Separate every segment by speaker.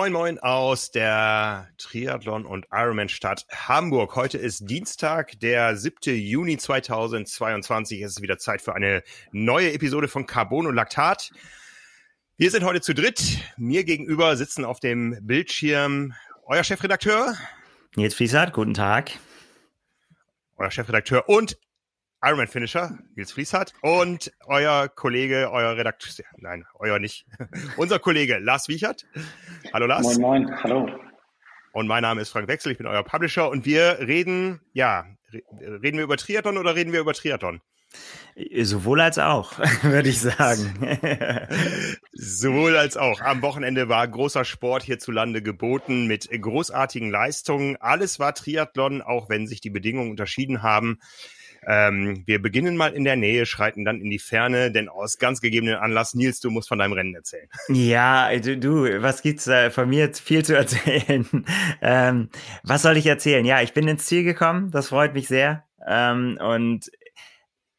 Speaker 1: Moin Moin aus der Triathlon- und Ironman-Stadt Hamburg. Heute ist Dienstag, der 7. Juni 2022. Es ist wieder Zeit für eine neue Episode von Carbon und Laktat. Wir sind heute zu dritt. Mir gegenüber sitzen auf dem Bildschirm euer Chefredakteur.
Speaker 2: Nils Fließert, guten Tag.
Speaker 1: Euer Chefredakteur und Ironman Finisher, Nils Fließhardt und euer Kollege, euer Redakteur, nein, euer nicht, unser Kollege Lars Wiechert. Hallo Lars.
Speaker 3: Moin, moin, hallo.
Speaker 1: Und mein Name ist Frank Wechsel, ich bin euer Publisher und wir reden, ja, reden wir über Triathlon oder reden wir über Triathlon?
Speaker 2: Sowohl als auch, würde ich sagen.
Speaker 1: Sowohl als auch. Am Wochenende war großer Sport hierzulande geboten mit großartigen Leistungen. Alles war Triathlon, auch wenn sich die Bedingungen unterschieden haben. Ähm, wir beginnen mal in der Nähe, schreiten dann in die Ferne, denn aus ganz gegebenen Anlass, Nils, du musst von deinem Rennen erzählen.
Speaker 2: Ja, du, du was gibt's da von mir viel zu erzählen? ähm, was soll ich erzählen? Ja, ich bin ins Ziel gekommen, das freut mich sehr. Ähm, und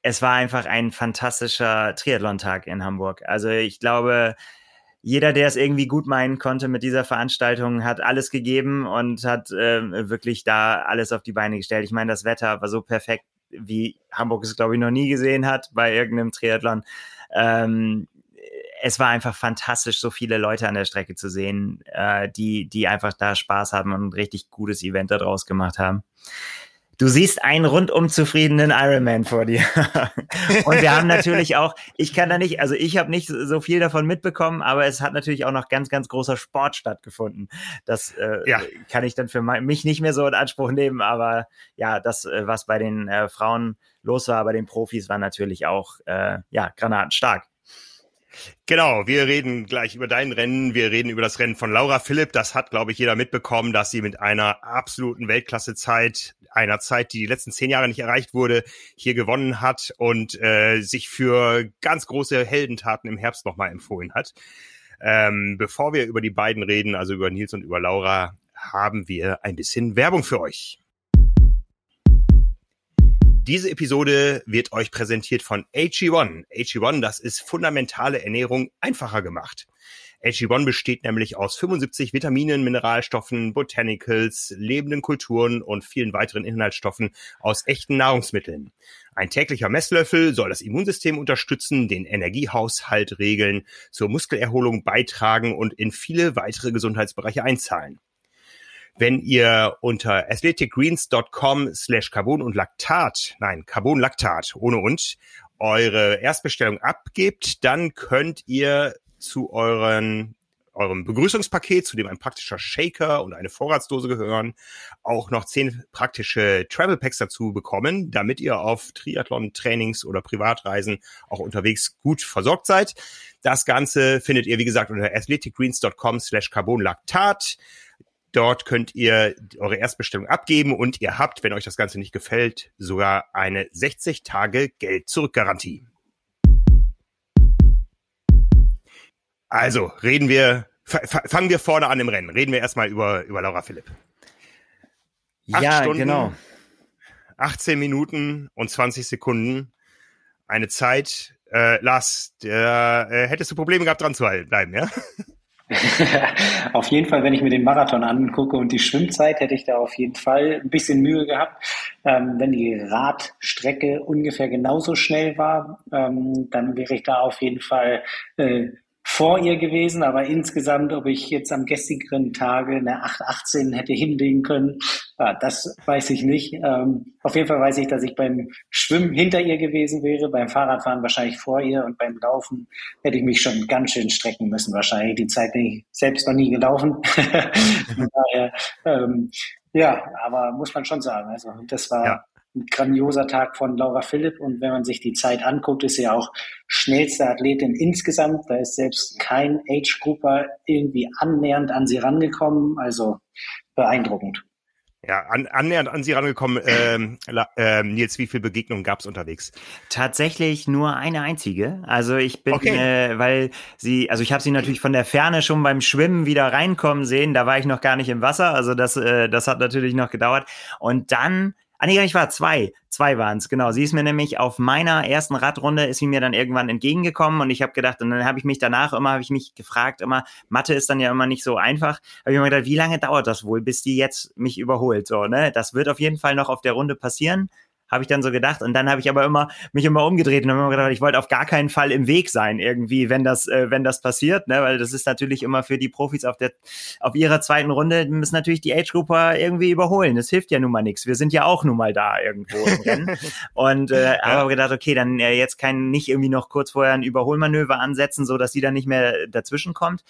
Speaker 2: es war einfach ein fantastischer Triathlon-Tag in Hamburg. Also ich glaube, jeder, der es irgendwie gut meinen konnte mit dieser Veranstaltung, hat alles gegeben und hat äh, wirklich da alles auf die Beine gestellt. Ich meine, das Wetter war so perfekt wie Hamburg es, glaube ich, noch nie gesehen hat bei irgendeinem Triathlon. Ähm, es war einfach fantastisch, so viele Leute an der Strecke zu sehen, äh, die, die einfach da Spaß haben und ein richtig gutes Event daraus gemacht haben. Du siehst einen rundum zufriedenen Ironman vor dir. und wir haben natürlich auch, ich kann da nicht, also ich habe nicht so viel davon mitbekommen, aber es hat natürlich auch noch ganz, ganz großer Sport stattgefunden. Das äh, ja. kann ich dann für mich nicht mehr so in Anspruch nehmen, aber ja, das, äh, was bei den äh, Frauen los war, bei den Profis, war natürlich auch äh, ja, granatenstark.
Speaker 1: Genau, wir reden gleich über dein Rennen. Wir reden über das Rennen von Laura Philipp. Das hat, glaube ich, jeder mitbekommen, dass sie mit einer absoluten Weltklassezeit, einer Zeit, die die letzten zehn Jahre nicht erreicht wurde, hier gewonnen hat und äh, sich für ganz große Heldentaten im Herbst nochmal empfohlen hat. Ähm, bevor wir über die beiden reden, also über Nils und über Laura, haben wir ein bisschen Werbung für euch. Diese Episode wird euch präsentiert von AG1. AG1, das ist fundamentale Ernährung einfacher gemacht. AG1 besteht nämlich aus 75 Vitaminen, Mineralstoffen, Botanicals, lebenden Kulturen und vielen weiteren Inhaltsstoffen aus echten Nahrungsmitteln. Ein täglicher Messlöffel soll das Immunsystem unterstützen, den Energiehaushalt regeln, zur Muskelerholung beitragen und in viele weitere Gesundheitsbereiche einzahlen. Wenn ihr unter athleticgreens.com slash Carbon und Laktat, nein, Carbon Laktat ohne und, eure Erstbestellung abgebt, dann könnt ihr zu euren eurem Begrüßungspaket, zu dem ein praktischer Shaker und eine Vorratsdose gehören, auch noch zehn praktische Travel Packs dazu bekommen, damit ihr auf Triathlon-Trainings oder Privatreisen auch unterwegs gut versorgt seid. Das Ganze findet ihr, wie gesagt, unter athleticgreens.com slash carbonlactat. Dort könnt ihr eure Erstbestellung abgeben und ihr habt, wenn euch das Ganze nicht gefällt, sogar eine 60 Tage Geld-Zurück-Garantie. Also reden wir, fangen wir vorne an im Rennen. Reden wir erstmal über, über Laura Philipp.
Speaker 2: Acht ja, Stunden, genau.
Speaker 1: 18 Minuten und 20 Sekunden. Eine Zeit, äh, Lars, äh, hättest du Probleme gehabt, dran zu bleiben, ja?
Speaker 3: auf jeden Fall, wenn ich mir den Marathon angucke und die Schwimmzeit, hätte ich da auf jeden Fall ein bisschen Mühe gehabt. Ähm, wenn die Radstrecke ungefähr genauso schnell war, ähm, dann wäre ich da auf jeden Fall äh, vor ihr gewesen, aber insgesamt, ob ich jetzt am gestrigeren Tage eine 818 hätte hinlegen können, das weiß ich nicht. Ähm, auf jeden Fall weiß ich, dass ich beim Schwimmen hinter ihr gewesen wäre, beim Fahrradfahren wahrscheinlich vor ihr und beim Laufen hätte ich mich schon ganz schön strecken müssen wahrscheinlich. Die Zeit bin ich selbst noch nie gelaufen. Daher, ähm, ja, aber muss man schon sagen. Also das war ja ein grandioser Tag von Laura Philipp. Und wenn man sich die Zeit anguckt, ist sie auch schnellste Athletin insgesamt. Da ist selbst kein Age-Grupper irgendwie annähernd an sie rangekommen. Also beeindruckend.
Speaker 1: Ja, an, annähernd an Sie rangekommen. Ähm, äh, Nils, wie viele Begegnungen gab es unterwegs?
Speaker 2: Tatsächlich nur eine einzige. Also ich bin, okay. äh, weil sie, also ich habe sie natürlich von der Ferne schon beim Schwimmen wieder reinkommen sehen. Da war ich noch gar nicht im Wasser. Also das, äh, das hat natürlich noch gedauert. Und dann Ah nee, ich war zwei. Zwei waren es, genau. Sie ist mir nämlich auf meiner ersten Radrunde, ist sie mir dann irgendwann entgegengekommen und ich habe gedacht, und dann habe ich mich danach immer, habe ich mich gefragt, immer, Mathe ist dann ja immer nicht so einfach, habe ich mir gedacht, wie lange dauert das wohl, bis die jetzt mich überholt? So, ne? Das wird auf jeden Fall noch auf der Runde passieren habe ich dann so gedacht. Und dann habe ich aber immer mich immer umgedreht und habe immer gedacht, ich wollte auf gar keinen Fall im Weg sein irgendwie, wenn das, äh, wenn das passiert, ne? Weil das ist natürlich immer für die Profis auf der, auf ihrer zweiten Runde müssen natürlich die Age-Grupper irgendwie überholen. Das hilft ja nun mal nichts. Wir sind ja auch nun mal da irgendwo im Rennen. und äh, ja. habe gedacht, okay, dann äh, jetzt kann nicht irgendwie noch kurz vorher ein Überholmanöver ansetzen, so dass sie dann nicht mehr dazwischen kommt.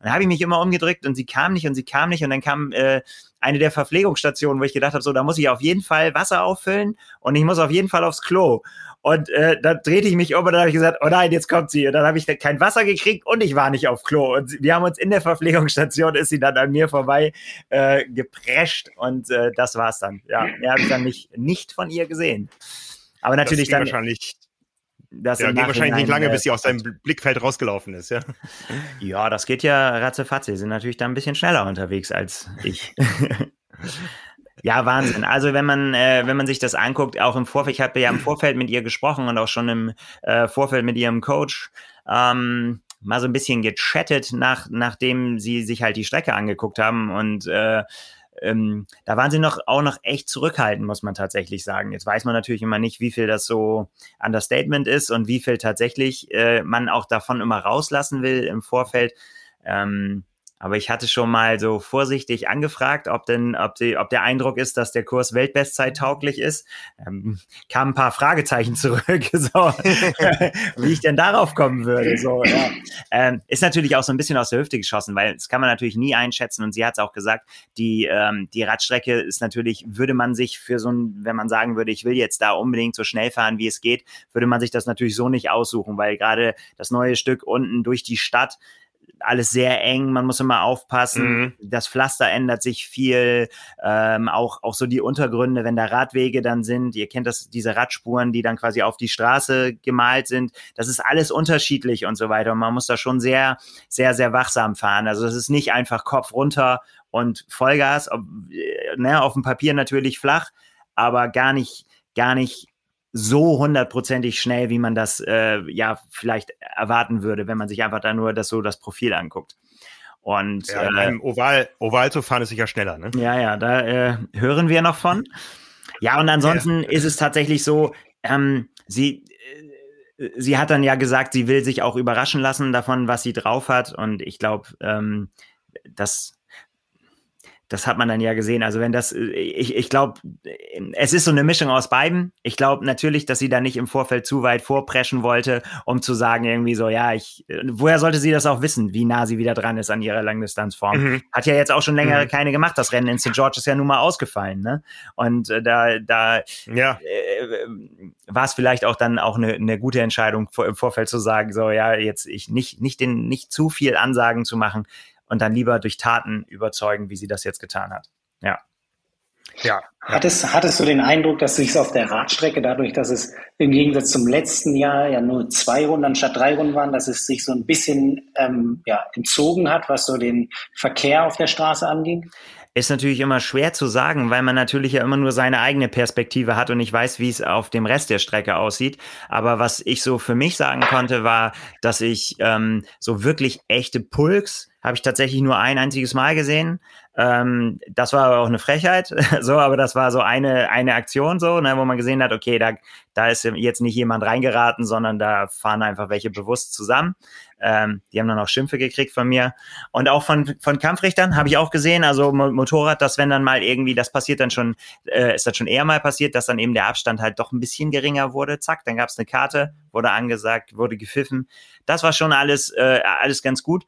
Speaker 2: Dann habe ich mich immer umgedrückt und sie kam nicht und sie kam nicht und dann kam äh, eine der Verpflegungsstationen, wo ich gedacht habe, so, da muss ich auf jeden Fall Wasser auffüllen und ich muss auf jeden Fall aufs Klo. Und äh, da drehte ich mich um und dann habe ich gesagt, oh nein, jetzt kommt sie. Und dann habe ich kein Wasser gekriegt und ich war nicht auf Klo. Und wir haben uns in der Verpflegungsstation, ist sie dann an mir vorbei äh, geprescht und äh, das war's dann. Ja, mehr habe ich dann nicht, nicht von ihr gesehen. Aber natürlich dann.
Speaker 1: Wahrscheinlich das ja, geht wahrscheinlich nicht lange, bis sie aus seinem Blickfeld rausgelaufen ist, ja.
Speaker 2: Ja, das geht ja ratzefatze. Sie sind natürlich da ein bisschen schneller unterwegs als ich. ja, Wahnsinn. Also wenn man, äh, wenn man sich das anguckt, auch im Vorfeld, ich habe ja im Vorfeld mit ihr gesprochen und auch schon im äh, Vorfeld mit ihrem Coach. Ähm, mal so ein bisschen gechattet, nach, nachdem sie sich halt die Strecke angeguckt haben und äh, ähm, da waren sie noch auch noch echt zurückhaltend, muss man tatsächlich sagen. Jetzt weiß man natürlich immer nicht, wie viel das so Understatement ist und wie viel tatsächlich äh, man auch davon immer rauslassen will im Vorfeld. Ähm, aber ich hatte schon mal so vorsichtig angefragt, ob denn, ob, die, ob der Eindruck ist, dass der Kurs Weltbestzeit tauglich ist. Ähm, kamen ein paar Fragezeichen zurück, so, wie ich denn darauf kommen würde. So, ja. ähm, ist natürlich auch so ein bisschen aus der Hüfte geschossen, weil das kann man natürlich nie einschätzen. Und sie hat es auch gesagt, die, ähm, die Radstrecke ist natürlich, würde man sich für so ein, wenn man sagen würde, ich will jetzt da unbedingt so schnell fahren, wie es geht, würde man sich das natürlich so nicht aussuchen, weil gerade das neue Stück unten durch die Stadt alles sehr eng, man muss immer aufpassen. Mhm. Das Pflaster ändert sich viel, ähm, auch, auch so die Untergründe, wenn da Radwege dann sind. Ihr kennt das, diese Radspuren, die dann quasi auf die Straße gemalt sind. Das ist alles unterschiedlich und so weiter. Und man muss da schon sehr, sehr, sehr wachsam fahren. Also es ist nicht einfach Kopf runter und Vollgas, ob, äh, ne, auf dem Papier natürlich flach, aber gar nicht, gar nicht so hundertprozentig schnell, wie man das äh, ja vielleicht erwarten würde, wenn man sich einfach da nur das so das Profil anguckt. Und
Speaker 1: ja, äh, Oval, Oval zu fahren ist sicher schneller, ne?
Speaker 2: Ja, ja, da äh, hören wir noch von. Ja, und ansonsten ja. ist es tatsächlich so, ähm, sie, äh, sie hat dann ja gesagt, sie will sich auch überraschen lassen davon, was sie drauf hat. Und ich glaube, ähm, das das hat man dann ja gesehen. Also wenn das, ich, ich glaube, es ist so eine Mischung aus beiden. Ich glaube natürlich, dass sie da nicht im Vorfeld zu weit vorpreschen wollte, um zu sagen irgendwie so, ja, ich, woher sollte sie das auch wissen, wie nah sie wieder dran ist an ihrer Langdistanzform? Mhm. Hat ja jetzt auch schon länger mhm. keine gemacht. Das Rennen in St. George ist ja nun mal ausgefallen, ne? Und äh, da, da ja. äh, war es vielleicht auch dann auch eine, eine gute Entscheidung im Vorfeld zu sagen, so, ja, jetzt ich nicht, nicht den, nicht zu viel Ansagen zu machen und dann lieber durch Taten überzeugen, wie sie das jetzt getan hat. Ja.
Speaker 3: Ja. Hattest, hattest du den Eindruck, dass sich auf der Radstrecke, dadurch, dass es im Gegensatz zum letzten Jahr ja nur zwei Runden anstatt drei Runden waren, dass es sich so ein bisschen ähm, ja, entzogen hat, was so den Verkehr auf der Straße anging?
Speaker 2: Ist natürlich immer schwer zu sagen, weil man natürlich ja immer nur seine eigene Perspektive hat und ich weiß, wie es auf dem Rest der Strecke aussieht. Aber was ich so für mich sagen konnte, war, dass ich ähm, so wirklich echte Pulks habe ich tatsächlich nur ein einziges Mal gesehen. Ähm, das war aber auch eine Frechheit, so, aber das war so eine, eine Aktion so, ne, wo man gesehen hat, okay, da, da ist jetzt nicht jemand reingeraten, sondern da fahren einfach welche bewusst zusammen. Ähm, die haben dann auch Schimpfe gekriegt von mir. Und auch von, von Kampfrichtern habe ich auch gesehen, also Motorrad, dass wenn dann mal irgendwie, das passiert dann schon, äh, ist das schon eher mal passiert, dass dann eben der Abstand halt doch ein bisschen geringer wurde. Zack, dann gab es eine Karte, wurde angesagt, wurde gepfiffen. Das war schon alles, äh, alles ganz gut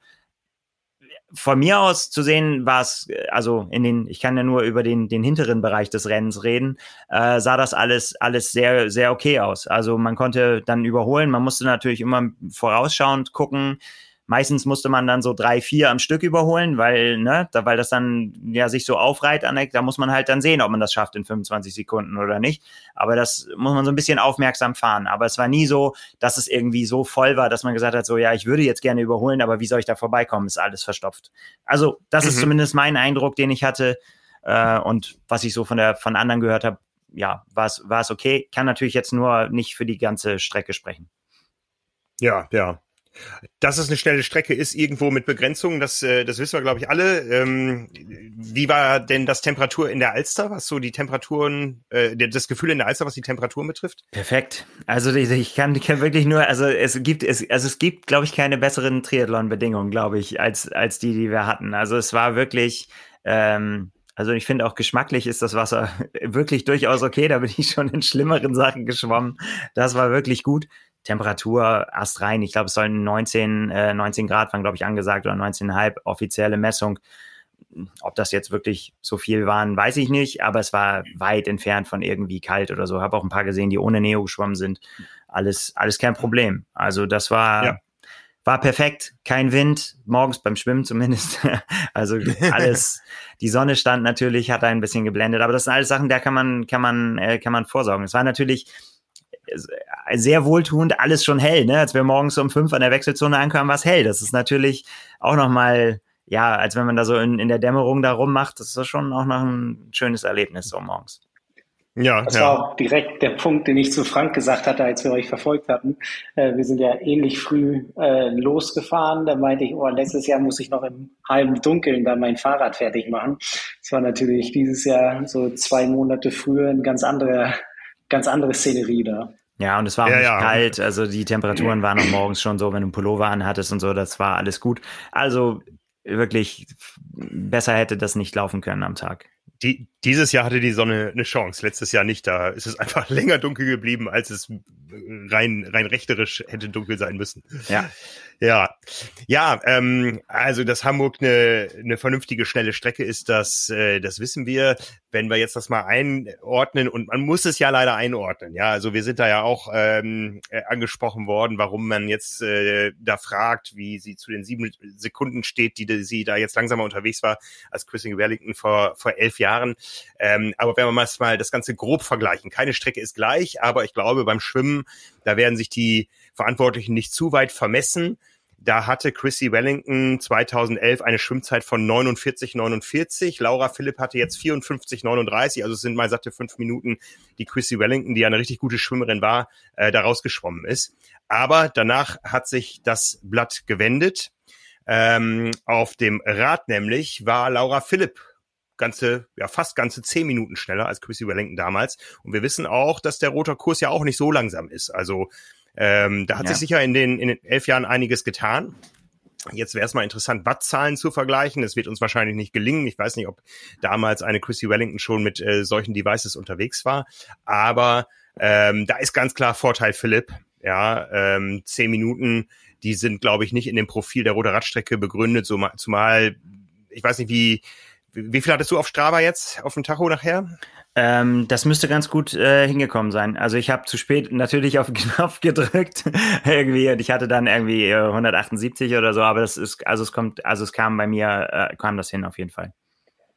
Speaker 2: von mir aus zu sehen war es, äh, also in den, ich kann ja nur über den, den hinteren Bereich des Rennens reden, äh, sah das alles, alles sehr, sehr okay aus. Also man konnte dann überholen, man musste natürlich immer vorausschauend gucken, Meistens musste man dann so drei, vier am Stück überholen, weil, ne, da, weil das dann ja sich so aufreiht, da muss man halt dann sehen, ob man das schafft in 25 Sekunden oder nicht. Aber das muss man so ein bisschen aufmerksam fahren. Aber es war nie so, dass es irgendwie so voll war, dass man gesagt hat, so ja, ich würde jetzt gerne überholen, aber wie soll ich da vorbeikommen? Ist alles verstopft. Also, das mhm. ist zumindest mein Eindruck, den ich hatte. Äh, und was ich so von der von anderen gehört habe, ja, war es okay. Kann natürlich jetzt nur nicht für die ganze Strecke sprechen.
Speaker 1: Ja, ja. Dass es eine schnelle Strecke ist, irgendwo mit Begrenzungen, das, äh, das wissen wir, glaube ich, alle. Ähm, wie war denn das Temperatur in der Alster, was so die Temperaturen, äh, das Gefühl in der Alster, was die Temperaturen betrifft?
Speaker 2: Perfekt. Also ich kann, kann wirklich nur, also es gibt, es, also es gibt, glaube ich, keine besseren Triathlon-Bedingungen, glaube ich, als, als die, die wir hatten. Also es war wirklich, ähm, also ich finde auch geschmacklich ist das Wasser wirklich durchaus okay. Da bin ich schon in schlimmeren Sachen geschwommen. Das war wirklich gut. Temperatur erst rein. Ich glaube, es sollen 19, äh, 19 Grad waren, glaube ich, angesagt oder 19,5 offizielle Messung. Ob das jetzt wirklich so viel waren, weiß ich nicht, aber es war weit entfernt von irgendwie kalt oder so. Habe auch ein paar gesehen, die ohne Neo geschwommen sind. Alles, alles kein Problem. Also das war, ja. war perfekt. Kein Wind, morgens beim Schwimmen zumindest. also alles, die Sonne stand natürlich, hat ein bisschen geblendet, aber das sind alles Sachen, da kann man, kann man, äh, kann man vorsorgen. Es war natürlich, sehr wohltuend, alles schon hell. Ne? Als wir morgens um fünf an der Wechselzone ankamen, war es hell. Das ist natürlich auch nochmal, ja, als wenn man da so in, in der Dämmerung da rummacht, das ist schon auch noch ein schönes Erlebnis so morgens.
Speaker 3: Ja, das ja. war auch direkt der Punkt, den ich zu Frank gesagt hatte, als wir euch verfolgt hatten. Äh, wir sind ja ähnlich früh äh, losgefahren. Da meinte ich, oh, letztes Jahr muss ich noch im halben Dunkeln da mein Fahrrad fertig machen. Das war natürlich dieses Jahr so zwei Monate früher ein ganz anderer ganz andere Szenerie da.
Speaker 2: Ja, und es war auch ja, nicht ja. kalt, also die Temperaturen waren auch morgens schon so, wenn du einen Pullover anhattest und so, das war alles gut. Also wirklich besser hätte das nicht laufen können am Tag.
Speaker 1: Die, dieses Jahr hatte die Sonne eine Chance, letztes Jahr nicht. Da ist es einfach länger dunkel geblieben, als es rein, rein rechterisch hätte dunkel sein müssen.
Speaker 2: Ja.
Speaker 1: Ja, ja, ähm, also dass Hamburg eine, eine vernünftige, schnelle Strecke ist, das, äh, das wissen wir. Wenn wir jetzt das mal einordnen, und man muss es ja leider einordnen, ja, also wir sind da ja auch ähm, äh, angesprochen worden, warum man jetzt äh, da fragt, wie sie zu den sieben Sekunden steht, die, die sie da jetzt langsamer unterwegs war als Christine Wellington vor, vor elf Jahren. Ähm, aber wenn wir mal das Ganze grob vergleichen, keine Strecke ist gleich, aber ich glaube, beim Schwimmen, da werden sich die Verantwortlichen nicht zu weit vermessen. Da hatte Chrissy Wellington 2011 eine Schwimmzeit von 49,49. Laura Philipp hatte jetzt 54,39. Also es sind mal satte fünf Minuten, die Chrissy Wellington, die ja eine richtig gute Schwimmerin war, äh, da rausgeschwommen ist. Aber danach hat sich das Blatt gewendet. Ähm, auf dem Rad nämlich war Laura Philipp ganze, ja fast ganze zehn Minuten schneller als Chrissy Wellington damals. Und wir wissen auch, dass der roter Kurs ja auch nicht so langsam ist. Also ähm, da hat ja. sich sicher in den, in den elf Jahren einiges getan. Jetzt wäre es mal interessant, Wattzahlen zu vergleichen. Es wird uns wahrscheinlich nicht gelingen. Ich weiß nicht, ob damals eine Chrissy Wellington schon mit äh, solchen Devices unterwegs war. Aber ähm, da ist ganz klar Vorteil Philipp. Ja, ähm, zehn Minuten, die sind, glaube ich, nicht in dem Profil der Rote Radstrecke begründet. So, zumal, ich weiß nicht, wie, wie viel hattest du auf Strava jetzt auf dem Tacho nachher?
Speaker 2: Ähm, das müsste ganz gut äh, hingekommen sein. Also ich habe zu spät natürlich auf den Knopf gedrückt irgendwie und ich hatte dann irgendwie äh, 178 oder so, aber das ist also es kommt also es kam bei mir äh, kam das hin auf jeden Fall.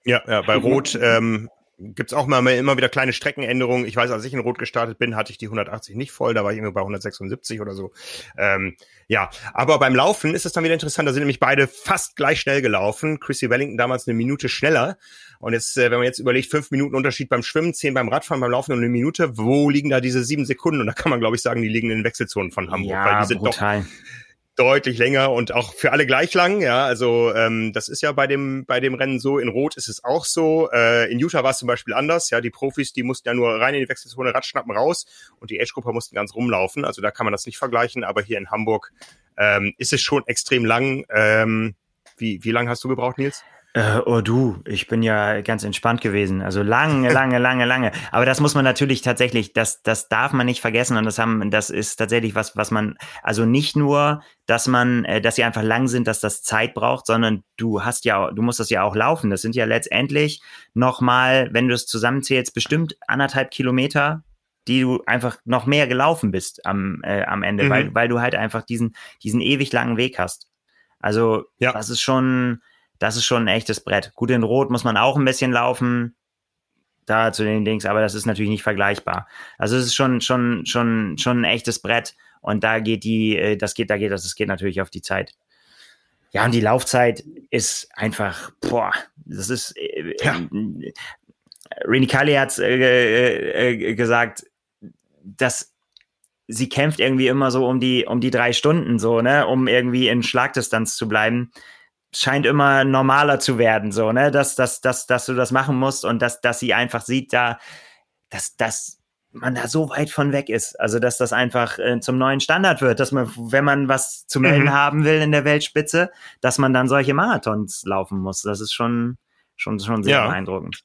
Speaker 1: Ja, ja bei Rot ähm, gibt's auch mal immer wieder kleine Streckenänderungen. Ich weiß, als ich in Rot gestartet bin, hatte ich die 180 nicht voll, da war ich irgendwie bei 176 oder so. Ähm, ja, aber beim Laufen ist es dann wieder interessant. Da sind nämlich beide fast gleich schnell gelaufen. Chrissy Wellington damals eine Minute schneller. Und jetzt, äh, wenn man jetzt überlegt, fünf Minuten Unterschied beim Schwimmen, zehn beim Radfahren, beim Laufen und eine Minute, wo liegen da diese sieben Sekunden? Und da kann man, glaube ich, sagen, die liegen in den Wechselzonen von Hamburg,
Speaker 2: ja, weil die sind brutal. doch
Speaker 1: deutlich länger und auch für alle gleich lang. Ja, also ähm, das ist ja bei dem bei dem Rennen so. In Rot ist es auch so. Äh, in Utah war es zum Beispiel anders. Ja, die Profis, die mussten ja nur rein in die Wechselzone, Radschnappen raus und die Age-Gruppe mussten ganz rumlaufen. Also da kann man das nicht vergleichen. Aber hier in Hamburg ähm, ist es schon extrem lang. Ähm, wie wie lang hast du gebraucht, Nils?
Speaker 2: Äh, oh du, ich bin ja ganz entspannt gewesen. Also lange, lange, lange, lange. Aber das muss man natürlich tatsächlich, das, das darf man nicht vergessen und das haben, das ist tatsächlich was, was man, also nicht nur, dass man, äh, dass sie einfach lang sind, dass das Zeit braucht, sondern du hast ja, du musst das ja auch laufen. Das sind ja letztendlich nochmal, wenn du es zusammenzählst, bestimmt anderthalb Kilometer die du einfach noch mehr gelaufen bist am, äh, am Ende, mhm. weil, weil du halt einfach diesen, diesen ewig langen Weg hast. Also, ja. das ist schon, das ist schon ein echtes Brett. Gut, in Rot muss man auch ein bisschen laufen, da zu den Dings, aber das ist natürlich nicht vergleichbar. Also es ist schon, schon, schon, schon ein echtes Brett und da geht die, äh, das geht, da geht das, das geht natürlich auf die Zeit. Ja, und die Laufzeit ist einfach, boah, das ist, äh, ja. Rini Kali hat äh, äh, gesagt, dass sie kämpft irgendwie immer so um die, um die drei Stunden so, ne, um irgendwie in Schlagdistanz zu bleiben. Scheint immer normaler zu werden, so, ne, dass, dass, dass, dass du das machen musst und dass, dass sie einfach sieht, da, dass, dass man da so weit von weg ist. Also, dass das einfach äh, zum neuen Standard wird, dass man, wenn man was zu melden mhm. haben will in der Weltspitze, dass man dann solche Marathons laufen muss. Das ist schon, schon, schon sehr ja. beeindruckend.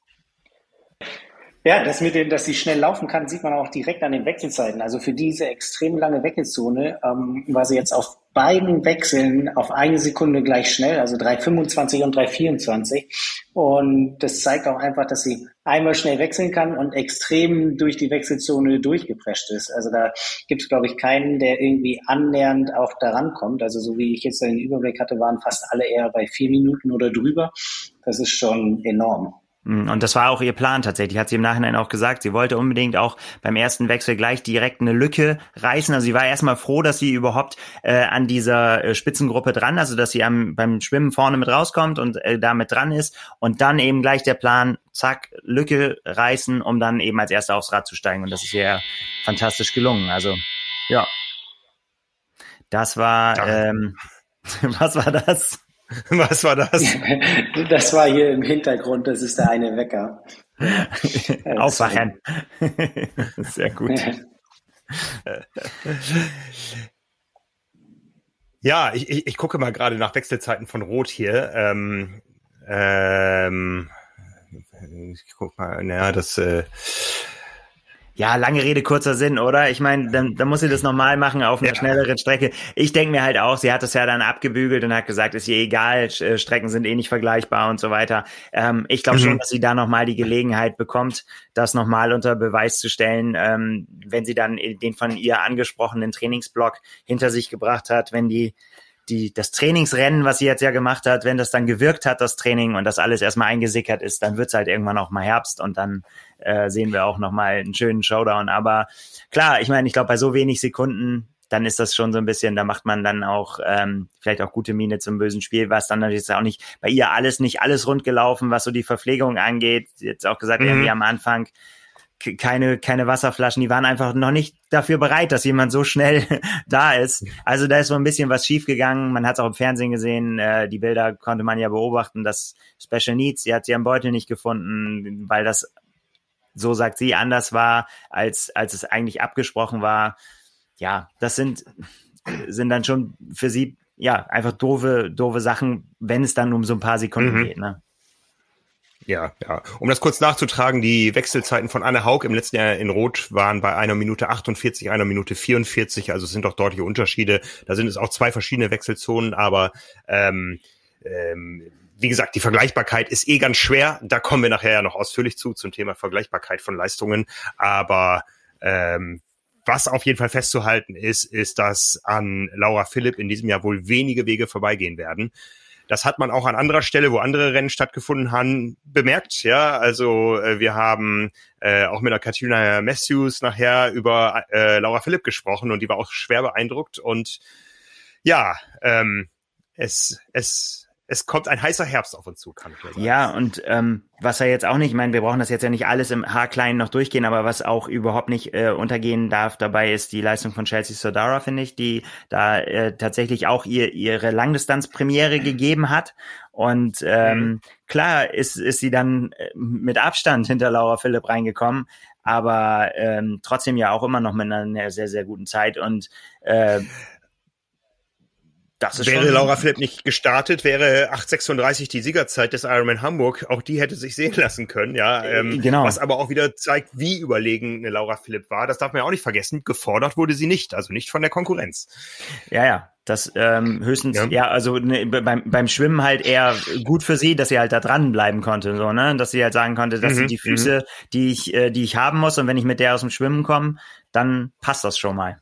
Speaker 3: Ja, das mit dem, dass sie schnell laufen kann, sieht man auch direkt an den Wechselzeiten. Also für diese extrem lange Wechselzone ähm, war sie jetzt auf beiden Wechseln auf eine Sekunde gleich schnell, also 3,25 und 3,24. Und das zeigt auch einfach, dass sie einmal schnell wechseln kann und extrem durch die Wechselzone durchgeprescht ist. Also da gibt es, glaube ich, keinen, der irgendwie annähernd auch daran kommt. Also so wie ich jetzt den Überblick hatte, waren fast alle eher bei vier Minuten oder drüber. Das ist schon enorm.
Speaker 2: Mm, und das war auch ihr Plan tatsächlich, hat sie im Nachhinein auch gesagt. Sie wollte unbedingt auch beim ersten Wechsel gleich direkt eine Lücke reißen. Also sie war erstmal froh, dass sie überhaupt äh, an dieser äh, Spitzengruppe dran, also dass sie am, beim Schwimmen vorne mit rauskommt und äh, damit dran ist. Und dann eben gleich der Plan, zack, Lücke reißen, um dann eben als Erster aufs Rad zu steigen. Und das ist ihr fantastisch gelungen. Also ja, das war, ähm, was war das?
Speaker 1: Was war das?
Speaker 3: Das war hier im Hintergrund, das ist der eine Wecker.
Speaker 2: Aufwachen. Sehr gut.
Speaker 1: Ja, ich, ich, ich gucke mal gerade nach Wechselzeiten von Rot hier. Ähm, ähm, ich guck mal, naja, das äh,
Speaker 2: ja, lange Rede, kurzer Sinn, oder? Ich meine, dann, dann muss sie das normal machen auf einer ja. schnelleren Strecke. Ich denke mir halt auch, sie hat das ja dann abgebügelt und hat gesagt, ist ihr egal, äh, Strecken sind eh nicht vergleichbar und so weiter. Ähm, ich glaube mhm. schon, dass sie da nochmal die Gelegenheit bekommt, das nochmal unter Beweis zu stellen, ähm, wenn sie dann den von ihr angesprochenen Trainingsblock hinter sich gebracht hat, wenn die die, das Trainingsrennen, was sie jetzt ja gemacht hat, wenn das dann gewirkt hat, das Training und das alles erstmal eingesickert ist, dann wird's halt irgendwann auch mal Herbst und dann äh, sehen wir auch nochmal einen schönen Showdown. Aber klar, ich meine, ich glaube, bei so wenig Sekunden, dann ist das schon so ein bisschen, da macht man dann auch ähm, vielleicht auch gute Miene zum bösen Spiel, was dann natürlich auch nicht bei ihr alles, nicht alles rund gelaufen, was so die Verpflegung angeht. Jetzt auch gesagt, mhm. irgendwie am Anfang keine, keine Wasserflaschen, die waren einfach noch nicht dafür bereit, dass jemand so schnell da ist. Also da ist so ein bisschen was schiefgegangen. Man hat es auch im Fernsehen gesehen, äh, die Bilder konnte man ja beobachten, dass Special Needs, sie hat sie am Beutel nicht gefunden, weil das, so sagt sie, anders war, als, als es eigentlich abgesprochen war. Ja, das sind, sind dann schon für sie ja einfach doofe, doofe Sachen, wenn es dann um so ein paar Sekunden mhm. geht. Ne?
Speaker 1: Ja, ja. Um das kurz nachzutragen, die Wechselzeiten von Anne Haug im letzten Jahr in Rot waren bei einer Minute 48, einer Minute 44, also es sind doch deutliche Unterschiede. Da sind es auch zwei verschiedene Wechselzonen, aber ähm, ähm, wie gesagt, die Vergleichbarkeit ist eh ganz schwer. Da kommen wir nachher ja noch ausführlich zu, zum Thema Vergleichbarkeit von Leistungen. Aber ähm, was auf jeden Fall festzuhalten ist, ist, dass an Laura Philipp in diesem Jahr wohl wenige Wege vorbeigehen werden. Das hat man auch an anderer Stelle, wo andere Rennen stattgefunden haben, bemerkt. Ja, also äh, wir haben äh, auch mit der Katrina Matthews nachher über äh, Laura Philipp gesprochen und die war auch schwer beeindruckt und ja, ähm, es es es kommt ein heißer Herbst auf uns zu, kann ich
Speaker 2: sagen. Ja, und ähm, was er jetzt auch nicht, ich meine, wir brauchen das jetzt ja nicht alles im Haarkleinen noch durchgehen, aber was auch überhaupt nicht äh, untergehen darf dabei ist die Leistung von Chelsea Sodara, finde ich, die da äh, tatsächlich auch ihr, ihre Langdistanzpremiere gegeben hat. Und ähm, mhm. klar ist, ist sie dann äh, mit Abstand hinter Laura Philipp reingekommen, aber ähm, trotzdem ja auch immer noch mit einer sehr, sehr guten Zeit. Und äh,
Speaker 1: das ist wäre Laura Philipp nicht gestartet, wäre 8,36 die Siegerzeit des Ironman Hamburg. Auch die hätte sich sehen lassen können, ja. Äh, ähm, genau. Was aber auch wieder zeigt, wie überlegen eine Laura Philipp war. Das darf man ja auch nicht vergessen. Gefordert wurde sie nicht, also nicht von der Konkurrenz.
Speaker 2: Ja, ja. Das ähm, höchstens, ja, ja also ne, beim, beim Schwimmen halt eher gut für sie, dass sie halt da dranbleiben konnte, so, ne? Dass sie halt sagen konnte, das mhm, sind die Füße, mhm. die ich, äh, die ich haben muss, und wenn ich mit der aus dem Schwimmen komme, dann passt das schon mal.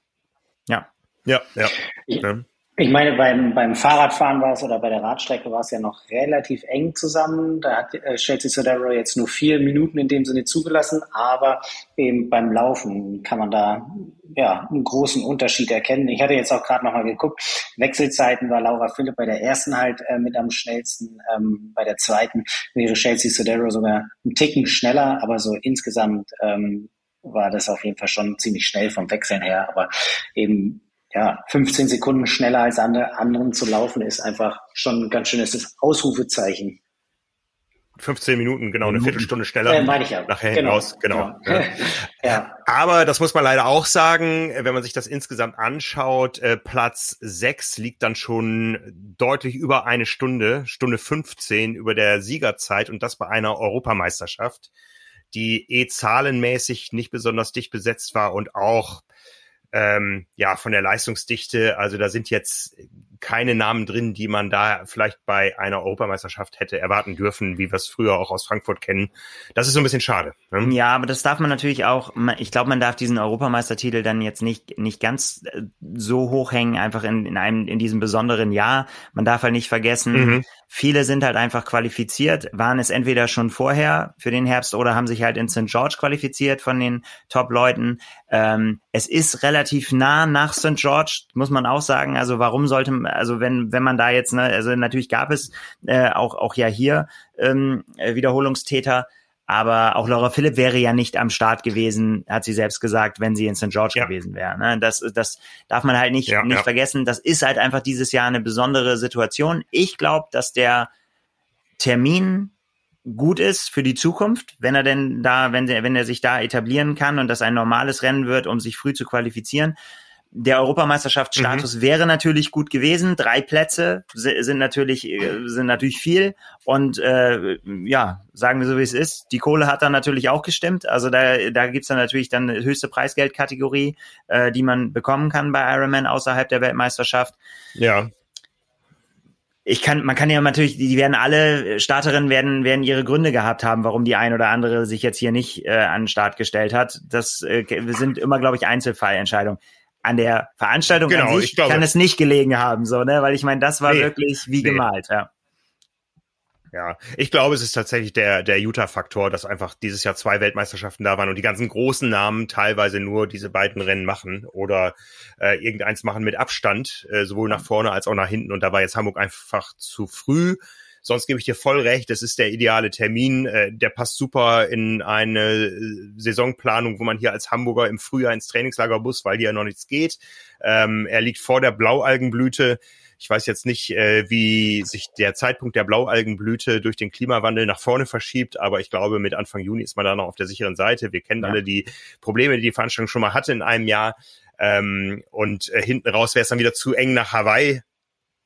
Speaker 2: Ja.
Speaker 1: Ja, ja. ja.
Speaker 3: Ich meine, beim, beim Fahrradfahren war es oder bei der Radstrecke war es ja noch relativ eng zusammen. Da hat äh, Chelsea Sodaro jetzt nur vier Minuten in dem Sinne zugelassen, aber eben beim Laufen kann man da ja einen großen Unterschied erkennen. Ich hatte jetzt auch gerade nochmal geguckt, Wechselzeiten war Laura Philipp bei der ersten halt äh, mit am schnellsten, ähm, bei der zweiten wäre Chelsea Sodaro sogar einen Ticken schneller, aber so insgesamt ähm, war das auf jeden Fall schon ziemlich schnell vom Wechseln her, aber eben ja, 15 Sekunden schneller als andere, anderen zu laufen, ist einfach schon ein ganz schönes Ausrufezeichen.
Speaker 1: 15 Minuten, genau, eine Viertelstunde schneller.
Speaker 3: Äh, meine ich ja.
Speaker 1: Nachher genau. hinaus, genau. genau. ja. Aber das muss man leider auch sagen, wenn man sich das insgesamt anschaut, äh, Platz 6 liegt dann schon deutlich über eine Stunde, Stunde 15 über der Siegerzeit und das bei einer Europameisterschaft, die eh zahlenmäßig nicht besonders dicht besetzt war und auch ähm, ja, von der Leistungsdichte, also da sind jetzt keine Namen drin, die man da vielleicht bei einer Europameisterschaft hätte erwarten dürfen, wie wir es früher auch aus Frankfurt kennen. Das ist so ein bisschen schade.
Speaker 2: Ne? Ja, aber das darf man natürlich auch, ich glaube, man darf diesen Europameistertitel dann jetzt nicht, nicht ganz äh, so hochhängen, einfach in, in einem, in diesem besonderen Jahr. Man darf halt nicht vergessen, mhm. Viele sind halt einfach qualifiziert, waren es entweder schon vorher für den Herbst oder haben sich halt in St. George qualifiziert von den Top-Leuten. Ähm, es ist relativ nah nach St. George, muss man auch sagen. Also warum sollte, also wenn, wenn man da jetzt, ne, also natürlich gab es äh, auch, auch ja hier ähm, Wiederholungstäter, aber auch Laura Philipp wäre ja nicht am Start gewesen, hat sie selbst gesagt, wenn sie in St. George ja. gewesen wäre. Ne? Das, das darf man halt nicht, ja, nicht ja. vergessen. Das ist halt einfach dieses Jahr eine besondere Situation. Ich glaube, dass der Termin gut ist für die Zukunft, wenn er denn da, wenn er, wenn er sich da etablieren kann und das ein normales Rennen wird, um sich früh zu qualifizieren. Der Europameisterschaftsstatus mhm. wäre natürlich gut gewesen. Drei Plätze sind natürlich äh, sind natürlich viel und äh, ja sagen wir so wie es ist. Die Kohle hat dann natürlich auch gestimmt. Also da da gibt's dann natürlich dann höchste Preisgeldkategorie, äh, die man bekommen kann bei Ironman außerhalb der Weltmeisterschaft.
Speaker 1: Ja
Speaker 2: ich kann, man kann ja natürlich, die werden alle Starterinnen werden, werden ihre Gründe gehabt haben, warum die ein oder andere sich jetzt hier nicht äh, an den Start gestellt hat. Das äh, sind immer, glaube ich, Einzelfallentscheidungen. An der Veranstaltung genau, an sich kann es nicht gelegen haben, so, ne? Weil ich meine, das war nee, wirklich wie nee. gemalt, ja.
Speaker 1: Ja, ich glaube, es ist tatsächlich der, der Utah-Faktor, dass einfach dieses Jahr zwei Weltmeisterschaften da waren und die ganzen großen Namen teilweise nur diese beiden Rennen machen oder äh, irgendeins machen mit Abstand, äh, sowohl nach vorne als auch nach hinten. Und da war jetzt Hamburg einfach zu früh. Sonst gebe ich dir voll recht, das ist der ideale Termin. Äh, der passt super in eine äh, Saisonplanung, wo man hier als Hamburger im Frühjahr ins Trainingslager muss, weil hier ja noch nichts geht. Ähm, er liegt vor der Blaualgenblüte. Ich weiß jetzt nicht, äh, wie sich der Zeitpunkt der Blaualgenblüte durch den Klimawandel nach vorne verschiebt, aber ich glaube, mit Anfang Juni ist man da noch auf der sicheren Seite. Wir kennen ja. alle die Probleme, die die Veranstaltung schon mal hatte in einem Jahr. Ähm, und äh, hinten raus wäre es dann wieder zu eng nach Hawaii.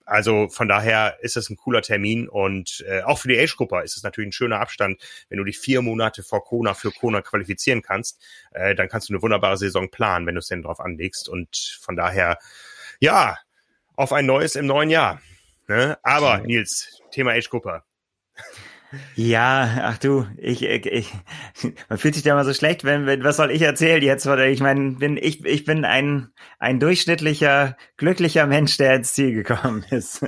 Speaker 1: Also von daher ist es ein cooler Termin und äh, auch für die Age-Gruppe ist es natürlich ein schöner Abstand, wenn du dich vier Monate vor Kona für Kona qualifizieren kannst, äh, dann kannst du eine wunderbare Saison planen, wenn du es denn drauf anlegst und von daher, ja, auf ein neues im neuen Jahr. Ne? Aber Nils, Thema Age Cooper.
Speaker 2: Ja, ach du, ich, ich, man fühlt sich da immer so schlecht, wenn, wenn was soll ich erzählen jetzt? Oder ich meine, bin ich, ich bin ein ein durchschnittlicher, glücklicher Mensch, der ins Ziel gekommen ist.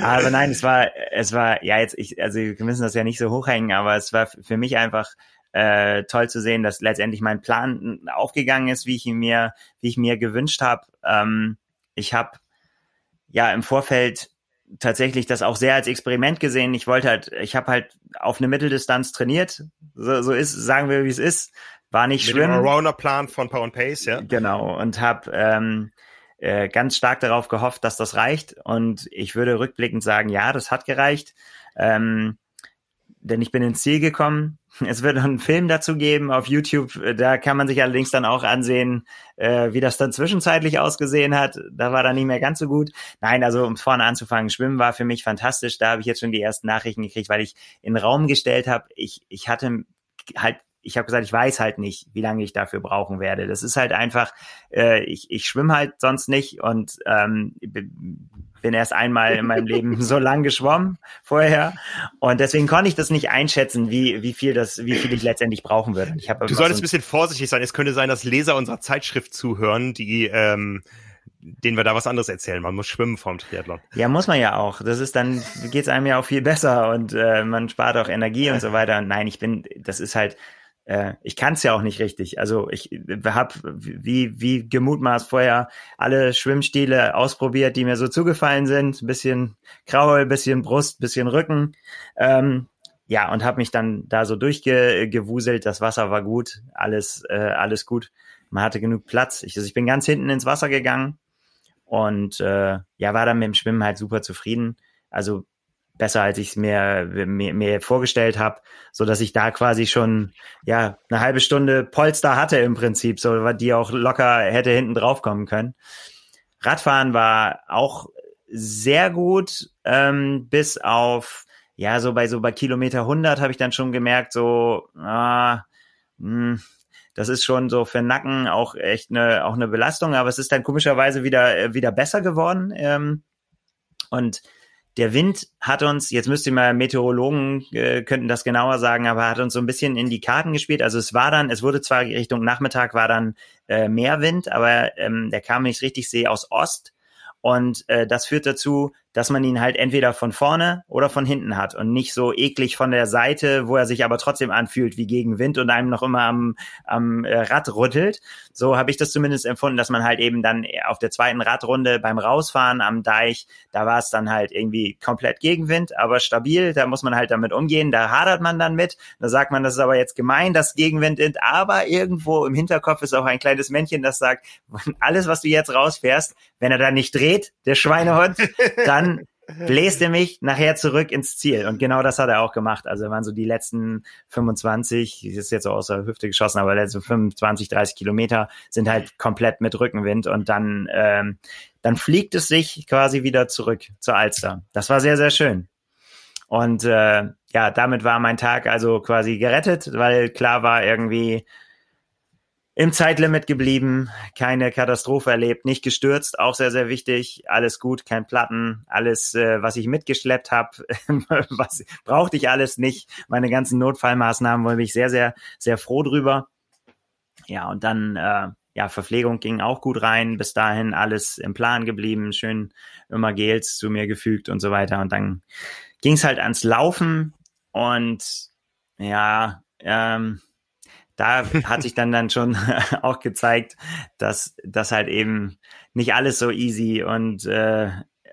Speaker 2: aber nein, es war, es war, ja jetzt, ich, also wir müssen das ja nicht so hochhängen, aber es war für mich einfach äh, toll zu sehen, dass letztendlich mein Plan aufgegangen ist, wie ich ihn mir, wie ich mir gewünscht habe. Ähm, ich habe ja im Vorfeld tatsächlich das auch sehr als Experiment gesehen. Ich wollte halt, ich habe halt auf eine Mitteldistanz trainiert. So, so ist, sagen wir, wie es ist. War nicht Mit schlimm.
Speaker 1: Mit Plan von Power and Pace, ja.
Speaker 2: Genau. Und habe ähm, äh, ganz stark darauf gehofft, dass das reicht. Und ich würde rückblickend sagen, ja, das hat gereicht. Ähm, denn ich bin ins Ziel gekommen. Es wird noch einen Film dazu geben auf YouTube. Da kann man sich allerdings dann auch ansehen, äh, wie das dann zwischenzeitlich ausgesehen hat. Da war dann nicht mehr ganz so gut. Nein, also um vorne anzufangen, Schwimmen war für mich fantastisch. Da habe ich jetzt schon die ersten Nachrichten gekriegt, weil ich in den Raum gestellt habe. Ich, ich hatte halt ich habe gesagt, ich weiß halt nicht, wie lange ich dafür brauchen werde. Das ist halt einfach, äh, ich, ich schwimme halt sonst nicht und ähm, bin erst einmal in meinem Leben so lang geschwommen vorher und deswegen konnte ich das nicht einschätzen, wie, wie viel das, wie viel ich letztendlich brauchen würde. Ich
Speaker 1: du solltest so ein bisschen vorsichtig sein. Es könnte sein, dass Leser unserer Zeitschrift zuhören, die ähm, denen wir da was anderes erzählen. Man muss schwimmen vorm Triathlon.
Speaker 2: Ja, muss man ja auch. Das ist dann, geht's einem ja auch viel besser und äh, man spart auch Energie und so weiter. Nein, ich bin, das ist halt, äh, ich kann es ja auch nicht richtig. Also ich habe wie, wie gemutmaßt vorher alle Schwimmstile ausprobiert, die mir so zugefallen sind. Ein bisschen Kraul, bisschen Brust, bisschen Rücken. Ähm, ja, und habe mich dann da so durchgewuselt. Das Wasser war gut, alles, äh, alles gut. Man hatte genug Platz. Ich, also ich bin ganz hinten ins Wasser gegangen und äh, ja, war dann mit dem Schwimmen halt super zufrieden. Also besser, als ich es mir, mir, mir vorgestellt habe, so dass ich da quasi schon ja eine halbe Stunde Polster hatte im Prinzip, so die auch locker hätte hinten drauf kommen können. Radfahren war auch sehr gut, ähm, bis auf ja, so bei so bei Kilometer 100 habe ich dann schon gemerkt, so, ah, mh, hm, das ist schon so für Nacken auch echt eine, auch eine Belastung, aber es ist dann komischerweise wieder, äh, wieder besser geworden. Ähm, und der Wind hat uns, jetzt müsst ihr mal Meteorologen äh, könnten das genauer sagen, aber hat uns so ein bisschen in die Karten gespielt. Also es war dann, es wurde zwar Richtung Nachmittag war dann äh, mehr Wind, aber ähm, der kam, wenn ich richtig sehe, aus Ost. Und äh, das führt dazu, dass man ihn halt entweder von vorne oder von hinten hat und nicht so eklig von der Seite, wo er sich aber trotzdem anfühlt wie gegen Wind und einem noch immer am, am äh, Rad rüttelt. So habe ich das zumindest empfunden, dass man halt eben dann auf der zweiten Radrunde beim Rausfahren am Deich, da war es dann halt irgendwie komplett Gegenwind, aber stabil, da muss man halt damit umgehen, da hadert man dann mit, da sagt man, das ist aber jetzt gemein, dass Gegenwind ist, aber irgendwo im Hinterkopf ist auch ein kleines Männchen, das sagt, alles, was du jetzt rausfährst, wenn er da nicht dreht, der Schweinehund, dann dann bläst er mich nachher zurück ins Ziel. Und genau das hat er auch gemacht. Also waren so die letzten 25, ist jetzt so aus der Hüfte geschossen, aber letzte 25, 30 Kilometer sind halt komplett mit Rückenwind und dann, ähm, dann fliegt es sich quasi wieder zurück zur Alster. Das war sehr, sehr schön. Und äh, ja, damit war mein Tag also quasi gerettet, weil klar war irgendwie, im Zeitlimit geblieben, keine Katastrophe erlebt, nicht gestürzt, auch sehr, sehr wichtig. Alles gut, kein Platten, alles, äh, was ich mitgeschleppt habe, was brauchte ich alles nicht. Meine ganzen Notfallmaßnahmen, war ich sehr, sehr, sehr froh drüber. Ja, und dann, äh, ja, Verpflegung ging auch gut rein. Bis dahin alles im Plan geblieben, schön immer Gels zu mir gefügt und so weiter. Und dann ging es halt ans Laufen und ja, ähm, da hat sich dann dann schon auch gezeigt, dass das halt eben nicht alles so easy und äh,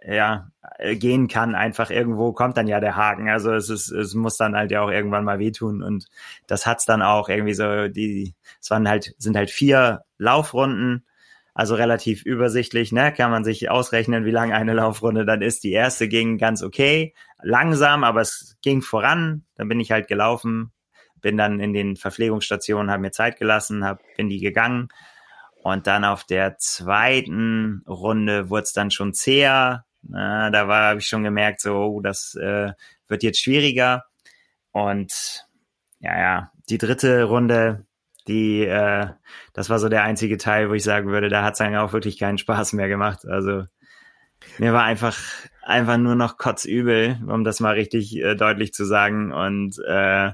Speaker 2: ja gehen kann. Einfach irgendwo kommt dann ja der Haken. Also es ist, es muss dann halt ja auch irgendwann mal wehtun und das hat's dann auch irgendwie so. Die, es waren halt sind halt vier Laufrunden. Also relativ übersichtlich, ne? Kann man sich ausrechnen, wie lang eine Laufrunde dann ist. Die erste ging ganz okay, langsam, aber es ging voran. Dann bin ich halt gelaufen, bin dann in den Verpflegungsstationen, habe mir Zeit gelassen, hab, bin die gegangen. Und dann auf der zweiten Runde wurde es dann schon zäher. Na, da war habe ich schon gemerkt, so, oh, das äh, wird jetzt schwieriger. Und ja, ja, die dritte Runde, die, äh, das war so der einzige Teil, wo ich sagen würde, da hat es dann auch wirklich keinen Spaß mehr gemacht. Also mir war einfach, einfach nur noch kotzübel, um das mal richtig äh, deutlich zu sagen. Und äh,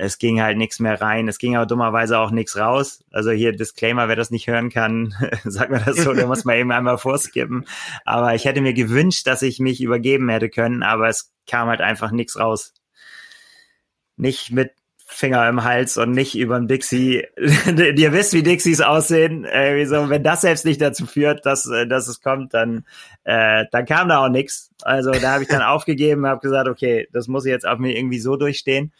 Speaker 2: es ging halt nichts mehr rein. Es ging aber dummerweise auch nichts raus. Also hier Disclaimer, wer das nicht hören kann, sag mir das so, der muss mal eben einmal vorskippen. Aber ich hätte mir gewünscht, dass ich mich übergeben hätte können, aber es kam halt einfach nichts raus. Nicht mit Finger im Hals und nicht über ein Dixie. Ihr wisst, wie Dixies aussehen. Äh, so, wenn das selbst nicht dazu führt, dass, äh, dass es kommt, dann, äh, dann kam da auch nichts. Also da habe ich dann aufgegeben, habe gesagt, okay, das muss ich jetzt auf mir irgendwie so durchstehen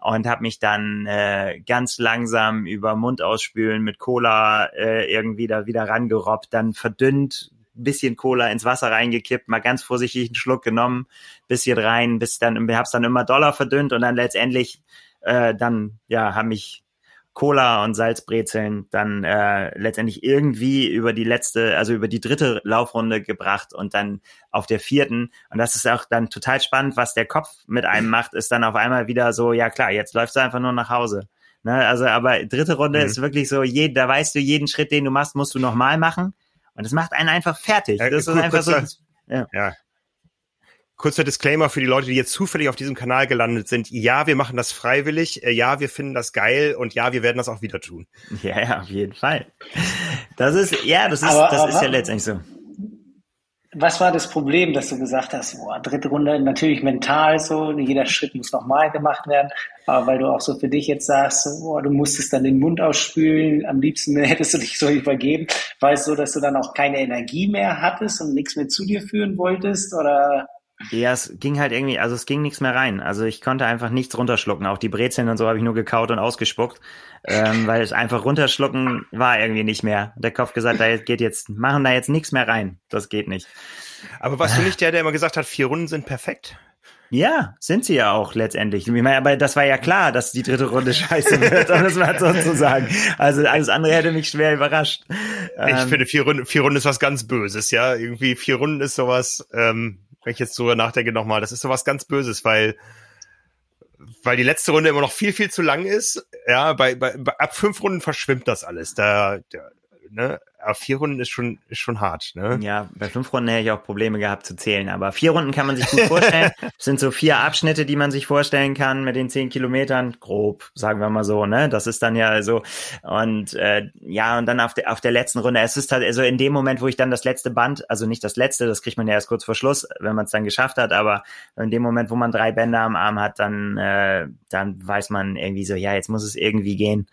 Speaker 2: und habe mich dann äh, ganz langsam über Mund ausspülen mit Cola äh, irgendwie da wieder rangerobbt, dann verdünnt, bisschen Cola ins Wasser reingekippt, mal ganz vorsichtig einen Schluck genommen, bisschen rein, bis dann, hab's dann immer doller verdünnt und dann letztendlich äh, dann ja haben mich Cola und Salzbrezeln dann äh, letztendlich irgendwie über die letzte, also über die dritte Laufrunde gebracht und dann auf der vierten. Und das ist auch dann total spannend, was der Kopf mit einem macht, ist dann auf einmal wieder so, ja klar, jetzt läufst du einfach nur nach Hause. Ne? Also, aber dritte Runde mhm. ist wirklich so, je, da weißt du, jeden Schritt, den du machst, musst du nochmal machen. Und das macht einen einfach fertig. Das ist einfach so.
Speaker 1: Ja. ja. Kurzer Disclaimer für die Leute, die jetzt zufällig auf diesem Kanal gelandet sind. Ja, wir machen das freiwillig. Äh, ja, wir finden das geil und ja, wir werden das auch wieder tun.
Speaker 2: Ja, ja, auf jeden Fall. Das ist, ja, das ist, aber, das aber, ist ja letztendlich so.
Speaker 3: Was war das Problem, dass du gesagt hast, boah, dritte Runde, natürlich mental so, jeder Schritt muss nochmal gemacht werden, aber weil du auch so für dich jetzt sagst, boah, du musstest dann den Mund ausspülen, am liebsten hättest du dich so übergeben, war es so, dass du dann auch keine Energie mehr hattest und nichts mehr zu dir führen wolltest oder?
Speaker 2: Ja, es ging halt irgendwie, also es ging nichts mehr rein. Also ich konnte einfach nichts runterschlucken. Auch die Brezeln und so habe ich nur gekaut und ausgespuckt, ähm, weil es einfach runterschlucken war irgendwie nicht mehr. Der Kopf gesagt, da geht jetzt, machen da jetzt nichts mehr rein. Das geht nicht.
Speaker 1: Aber warst du nicht der, der immer gesagt hat, vier Runden sind perfekt?
Speaker 2: Ja, sind sie ja auch letztendlich. Ich meine, aber das war ja klar, dass die dritte Runde scheiße wird, um das mal so zu sagen. Also alles andere hätte mich schwer überrascht.
Speaker 1: Ich ähm, finde, vier Runden, vier Runden ist was ganz Böses, ja. Irgendwie vier Runden ist sowas, ähm, wenn ich jetzt so nachdenke nochmal, das ist sowas ganz Böses, weil weil die letzte Runde immer noch viel, viel zu lang ist. Ja, bei, bei, bei ab fünf Runden verschwimmt das alles. Da, da ne, aber vier Runden ist schon, ist schon hart, ne?
Speaker 2: Ja, bei fünf Runden hätte ich auch Probleme gehabt zu zählen, aber vier Runden kann man sich gut vorstellen. Es sind so vier Abschnitte, die man sich vorstellen kann mit den zehn Kilometern, grob, sagen wir mal so, ne? Das ist dann ja so, und äh, ja, und dann auf der, auf der letzten Runde, es ist halt, also in dem Moment, wo ich dann das letzte Band, also nicht das letzte, das kriegt man ja erst kurz vor Schluss, wenn man es dann geschafft hat, aber in dem Moment, wo man drei Bänder am Arm hat, dann, äh, dann weiß man irgendwie so, ja, jetzt muss es irgendwie gehen.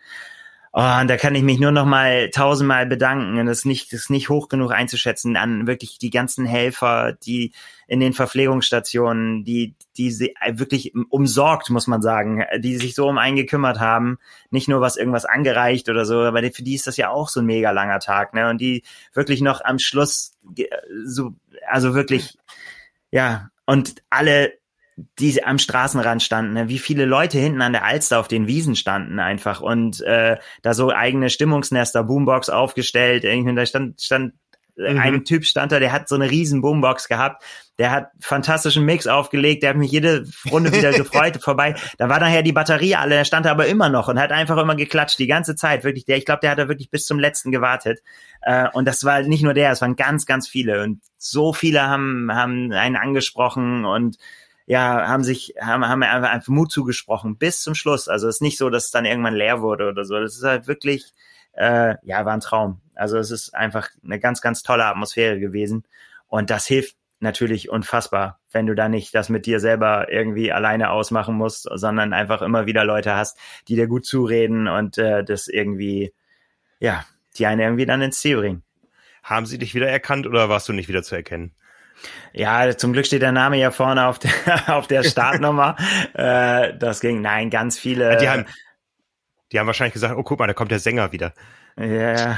Speaker 2: Oh, und da kann ich mich nur noch mal tausendmal bedanken. Und das ist nicht, das ist nicht hoch genug einzuschätzen an wirklich die ganzen Helfer, die in den Verpflegungsstationen, die, die sie wirklich umsorgt, muss man sagen, die sich so um einen gekümmert haben. Nicht nur was irgendwas angereicht oder so, aber für die ist das ja auch so ein mega langer Tag, ne? Und die wirklich noch am Schluss so, also wirklich, ja, und alle die am Straßenrand standen, ne? wie viele Leute hinten an der Alster auf den Wiesen standen einfach und äh, da so eigene Stimmungsnester, Boombox aufgestellt, irgendwie, da stand, stand mhm. ein Typ stand da, der hat so eine riesen Boombox gehabt, der hat fantastischen Mix aufgelegt, der hat mich jede Runde wieder gefreut, vorbei. Da war nachher die Batterie alle, der stand da aber immer noch und hat einfach immer geklatscht, die ganze Zeit, wirklich, der, ich glaube, der hat da wirklich bis zum letzten gewartet. Äh, und das war nicht nur der, es waren ganz, ganz viele und so viele haben, haben einen angesprochen und ja, haben sich, haben, haben einfach, einfach Mut zugesprochen bis zum Schluss. Also es ist nicht so, dass es dann irgendwann leer wurde oder so. Das ist halt wirklich, äh, ja, war ein Traum. Also es ist einfach eine ganz, ganz tolle Atmosphäre gewesen. Und das hilft natürlich unfassbar, wenn du da nicht das mit dir selber irgendwie alleine ausmachen musst, sondern einfach immer wieder Leute hast, die dir gut zureden und äh, das irgendwie, ja, die einen irgendwie dann ins Ziel bringen.
Speaker 1: Haben sie dich wieder erkannt oder warst du nicht wieder zu erkennen?
Speaker 2: Ja, zum Glück steht der Name ja vorne auf der, auf der Startnummer. äh, das ging, nein, ganz viele.
Speaker 1: Ja, die, haben, die haben wahrscheinlich gesagt, oh guck mal, da kommt der Sänger wieder.
Speaker 2: Ja,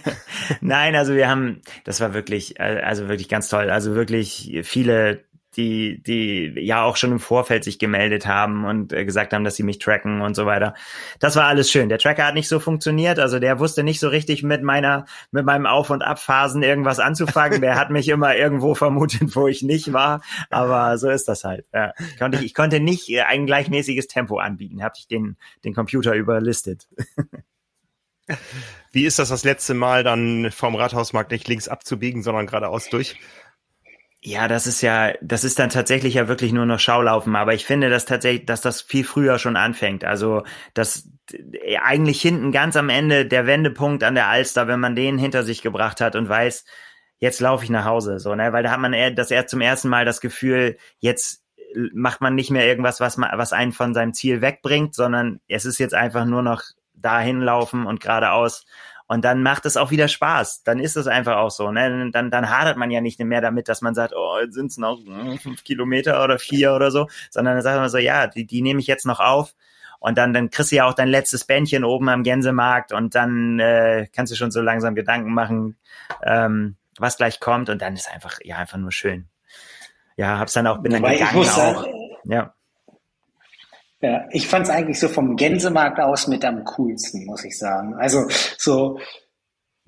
Speaker 2: nein, also wir haben, das war wirklich, äh, also wirklich ganz toll. Also wirklich viele die, die ja auch schon im Vorfeld sich gemeldet haben und äh, gesagt haben, dass sie mich tracken und so weiter. Das war alles schön. Der Tracker hat nicht so funktioniert, also der wusste nicht so richtig mit meiner, mit meinem Auf- und Abphasen irgendwas anzufangen. Der hat mich immer irgendwo vermutet, wo ich nicht war. Aber so ist das halt. Ja. Ich, konnte, ich konnte nicht äh, ein gleichmäßiges Tempo anbieten, habe ich den, den Computer überlistet.
Speaker 1: Wie ist das das letzte Mal dann vom Rathausmarkt nicht links abzubiegen, sondern geradeaus durch?
Speaker 2: Ja, das ist ja, das ist dann tatsächlich ja wirklich nur noch Schaulaufen. Aber ich finde, dass tatsächlich, dass das viel früher schon anfängt. Also, dass eigentlich hinten ganz am Ende der Wendepunkt an der Alster, wenn man den hinter sich gebracht hat und weiß, jetzt laufe ich nach Hause, so, ne, weil da hat man das eher zum ersten Mal das Gefühl, jetzt macht man nicht mehr irgendwas, was man, was einen von seinem Ziel wegbringt, sondern es ist jetzt einfach nur noch dahin laufen und geradeaus und dann macht es auch wieder Spaß. Dann ist es einfach auch so. Ne? Dann, dann hadert man ja nicht mehr damit, dass man sagt, oh, jetzt sind es noch hm, fünf Kilometer oder vier oder so, sondern dann sagt man so, ja, die, die nehme ich jetzt noch auf. Und dann, dann kriegst du ja auch dein letztes Bändchen oben am Gänsemarkt und dann äh, kannst du schon so langsam Gedanken machen, ähm, was gleich kommt. Und dann ist einfach, ja, einfach nur schön. Ja, hab's dann auch, bin dann Wobei gegangen auch. Sagen, ja.
Speaker 3: Ja, ich fand es eigentlich so vom Gänsemarkt aus mit am coolsten, muss ich sagen. Also so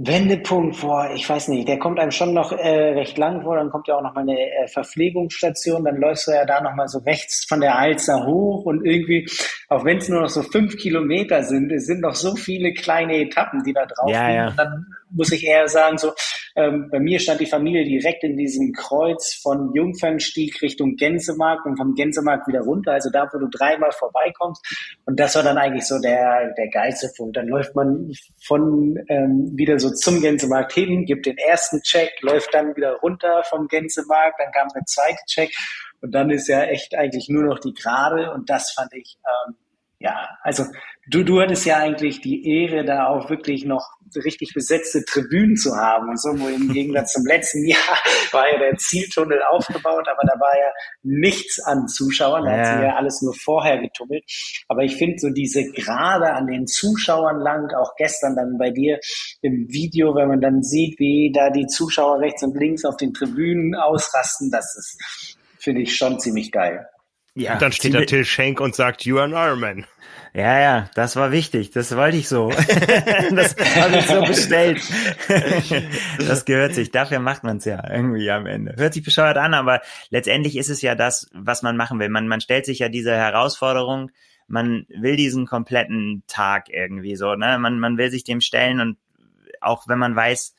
Speaker 3: Wendepunkt, boah, ich weiß nicht, der kommt einem schon noch äh, recht lang vor, dann kommt ja auch noch mal eine äh, Verpflegungsstation, dann läufst du ja da noch mal so rechts von der Alster hoch und irgendwie, auch wenn es nur noch so fünf Kilometer sind, es sind noch so viele kleine Etappen, die da drauf
Speaker 2: ja,
Speaker 3: liegen.
Speaker 2: Ja.
Speaker 3: Und dann muss ich eher sagen, so, Ähm, bei mir stand die Familie direkt in diesem Kreuz von Jungfernstieg Richtung Gänsemarkt und vom Gänsemarkt wieder runter, also da, wo du dreimal vorbeikommst. Und das war dann eigentlich so der, der geilste Punkt. Dann läuft man von ähm, wieder so zum Gänsemarkt hin, gibt den ersten Check, läuft dann wieder runter vom Gänsemarkt, dann kam der zweite Check und dann ist ja echt eigentlich nur noch die Gerade und das fand ich ähm, ja, also du, du hattest ja eigentlich die Ehre, da auch wirklich noch richtig besetzte Tribünen zu haben und so, wo im Gegensatz zum letzten Jahr war ja der Zieltunnel aufgebaut, aber da war ja nichts an Zuschauern, da ja. hat sich ja alles nur vorher getummelt. Aber ich finde so diese Gerade an den Zuschauern lang, auch gestern dann bei dir im Video, wenn man dann sieht, wie da die Zuschauer rechts und links auf den Tribünen ausrasten, das ist, finde ich schon ziemlich geil.
Speaker 1: Ja, und dann steht da Till Schenk und sagt, you are an Ironman.
Speaker 2: Ja, ja, das war wichtig. Das wollte ich so. das habe ich so bestellt. das gehört sich. Dafür macht man es ja irgendwie am Ende. Hört sich bescheuert an, aber letztendlich ist es ja das, was man machen will. Man, man stellt sich ja diese Herausforderung. Man will diesen kompletten Tag irgendwie so, ne? Man, man will sich dem stellen und auch wenn man weiß,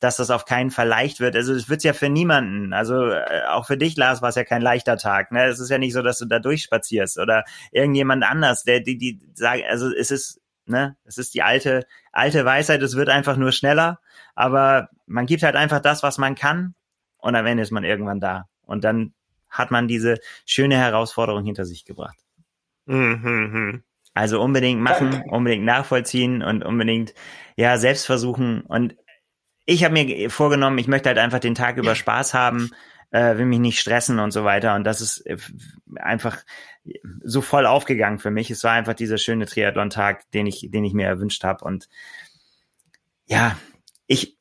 Speaker 2: dass das auf keinen Fall leicht wird. Also es wird's ja für niemanden. Also äh, auch für dich, Lars, war es ja kein leichter Tag. Ne? Es ist ja nicht so, dass du da durchspazierst oder irgendjemand anders, der die die sagen. Also es ist ne, es ist die alte alte Weisheit. Es wird einfach nur schneller. Aber man gibt halt einfach das, was man kann, und am Ende ist man irgendwann da. Und dann hat man diese schöne Herausforderung hinter sich gebracht. Mhm. Also unbedingt machen, unbedingt nachvollziehen und unbedingt ja selbst versuchen. Und ich habe mir vorgenommen, ich möchte halt einfach den Tag über Spaß haben, äh, will mich nicht stressen und so weiter. Und das ist äh, einfach so voll aufgegangen für mich. Es war einfach dieser schöne Triathlon-Tag, den ich, den ich mir erwünscht habe. Und ja, ich,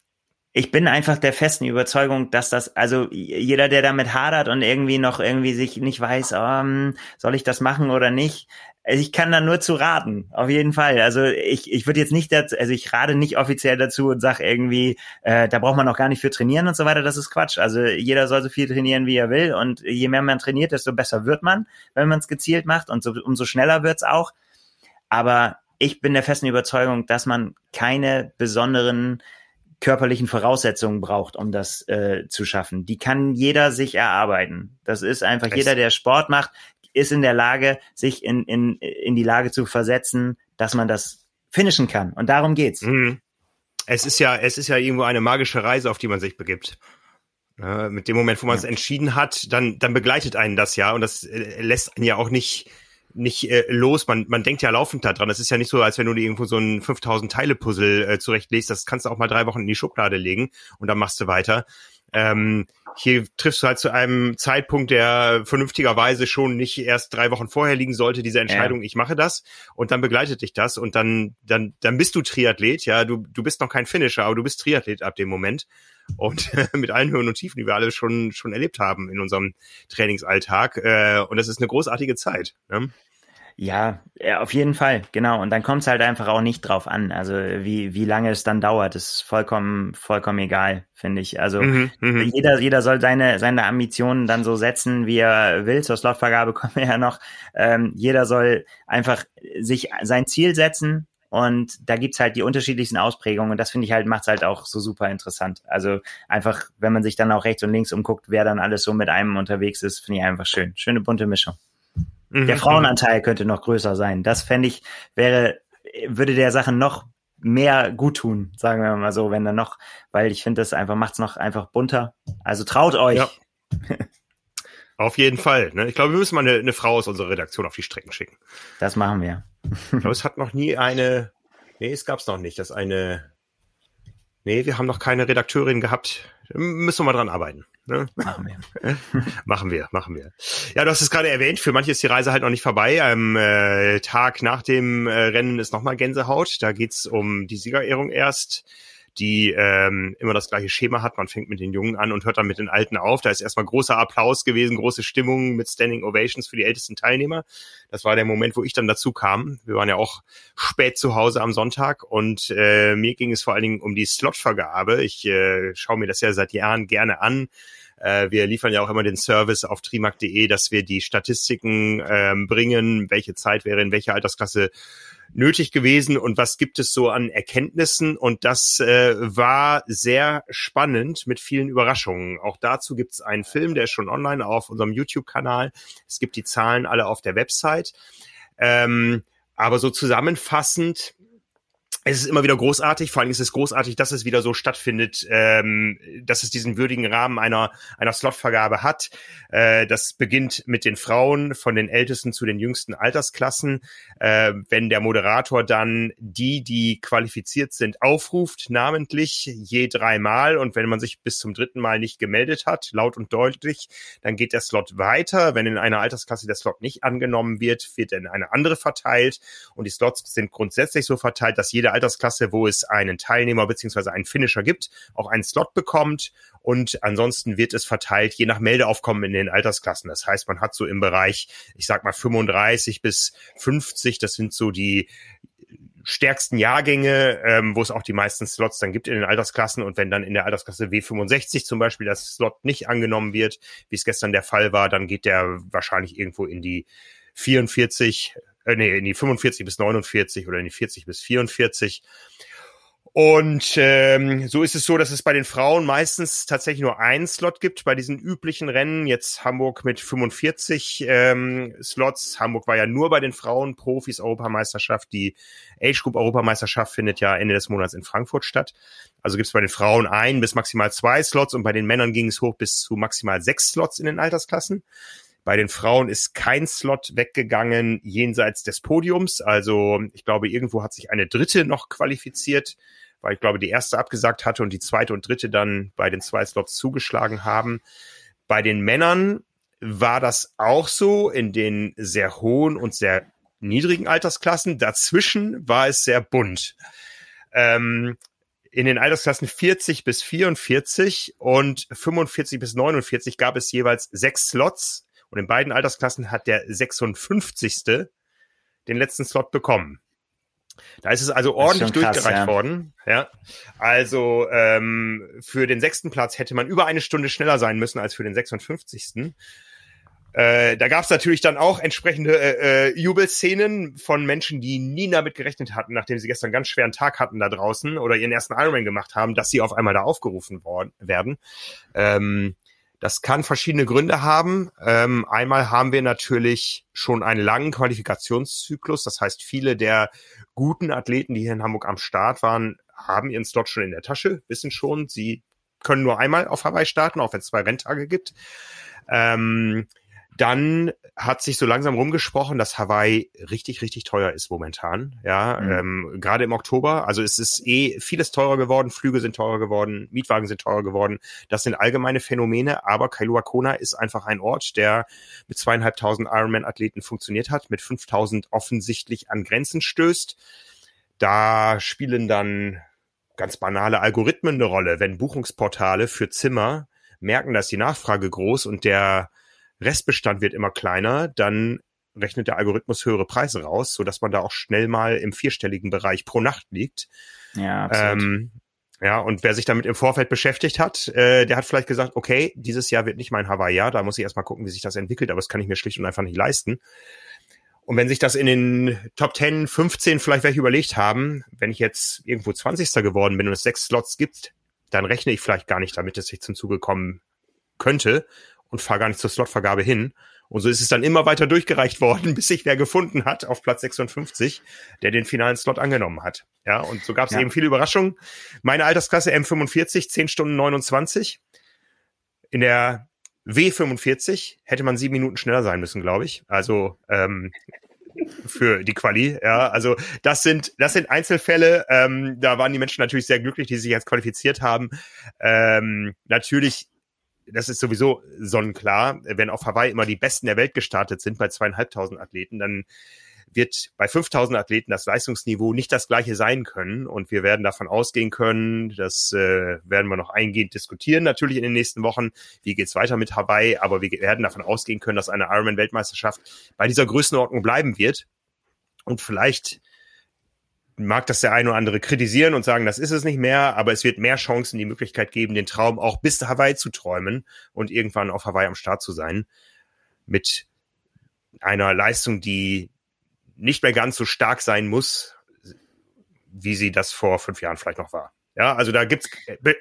Speaker 2: ich bin einfach der festen Überzeugung, dass das, also jeder, der damit hadert und irgendwie noch irgendwie sich nicht weiß, um, soll ich das machen oder nicht, also ich kann da nur zu raten, auf jeden Fall. Also ich, ich würde jetzt nicht, dazu, also ich rate nicht offiziell dazu und sage irgendwie, äh, da braucht man auch gar nicht für trainieren und so weiter. Das ist Quatsch. Also jeder soll so viel trainieren, wie er will. Und je mehr man trainiert, desto besser wird man, wenn man es gezielt macht. Und so, umso schneller wird's auch. Aber ich bin der festen Überzeugung, dass man keine besonderen körperlichen Voraussetzungen braucht, um das äh, zu schaffen. Die kann jeder sich erarbeiten. Das ist einfach Echt? jeder, der Sport macht, ist in der Lage, sich in, in, in die Lage zu versetzen, dass man das finishen kann. Und darum geht's. Mhm.
Speaker 1: Es ist ja, es ist ja irgendwo eine magische Reise, auf die man sich begibt. Ja, mit dem Moment, wo man es entschieden hat, dann, dann begleitet einen das ja und das äh, lässt einen ja auch nicht, nicht äh, los. Man, man denkt ja laufend da dran. Es ist ja nicht so, als wenn du dir irgendwo so ein 5000 Teile Puzzle äh, zurechtlegst. Das kannst du auch mal drei Wochen in die Schublade legen und dann machst du weiter. Ähm, hier triffst du halt zu einem Zeitpunkt, der vernünftigerweise schon nicht erst drei Wochen vorher liegen sollte, diese Entscheidung, ja. ich mache das und dann begleitet dich das und dann, dann, dann bist du Triathlet, ja, du, du bist noch kein Finisher, aber du bist Triathlet ab dem Moment und mit allen Höhen und Tiefen, die wir alle schon, schon erlebt haben in unserem Trainingsalltag äh, und das ist eine großartige Zeit. Ne?
Speaker 2: Ja, auf jeden Fall, genau. Und dann kommt es halt einfach auch nicht drauf an. Also wie, wie lange es dann dauert, ist vollkommen, vollkommen egal, finde ich. Also mhm, mhm, jeder, jeder soll seine, seine Ambitionen dann so setzen, wie er will. Zur Slotvergabe kommen wir ja noch. Ähm, jeder soll einfach sich sein Ziel setzen und da gibt's halt die unterschiedlichsten Ausprägungen und das finde ich halt, macht's halt auch so super interessant. Also einfach, wenn man sich dann auch rechts und links umguckt, wer dann alles so mit einem unterwegs ist, finde ich einfach schön. Schöne bunte Mischung. Mhm. Der Frauenanteil könnte noch größer sein. Das fände ich, wäre, würde der Sache noch mehr gut tun, sagen wir mal so, wenn dann noch, weil ich finde, das einfach macht's noch einfach bunter. Also traut euch. Ja.
Speaker 1: Auf jeden Fall. Ne? Ich glaube, wir müssen mal eine, eine, Frau aus unserer Redaktion auf die Strecken schicken.
Speaker 2: Das machen wir.
Speaker 1: ich glaube, es hat noch nie eine. Nee, es gab's noch nicht, dass eine. Nee, wir haben noch keine Redakteurin gehabt. Müssen wir mal dran arbeiten. Ne? Machen wir. machen wir, machen wir. Ja, du hast es gerade erwähnt, für manche ist die Reise halt noch nicht vorbei. Am äh, Tag nach dem äh, Rennen ist nochmal Gänsehaut. Da geht's um die Siegerehrung erst die ähm, immer das gleiche Schema hat. Man fängt mit den Jungen an und hört dann mit den Alten auf. Da ist erstmal großer Applaus gewesen, große Stimmung mit Standing Ovations für die ältesten Teilnehmer. Das war der Moment, wo ich dann dazu kam. Wir waren ja auch spät zu Hause am Sonntag und äh, mir ging es vor allen Dingen um die Slotvergabe. Ich äh, schaue mir das ja seit Jahren gerne an äh, wir liefern ja auch immer den Service auf trimark.de, dass wir die Statistiken ähm, bringen, welche Zeit wäre in welcher Altersklasse nötig gewesen und was gibt es so an Erkenntnissen? Und das äh, war sehr spannend mit vielen Überraschungen. Auch dazu gibt es einen Film, der ist schon online auf unserem YouTube-Kanal. Es gibt die Zahlen alle auf der Website. Ähm, aber so zusammenfassend es ist immer wieder großartig, vor allem ist es großartig, dass es wieder so stattfindet, ähm, dass es diesen würdigen Rahmen einer, einer Slotvergabe hat. Äh, das beginnt mit den Frauen von den ältesten zu den jüngsten Altersklassen. Äh, wenn der Moderator dann die, die qualifiziert sind, aufruft, namentlich je dreimal und wenn man sich bis zum dritten Mal nicht gemeldet hat, laut und deutlich, dann geht der Slot weiter. Wenn in einer Altersklasse der Slot nicht angenommen wird, wird in eine andere verteilt und die Slots sind grundsätzlich so verteilt, dass jeder Altersklasse, wo es einen Teilnehmer beziehungsweise einen Finisher gibt, auch einen Slot bekommt und ansonsten wird es verteilt je nach Meldeaufkommen in den Altersklassen. Das heißt, man hat so im Bereich, ich sag mal 35 bis 50, das sind so die stärksten Jahrgänge, ähm, wo es auch die meisten Slots dann gibt in den Altersklassen. Und wenn dann in der Altersklasse W65 zum Beispiel das Slot nicht angenommen wird, wie es gestern der Fall war, dann geht der wahrscheinlich irgendwo in die 44, äh, nee, in die 45 bis 49 oder in die 40 bis 44. Und ähm, so ist es so, dass es bei den Frauen meistens tatsächlich nur einen Slot gibt bei diesen üblichen Rennen. Jetzt Hamburg mit 45 ähm, Slots. Hamburg war ja nur bei den Frauen Profis Europameisterschaft. Die Age Group Europameisterschaft findet ja Ende des Monats in Frankfurt statt. Also gibt es bei den Frauen ein bis maximal zwei Slots und bei den Männern ging es hoch bis zu maximal sechs Slots in den Altersklassen. Bei den Frauen ist kein Slot weggegangen jenseits des Podiums. Also ich glaube, irgendwo hat sich eine dritte noch qualifiziert, weil ich glaube, die erste abgesagt hatte und die zweite und dritte dann bei den zwei Slots zugeschlagen haben. Bei den Männern war das auch so in den sehr hohen und sehr niedrigen Altersklassen. Dazwischen war es sehr bunt. Ähm, in den Altersklassen 40 bis 44 und 45 bis 49 gab es jeweils sechs Slots und in beiden Altersklassen hat der 56. den letzten Slot bekommen. Da ist es also ordentlich krass, durchgereicht ja. worden. Ja, also ähm, für den sechsten Platz hätte man über eine Stunde schneller sein müssen als für den 56. Äh, da gab es natürlich dann auch entsprechende äh, äh, Jubelszenen von Menschen, die nie damit gerechnet hatten, nachdem sie gestern einen ganz schweren Tag hatten da draußen oder ihren ersten Ironman gemacht haben, dass sie auf einmal da aufgerufen worden werden. Ähm, das kann verschiedene Gründe haben. Ähm, einmal haben wir natürlich schon einen langen Qualifikationszyklus. Das heißt, viele der guten Athleten, die hier in Hamburg am Start waren, haben ihren Slot schon in der Tasche, wissen schon, sie können nur einmal auf Hawaii starten, auch wenn es zwei Renntage gibt. Ähm, dann hat sich so langsam rumgesprochen, dass Hawaii richtig, richtig teuer ist momentan. Ja, mhm. ähm, gerade im Oktober. Also es ist eh vieles teurer geworden. Flüge sind teurer geworden, Mietwagen sind teurer geworden. Das sind allgemeine Phänomene. Aber Kailua Kona ist einfach ein Ort, der mit zweieinhalbtausend Ironman-Athleten funktioniert hat, mit 5000 offensichtlich an Grenzen stößt. Da spielen dann ganz banale Algorithmen eine Rolle. Wenn Buchungsportale für Zimmer merken, dass die Nachfrage groß und der Restbestand wird immer kleiner, dann rechnet der Algorithmus höhere Preise raus, so dass man da auch schnell mal im vierstelligen Bereich pro Nacht liegt. Ja, absolut. Ähm, ja, und wer sich damit im Vorfeld beschäftigt hat, äh, der hat vielleicht gesagt, okay, dieses Jahr wird nicht mein Hawaii-Jahr, da muss ich erstmal gucken, wie sich das entwickelt, aber das kann ich mir schlicht und einfach nicht leisten. Und wenn sich das in den Top 10, 15 vielleicht welche überlegt haben, wenn ich jetzt irgendwo 20. geworden bin und es sechs Slots gibt, dann rechne ich vielleicht gar nicht damit, dass ich zum Zuge kommen könnte und fahre gar nicht zur Slotvergabe hin. Und so ist es dann immer weiter durchgereicht worden, bis sich wer gefunden hat auf Platz 56, der den finalen Slot angenommen hat. Ja, und so gab es ja. eben viele Überraschungen. Meine Altersklasse M45, 10 Stunden 29. In der W45 hätte man sieben Minuten schneller sein müssen, glaube ich. Also ähm, für die Quali. Ja, also das sind das sind Einzelfälle. Ähm, da waren die Menschen natürlich sehr glücklich, die sich jetzt qualifiziert haben. Ähm, natürlich das ist sowieso sonnenklar, wenn auf Hawaii immer die Besten der Welt gestartet sind bei zweieinhalbtausend Athleten, dann wird bei 5000 Athleten das Leistungsniveau nicht das gleiche sein können. Und wir werden davon ausgehen können, das äh, werden wir noch eingehend diskutieren, natürlich in den nächsten Wochen. Wie geht's weiter mit Hawaii? Aber wir werden davon ausgehen können, dass eine Ironman-Weltmeisterschaft bei dieser Größenordnung bleiben wird. Und vielleicht mag das der eine oder andere kritisieren und sagen, das ist es nicht mehr, aber es wird mehr Chancen, die Möglichkeit geben, den Traum auch bis Hawaii zu träumen und irgendwann auf Hawaii am Start zu sein. Mit einer Leistung, die nicht mehr ganz so stark sein muss, wie sie das vor fünf Jahren vielleicht noch war. Ja, also da gibt's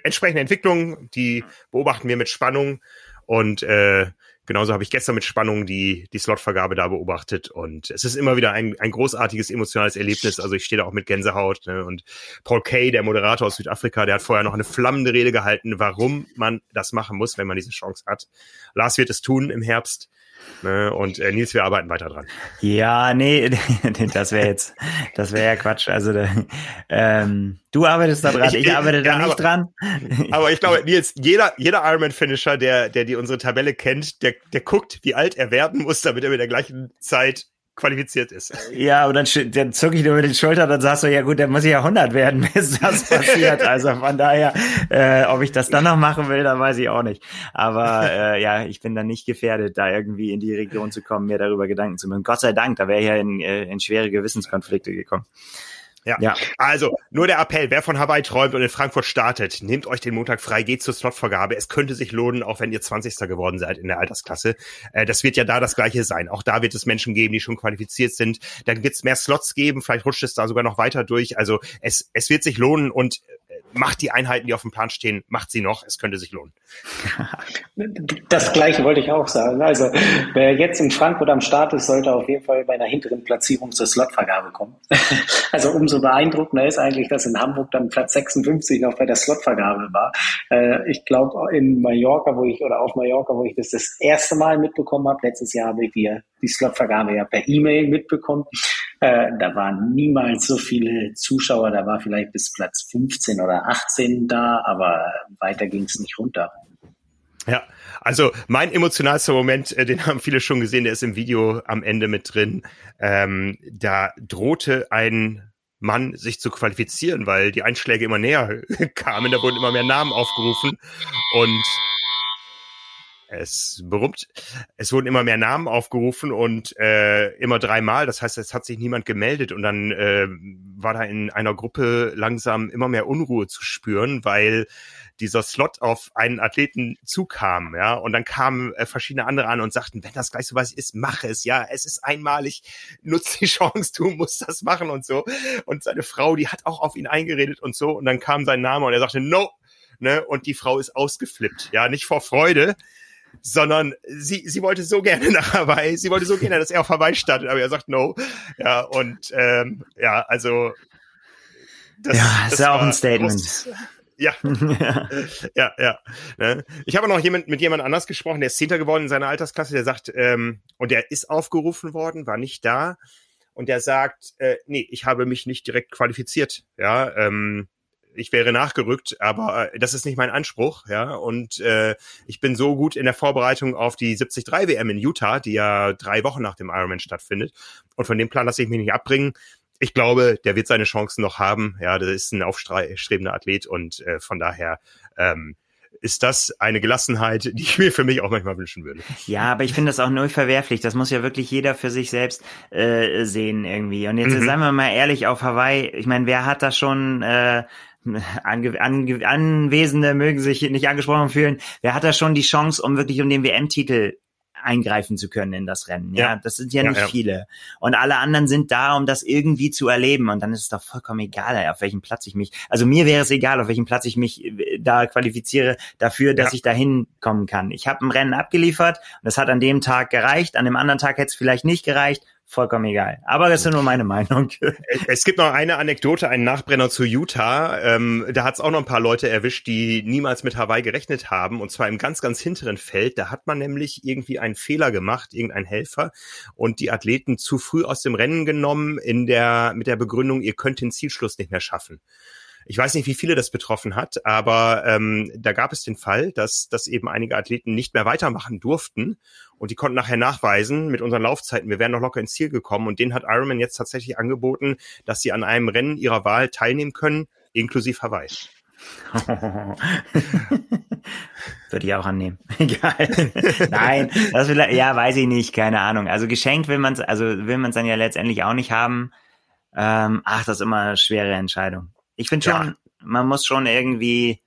Speaker 1: entsprechende Entwicklungen, die beobachten wir mit Spannung und äh, genauso habe ich gestern mit Spannung die, die Slotvergabe da beobachtet und es ist immer wieder ein, ein großartiges emotionales Erlebnis. Also ich stehe da auch mit Gänsehaut ne? und Paul Kay, der Moderator aus Südafrika, der hat vorher noch eine flammende Rede gehalten, warum man das machen muss, wenn man diese Chance hat. Lars wird es tun im Herbst. Ne? Und äh, Nils, wir arbeiten weiter dran.
Speaker 2: Ja, nee, das wäre jetzt, das wäre ja Quatsch. Also ähm, du arbeitest da dran, ich, ich arbeite da ja, nicht
Speaker 1: aber,
Speaker 2: dran.
Speaker 1: Aber ich glaube, Nils, jeder, jeder Ironman-Finisher, der, der die unsere Tabelle kennt, der, der guckt, wie alt er werden muss, damit er mit der gleichen Zeit qualifiziert ist.
Speaker 2: Ja, und dann, dann zucke ich nur mit den Schultern und sagst so, ja gut, dann muss ich ja 100 werden, bis das passiert. Also von daher, äh, ob ich das dann noch machen will, dann weiß ich auch nicht. Aber äh, ja, ich bin dann nicht gefährdet, da irgendwie in die Region zu kommen, mir darüber Gedanken zu machen. Gott sei Dank, da wäre ich ja in, äh, in schwere Gewissenskonflikte gekommen.
Speaker 1: Ja. ja. Also, nur der Appell, wer von Hawaii träumt und in Frankfurt startet, nehmt euch den Montag frei, geht zur Slotvergabe. Es könnte sich lohnen, auch wenn ihr 20. geworden seid in der Altersklasse. Äh, das wird ja da das Gleiche sein. Auch da wird es Menschen geben, die schon qualifiziert sind. Dann wird es mehr Slots geben, vielleicht rutscht es da sogar noch weiter durch. Also, es, es wird sich lohnen und macht die Einheiten, die auf dem Plan stehen, macht sie noch. Es könnte sich lohnen.
Speaker 3: Das Gleiche wollte ich auch sagen. Also wer jetzt in Frankfurt am Start ist, sollte auf jeden Fall bei einer hinteren Platzierung zur Slotvergabe kommen. Also umso beeindruckender ist eigentlich, dass in Hamburg dann Platz 56 noch bei der Slotvergabe war. Äh, ich glaube in Mallorca, wo ich oder auf Mallorca, wo ich das das erste Mal mitbekommen habe. Letztes Jahr habe ich die, die Slotvergabe ja per E-Mail mitbekommen. Äh, da waren niemals so viele Zuschauer, da war vielleicht bis Platz 15 oder 18 da, aber weiter ging es nicht runter.
Speaker 1: Ja, also mein emotionalster Moment, äh, den haben viele schon gesehen, der ist im Video am Ende mit drin. Ähm, da drohte ein Mann sich zu qualifizieren, weil die Einschläge immer näher kamen, da wurden immer mehr Namen aufgerufen und es berühmt. Es wurden immer mehr Namen aufgerufen und äh, immer dreimal. Das heißt, es hat sich niemand gemeldet und dann äh, war da in einer Gruppe langsam immer mehr Unruhe zu spüren, weil dieser Slot auf einen Athleten zukam, ja, und dann kamen äh, verschiedene andere an und sagten, wenn das gleich so was ist, mache es, ja, es ist einmalig, nutze die Chance, du musst das machen und so. Und seine Frau, die hat auch auf ihn eingeredet und so, und dann kam sein Name und er sagte, no, ne, und die Frau ist ausgeflippt, ja, nicht vor Freude, sondern sie, sie wollte so gerne nach Hawaii, sie wollte so gerne, dass er auf Hawaii startet, aber er sagt no. Ja, und ähm, ja, also
Speaker 2: das, ja, das ist ja auch ein Statement. Groß,
Speaker 1: ja. ja, ja. Ne? Ich habe noch jemand, mit jemand anders gesprochen, der ist Zehnter geworden in seiner Altersklasse, der sagt, ähm, und der ist aufgerufen worden, war nicht da. Und der sagt, äh, nee, ich habe mich nicht direkt qualifiziert. Ja, ähm, ich wäre nachgerückt, aber äh, das ist nicht mein Anspruch, ja. Und äh, ich bin so gut in der Vorbereitung auf die 73 WM in Utah, die ja drei Wochen nach dem Ironman stattfindet. Und von dem Plan lasse ich mich nicht abbringen. Ich glaube, der wird seine Chancen noch haben. Ja, das ist ein aufstrebender Athlet und äh, von daher ähm, ist das eine Gelassenheit, die ich mir für mich auch manchmal wünschen würde.
Speaker 2: Ja, aber ich finde das auch null verwerflich. Das muss ja wirklich jeder für sich selbst äh, sehen irgendwie. Und jetzt mhm. seien wir mal ehrlich auf Hawaii. Ich meine, wer hat da schon äh, Ange Ange Anwesende mögen sich nicht angesprochen fühlen. Wer hat da schon die Chance, um wirklich um den WM-Titel eingreifen zu können in das Rennen. Ja, ja das sind ja, ja nicht ja. viele. Und alle anderen sind da, um das irgendwie zu erleben. Und dann ist es doch vollkommen egal, auf welchem Platz ich mich, also mir wäre es egal, auf welchem Platz ich mich äh, da qualifiziere dafür, dass ich da hinkommen kann. Ich habe ein Rennen abgeliefert und das hat an dem Tag gereicht, an dem anderen Tag hätte es vielleicht nicht gereicht vollkommen egal. Aber das ist nur meine Meinung.
Speaker 1: Es gibt noch eine Anekdote, einen Nachbrenner zu Utah. Ähm, da hat es auch noch ein paar Leute erwischt, die niemals mit Hawaii gerechnet haben. Und zwar im ganz, ganz hinteren Feld. Da hat man nämlich irgendwie einen Fehler gemacht, irgendein Helfer, und die Athleten zu früh aus dem Rennen genommen in der, mit der Begründung, ihr könnt den Zielschluss nicht mehr schaffen. Ich weiß nicht, wie viele das betroffen hat, aber ähm, da gab es den Fall, dass, dass eben einige Athleten nicht mehr weitermachen durften und die konnten nachher nachweisen mit unseren Laufzeiten, wir wären noch locker ins Ziel gekommen und den hat Ironman jetzt tatsächlich angeboten, dass sie an einem Rennen ihrer Wahl teilnehmen können, inklusive Hawaii.
Speaker 2: Würde ich auch annehmen. Egal. Nein, das will, ja, weiß ich nicht, keine Ahnung. Also geschenkt will man es, also will man es dann ja letztendlich auch nicht haben. Ähm, ach, das ist immer eine schwere Entscheidung. Ich finde schon, ja. man muss schon irgendwie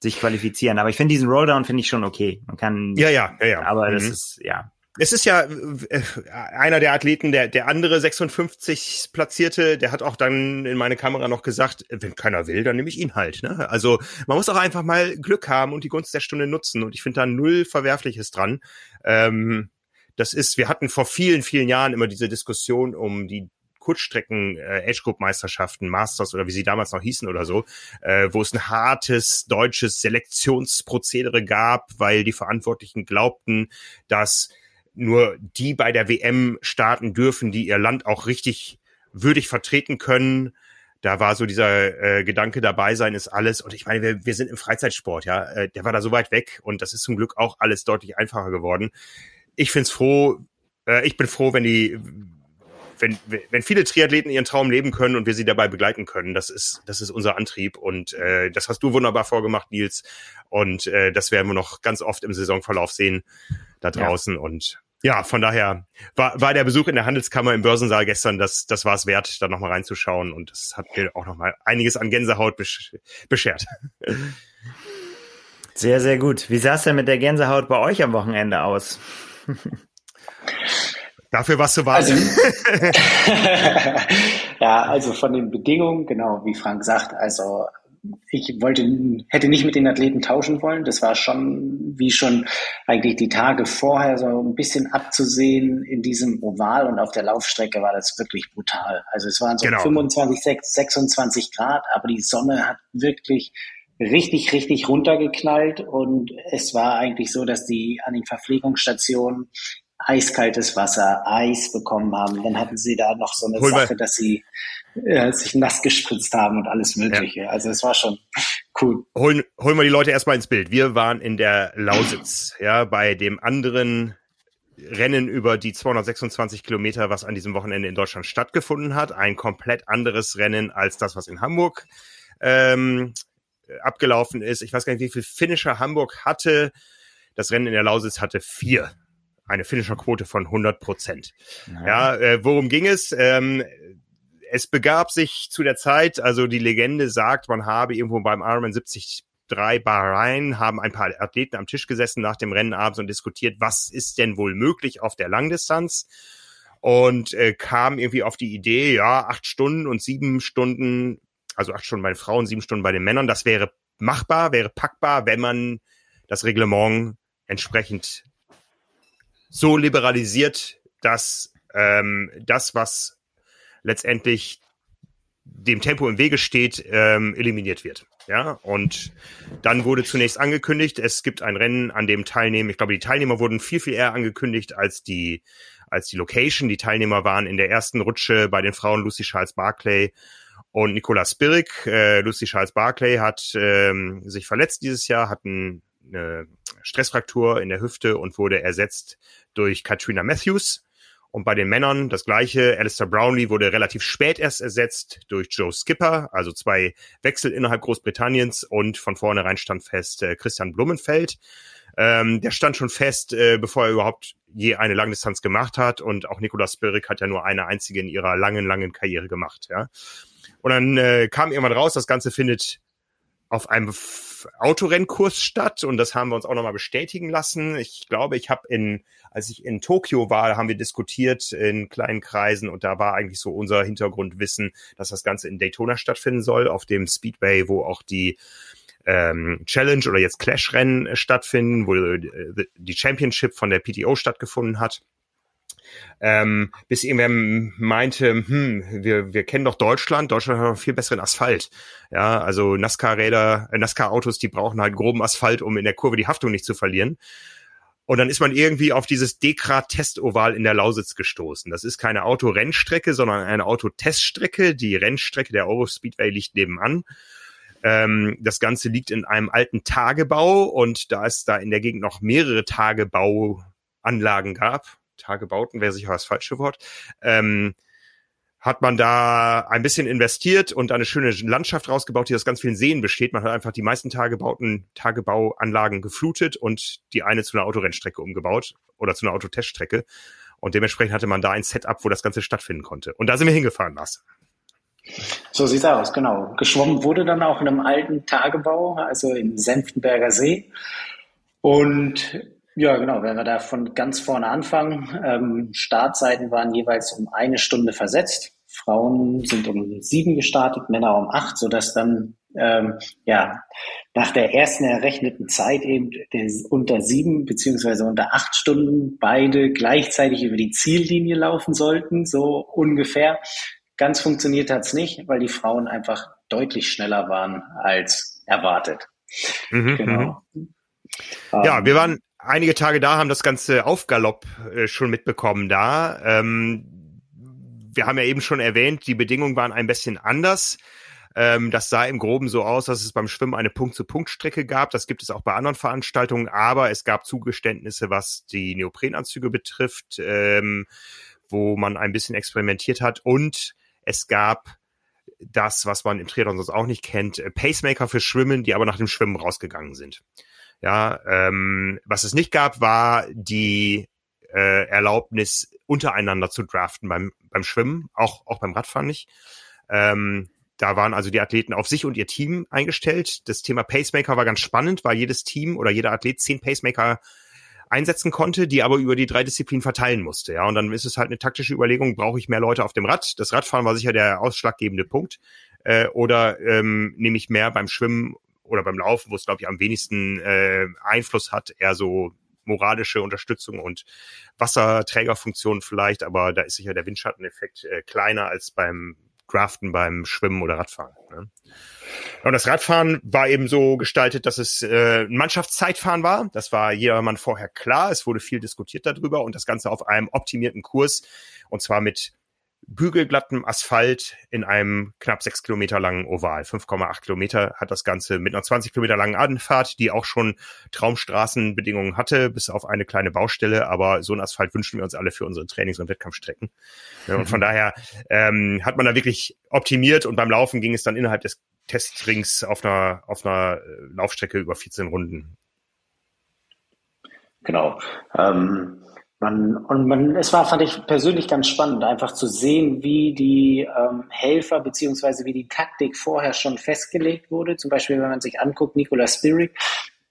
Speaker 2: sich qualifizieren. Aber ich finde diesen Rolldown finde ich schon okay. Man kann.
Speaker 1: Ja, ja, ja, ja.
Speaker 2: Aber mhm. das ist, ja.
Speaker 1: es ist ja äh, einer der Athleten, der, der andere 56 Platzierte, der hat auch dann in meine Kamera noch gesagt, wenn keiner will, dann nehme ich ihn halt. Ne? Also man muss auch einfach mal Glück haben und die Gunst der Stunde nutzen. Und ich finde da null Verwerfliches dran. Ähm, das ist, wir hatten vor vielen, vielen Jahren immer diese Diskussion um die Kurzstrecken äh, Age Group Meisterschaften, Masters oder wie sie damals noch hießen oder so, äh, wo es ein hartes deutsches Selektionsprozedere gab, weil die Verantwortlichen glaubten, dass nur die bei der WM starten dürfen, die ihr Land auch richtig würdig vertreten können. Da war so dieser äh, Gedanke dabei sein ist alles. Und ich meine, wir, wir sind im Freizeitsport, ja. Äh, der war da so weit weg und das ist zum Glück auch alles deutlich einfacher geworden. Ich find's froh, äh, ich bin froh, wenn die, wenn, wenn viele Triathleten ihren Traum leben können und wir sie dabei begleiten können. Das ist, das ist unser Antrieb und äh, das hast du wunderbar vorgemacht, Nils. Und äh, das werden wir noch ganz oft im Saisonverlauf sehen da draußen. Ja. Und ja, von daher war, war der Besuch in der Handelskammer im Börsensaal gestern, das, das war es wert, da nochmal reinzuschauen und das hat mir auch nochmal einiges an Gänsehaut besch beschert.
Speaker 2: Sehr, sehr gut. Wie sah es denn mit der Gänsehaut bei euch am Wochenende aus?
Speaker 1: Dafür was zu warten.
Speaker 3: Also, ja, also von den Bedingungen, genau, wie Frank sagt, also ich wollte, hätte nicht mit den Athleten tauschen wollen. Das war schon, wie schon eigentlich die Tage vorher so ein bisschen abzusehen in diesem Oval und auf der Laufstrecke war das wirklich brutal. Also es waren so genau. 25, 26 Grad, aber die Sonne hat wirklich richtig, richtig runtergeknallt und es war eigentlich so, dass die an den Verpflegungsstationen eiskaltes Wasser, Eis bekommen haben. Dann hatten sie da noch so eine Hol Sache, dass sie äh, sich nass gespritzt haben und alles Mögliche. Ja. Also es war schon cool.
Speaker 1: Holen, holen wir die Leute erstmal ins Bild. Wir waren in der Lausitz, ja, bei dem anderen Rennen über die 226 Kilometer, was an diesem Wochenende in Deutschland stattgefunden hat. Ein komplett anderes Rennen als das, was in Hamburg ähm, abgelaufen ist. Ich weiß gar nicht, wie viel Finisher Hamburg hatte. Das Rennen in der Lausitz hatte vier. Eine Finisher-Quote von 100 Prozent. Ja, äh, worum ging es? Ähm, es begab sich zu der Zeit, also die Legende sagt, man habe irgendwo beim Ironman 73 Bahrain, haben ein paar Athleten am Tisch gesessen nach dem Rennen abends und diskutiert, was ist denn wohl möglich auf der Langdistanz? Und äh, kam irgendwie auf die Idee, ja, acht Stunden und sieben Stunden, also acht Stunden bei den Frauen, sieben Stunden bei den Männern, das wäre machbar, wäre packbar, wenn man das Reglement entsprechend so liberalisiert, dass ähm, das, was letztendlich dem Tempo im Wege steht, ähm, eliminiert wird. Ja, und dann wurde zunächst angekündigt, es gibt ein Rennen, an dem teilnehmen. Ich glaube, die Teilnehmer wurden viel, viel eher angekündigt als die, als die Location. Die Teilnehmer waren in der ersten Rutsche bei den Frauen Lucy Charles Barclay und Nicola Spirik. Äh, Lucy Charles Barclay hat ähm, sich verletzt dieses Jahr, hat ein, eine Stressfraktur in der Hüfte und wurde ersetzt durch Katrina Matthews. Und bei den Männern das gleiche. Alistair Brownlee wurde relativ spät erst ersetzt durch Joe Skipper, also zwei Wechsel innerhalb Großbritanniens und von vornherein stand fest äh, Christian Blumenfeld. Ähm, der stand schon fest, äh, bevor er überhaupt je eine Langdistanz gemacht hat. Und auch Nicolas Spirik hat ja nur eine einzige in ihrer langen, langen Karriere gemacht. Ja. Und dann äh, kam irgendwann raus, das Ganze findet auf einem Autorennkurs statt und das haben wir uns auch nochmal bestätigen lassen. Ich glaube, ich habe in, als ich in Tokio war, haben wir diskutiert in kleinen Kreisen und da war eigentlich so unser Hintergrundwissen, dass das Ganze in Daytona stattfinden soll, auf dem Speedway, wo auch die ähm, Challenge oder jetzt Clash-Rennen stattfinden, wo äh, die Championship von der PTO stattgefunden hat. Ähm, bis irgendwer meinte, hm, wir, wir kennen doch Deutschland, Deutschland hat noch viel besseren Asphalt. Ja, also NASCAR-Räder, äh, NASCAR-Autos, die brauchen halt groben Asphalt, um in der Kurve die Haftung nicht zu verlieren. Und dann ist man irgendwie auf dieses Dekra-Testoval in der Lausitz gestoßen. Das ist keine Autorennstrecke, sondern eine Autoteststrecke. Die Rennstrecke der Eurospeedway liegt nebenan. Ähm, das Ganze liegt in einem alten Tagebau und da es da in der Gegend noch mehrere Tagebauanlagen gab, Tagebauten wäre sicher das falsche Wort, ähm, hat man da ein bisschen investiert und eine schöne Landschaft rausgebaut, die aus ganz vielen Seen besteht. Man hat einfach die meisten Tagebauten, Tagebauanlagen geflutet und die eine zu einer Autorennstrecke umgebaut oder zu einer Autoteststrecke. Und dementsprechend hatte man da ein Setup, wo das Ganze stattfinden konnte. Und da sind wir hingefahren, Lars.
Speaker 3: So sieht's aus, genau. Geschwommen wurde dann auch in einem alten Tagebau, also im Senftenberger See. Und Ja, genau. Wenn wir da von ganz vorne anfangen, ähm, Startzeiten waren jeweils um eine Stunde versetzt. Frauen sind um sieben gestartet, Männer um acht, sodass dann ähm, ja nach der ersten errechneten Zeit eben unter sieben beziehungsweise unter acht Stunden beide gleichzeitig über die Ziellinie laufen sollten, so ungefähr. Ganz funktioniert hat's nicht, weil die Frauen einfach deutlich schneller waren als erwartet.
Speaker 1: Mhm, genau. Mhm. Ja, ähm, wir waren einige Tage da, haben das ganze Aufgalopp äh, schon mitbekommen da. Ähm, wir haben ja eben schon erwähnt, die Bedingungen waren ein bisschen anders. Ähm, das sah im Groben so aus, dass es beim Schwimmen eine Punkt-zu-Punkt-Strecke gab. Das gibt es auch bei anderen Veranstaltungen, aber es gab Zugeständnisse, was die Neoprenanzüge betrifft, ähm, wo man ein bisschen experimentiert hat. Und es gab das, was man im Triathlon sonst auch nicht kennt, äh, Pacemaker für Schwimmen, die aber nach dem Schwimmen rausgegangen sind. Ja, ähm, was es nicht gab, war die äh, Erlaubnis, untereinander zu draften beim, beim Schwimmen, auch, auch beim Radfahren nicht. Ähm, da waren also die Athleten auf sich und ihr Team eingestellt. Das Thema Pacemaker war ganz spannend, weil jedes Team oder jeder Athlet zehn Pacemaker einsetzen konnte, die aber über die drei Disziplinen verteilen musste. Ja, und dann ist es halt eine taktische Überlegung, brauche ich mehr Leute auf dem Rad? Das Radfahren war sicher der ausschlaggebende Punkt. Äh, oder ähm, nehme ich mehr beim Schwimmen oder beim Laufen, wo es, glaube ich, am wenigsten äh, Einfluss hat, eher so moralische Unterstützung und Wasserträgerfunktion vielleicht, aber da ist sicher der Windschatteneffekt äh, kleiner als beim Draften beim Schwimmen oder Radfahren. Ne? Und das Radfahren war eben so gestaltet, dass es äh, ein Mannschaftszeitfahren war. Das war jedermann vorher klar. Es wurde viel diskutiert darüber und das Ganze auf einem optimierten Kurs und zwar mit bügelglattem Asphalt in einem knapp sechs Kilometer langen Oval. 5,8 Kilometer hat das Ganze mit einer 20 Kilometer langen Anfahrt, die auch schon Traumstraßenbedingungen hatte, bis auf eine kleine Baustelle. Aber so ein Asphalt wünschen wir uns alle für unsere Trainings- und Wettkampfstrecken. Und von mhm. daher ähm, hat man da wirklich optimiert und beim Laufen ging es dann innerhalb des Testrings auf einer, auf einer äh, Laufstrecke über 14 Runden.
Speaker 3: Genau. Ähm man, und man, es war, fand ich persönlich ganz spannend, einfach zu sehen, wie die ähm, Helfer beziehungsweise wie die Taktik vorher schon festgelegt wurde. Zum Beispiel, wenn man sich anguckt, Nicola Spirik,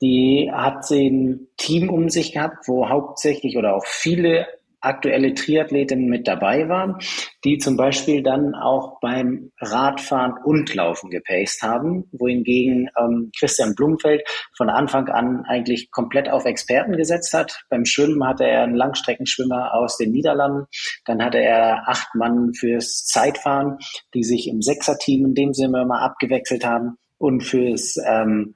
Speaker 3: die hat ein Team um sich gehabt, wo hauptsächlich oder auch viele aktuelle Triathletinnen mit dabei waren, die zum Beispiel dann auch beim Radfahren und Laufen gepaced haben, wohingegen ähm, Christian Blumfeld von Anfang an eigentlich komplett auf Experten gesetzt hat. Beim Schwimmen hatte er einen Langstreckenschwimmer aus den Niederlanden, dann hatte er acht Mann fürs Zeitfahren, die sich im Sechser-Team in dem Sinne mal abgewechselt haben und fürs ähm,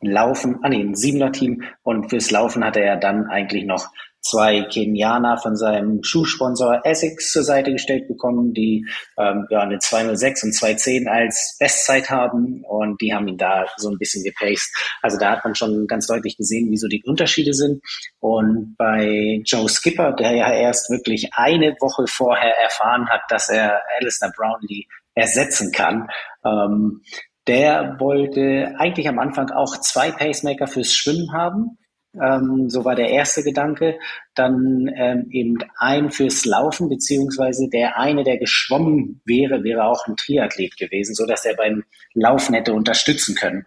Speaker 3: Laufen, ah nee, ein Siebener-Team und fürs Laufen hatte er dann eigentlich noch zwei Kenianer von seinem Schuhsponsor Essex zur Seite gestellt bekommen, die ähm, ja eine 206 und 210 als Bestzeit haben und die haben ihn da so ein bisschen gepaced. Also da hat man schon ganz deutlich gesehen, wieso die Unterschiede sind. Und bei Joe Skipper, der ja erst wirklich eine Woche vorher erfahren hat, dass er Alistair Brownlee ersetzen kann, ähm, der wollte eigentlich am Anfang auch zwei Pacemaker fürs Schwimmen haben ähm, so war der erste Gedanke. Dann ähm, eben ein fürs Laufen, beziehungsweise der eine, der geschwommen wäre, wäre auch ein Triathlet gewesen, so dass er beim Laufen hätte unterstützen können.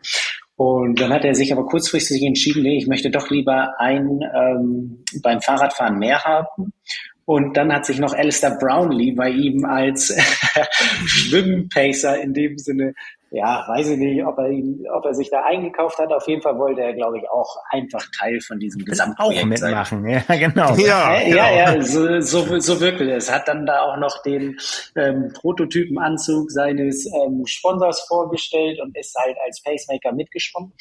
Speaker 3: Und dann hat er sich aber kurzfristig entschieden, nee, ich möchte doch lieber ein ähm, beim Fahrradfahren mehr haben. Und dann hat sich noch Alistair Brownlee bei ihm als Schwimmpacer in dem Sinne ja, weiß ich nicht, ob er, ihn, ob er sich da eingekauft hat. Auf jeden Fall wollte er, glaube ich, auch einfach Teil von diesem Gesamtprojekt
Speaker 2: auch mitmachen. Sein. Ja, genau.
Speaker 3: Ja, genau. ja, ja so, so, so wirklich. Es hat dann da auch noch den ähm, Prototypenanzug seines ähm, Sponsors vorgestellt und ist halt als Pacemaker mitgeschwommen.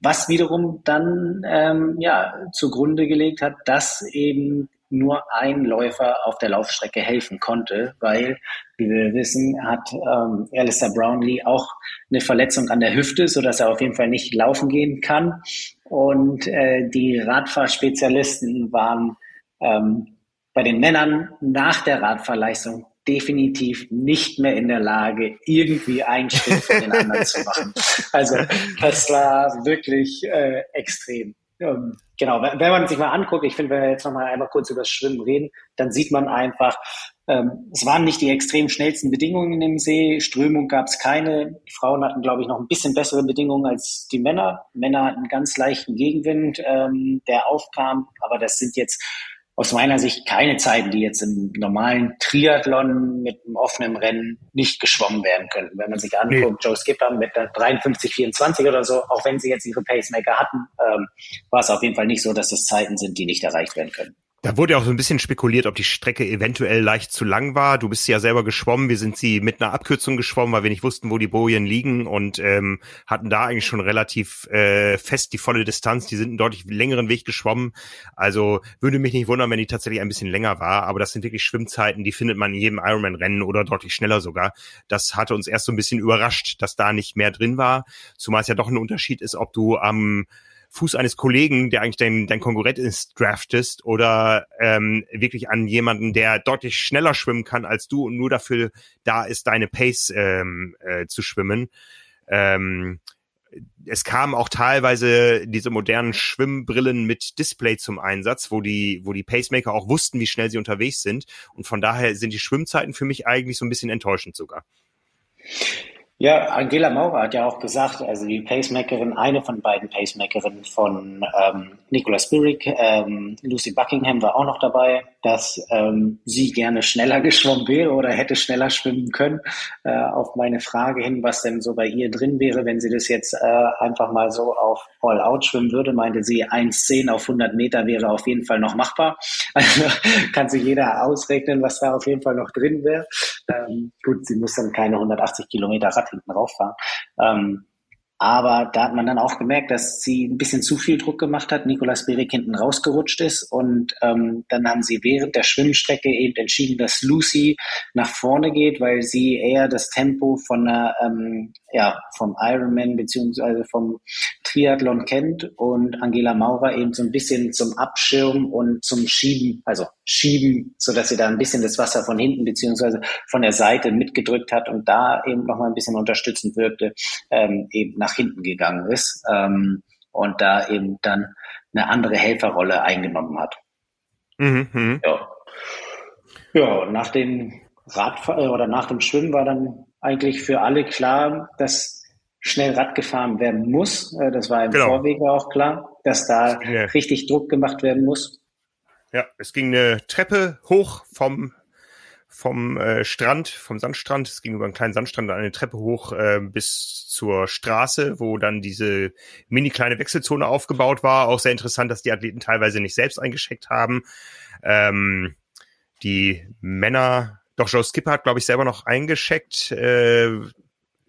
Speaker 3: Was wiederum dann ähm, ja zugrunde gelegt hat, dass eben nur ein Läufer auf der Laufstrecke helfen konnte, weil, wie wir wissen, hat ähm, Alistair Brownlee auch eine Verletzung an der Hüfte, so dass er auf jeden Fall nicht laufen gehen kann. Und äh, die Radfahrspezialisten waren ähm, bei den Männern nach der Radfahrleistung definitiv nicht mehr in der Lage, irgendwie einen Schritt von den anderen zu machen. Also das war wirklich äh, extrem. Ähm, genau, wenn man sich mal anguckt, ich finde, wenn wir jetzt noch mal einmal kurz über das Schwimmen reden, dann sieht man einfach, Ähm, es waren nicht die extrem schnellsten Bedingungen im See. Strömung gab es keine. Die Frauen hatten, glaube ich, noch ein bisschen bessere Bedingungen als die Männer. Männer hatten ganz leichten Gegenwind, ähm, der aufkam. Aber das sind jetzt aus meiner Sicht keine Zeiten, die jetzt im normalen Triathlon mit einem offenen Rennen nicht geschwommen werden könnten. Wenn man sich anguckt, nee. Joe Skipper mit der 53, 24 oder so, auch wenn sie jetzt ihre Pacemaker hatten, ähm, war es auf jeden Fall nicht so, dass das Zeiten sind, die nicht erreicht werden können.
Speaker 1: Da wurde ja auch so ein bisschen spekuliert, ob die Strecke eventuell leicht zu lang war. Du bist ja selber geschwommen. Wir sind sie mit einer Abkürzung geschwommen, weil wir nicht wussten, wo die Bojen liegen und ähm, hatten da eigentlich schon relativ äh, fest die volle Distanz. Die sind einen deutlich längeren Weg geschwommen. Also würde mich nicht wundern, wenn die tatsächlich ein bisschen länger war. Aber das sind wirklich Schwimmzeiten, die findet man in jedem Ironman-Rennen oder deutlich schneller sogar. Das hatte uns erst so ein bisschen überrascht, dass da nicht mehr drin war. Zumal es ja doch ein Unterschied ist, ob du am Fuß eines Kollegen, der eigentlich dein, dein Konkurrent ist, draftest oder ähm, wirklich an jemanden, der deutlich schneller schwimmen kann als du und nur dafür da ist, deine Pace ähm, äh, zu schwimmen. Ähm, es kamen auch teilweise diese modernen Schwimmbrillen mit Display zum Einsatz, wo die, wo die Pacemaker auch wussten, wie schnell sie unterwegs sind. Und von daher sind die Schwimmzeiten für mich eigentlich so ein bisschen enttäuschend sogar.
Speaker 3: Ja, Angela Maurer hat ja auch gesagt, also die Pacemakerin, eine von beiden Pacemakerinnen von ähm, Nicolas Spirik, ähm, Lucy Buckingham war auch noch dabei, dass ähm, sie gerne schneller geschwommen wäre oder hätte schneller schwimmen können. Äh, auf meine Frage hin, was denn so bei ihr drin wäre, wenn sie das jetzt äh, einfach mal so auf All-Out schwimmen würde, meinte sie, 1,10 auf 100 Meter wäre auf jeden Fall noch machbar. Also kann sich jeder ausrechnen, was da auf jeden Fall noch drin wäre. Ähm, gut, sie muss dann keine 180 Kilometer Rad hinten rauffahren. Ähm, aber da hat man dann auch gemerkt, dass sie ein bisschen zu viel Druck gemacht hat. Nicolas Berik hinten rausgerutscht ist. Und ähm, dann haben sie während der Schwimmstrecke eben entschieden, dass Lucy nach vorne geht, weil sie eher das Tempo von einer, ähm, ja, vom Ironman beziehungsweise vom Triathlon kennt und Angela Maurer eben so ein bisschen zum Abschirmen und zum Schieben, also schieben, so dass sie da ein bisschen das Wasser von hinten beziehungsweise von der Seite mitgedrückt hat und da eben noch mal ein bisschen unterstützend wirkte, ähm, eben nach hinten gegangen ist ähm, und da eben dann eine andere Helferrolle eingenommen hat. Mhm, mhm. ja. ja, nach dem Radfahren oder nach dem Schwimmen war dann eigentlich für alle klar, dass schnell Rad gefahren werden muss. Äh, das war im genau. Vorwege auch klar, dass da ja. richtig Druck gemacht werden muss.
Speaker 1: Ja, es ging eine Treppe hoch vom vom äh, Strand, vom Sandstrand. Es ging über einen kleinen Sandstrand eine Treppe hoch äh, bis zur Straße, wo dann diese mini kleine Wechselzone aufgebaut war. Auch sehr interessant, dass die Athleten teilweise nicht selbst eingeschickt haben. Ähm, die Männer, doch Joe Skipper hat, glaube ich, selber noch eingeschickt. Äh,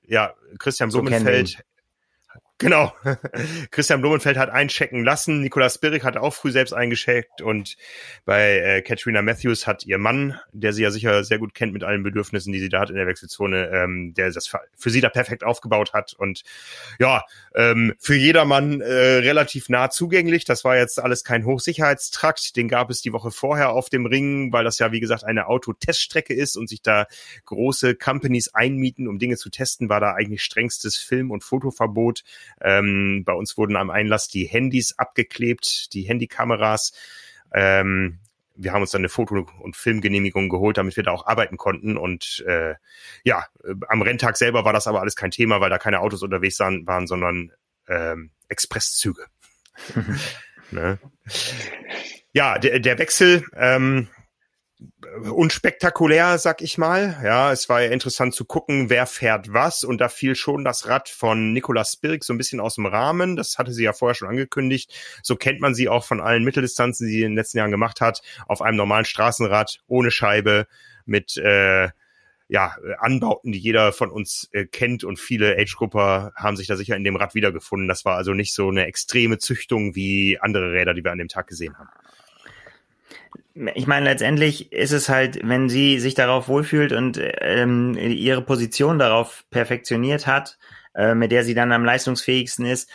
Speaker 1: ja, Christian Blumenfeld. So Genau. Christian Blumenfeld hat einchecken lassen. Nicolas Spirik hat auch früh selbst eingeschickt und bei äh, Katrina Matthews hat ihr Mann, der sie ja sicher sehr gut kennt mit allen Bedürfnissen, die sie da hat in der Wechselzone, ähm, der das für sie da perfekt aufgebaut hat und ja, ähm, für jedermann äh, relativ nah zugänglich. Das war jetzt alles kein Hochsicherheitstrakt. Den gab es die Woche vorher auf dem Ring, weil das ja wie gesagt eine Autoteststrecke ist und sich da große Companies einmieten, um Dinge zu testen, war da eigentlich strengstes Film- und Fotoverbot. Ähm, bei uns wurden am Einlass die Handys abgeklebt, die Handykameras. Ähm, wir haben uns dann eine Foto- und Filmgenehmigung geholt, damit wir da auch arbeiten konnten. Und äh, ja, am Renntag selber war das aber alles kein Thema, weil da keine Autos unterwegs waren, sondern ähm, Expresszüge. ne? Ja, der, der Wechsel, ähm, unspektakulär, sag ich mal. Ja, es war ja interessant zu gucken, wer fährt was. Und da fiel schon das Rad von Nicolas Spirk so ein bisschen aus dem Rahmen. Das hatte sie ja vorher schon angekündigt. So kennt man sie auch von allen Mitteldistanzen, die sie in den letzten Jahren gemacht hat. Auf einem normalen Straßenrad, ohne Scheibe, mit äh, ja, Anbauten, die jeder von uns äh, kennt und viele Age-Grupper haben sich da sicher in dem Rad wiedergefunden. Das war also nicht so eine extreme Züchtung wie andere Räder, die wir an dem Tag gesehen haben
Speaker 2: ich meine, letztendlich ist es halt, wenn sie sich darauf wohlfühlt und ähm, ihre Position darauf perfektioniert hat, äh, mit der sie dann am leistungsfähigsten ist,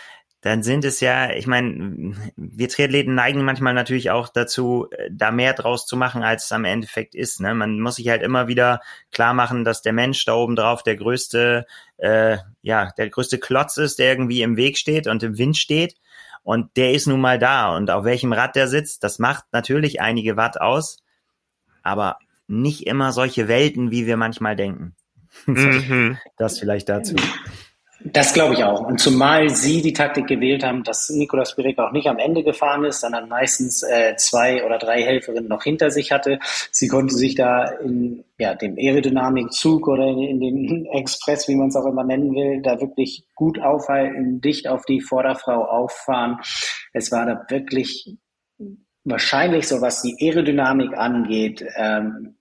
Speaker 2: dann sind es ja, ich meine, wir Triathleten neigen manchmal natürlich auch dazu, da mehr draus zu machen, als es am Endeffekt ist. Ne? Man muss sich halt immer wieder klar machen, dass der Mensch da oben drauf der größte, äh, ja, der größte Klotz ist, der irgendwie im Weg steht und im Wind steht. Und der ist nun mal da. Und auf welchem Rad der sitzt, das macht natürlich einige Watt aus. Aber nicht immer solche Welten, wie wir manchmal denken. Mhm. Das vielleicht dazu.
Speaker 3: Das glaube ich auch. Und zumal Sie die Taktik gewählt haben, dass Nikolaus Birek auch nicht am Ende gefahren ist, sondern meistens äh, zwei oder drei Helferinnen noch hinter sich hatte. Sie konnte sich da in ja, dem Aerodynamikzug oder in, in den Express, wie man es auch immer nennen will, da wirklich gut aufhalten, dicht auf die Vorderfrau auffahren. Es war da wirklich wahrscheinlich so, was die Aerodynamik angeht, ähm,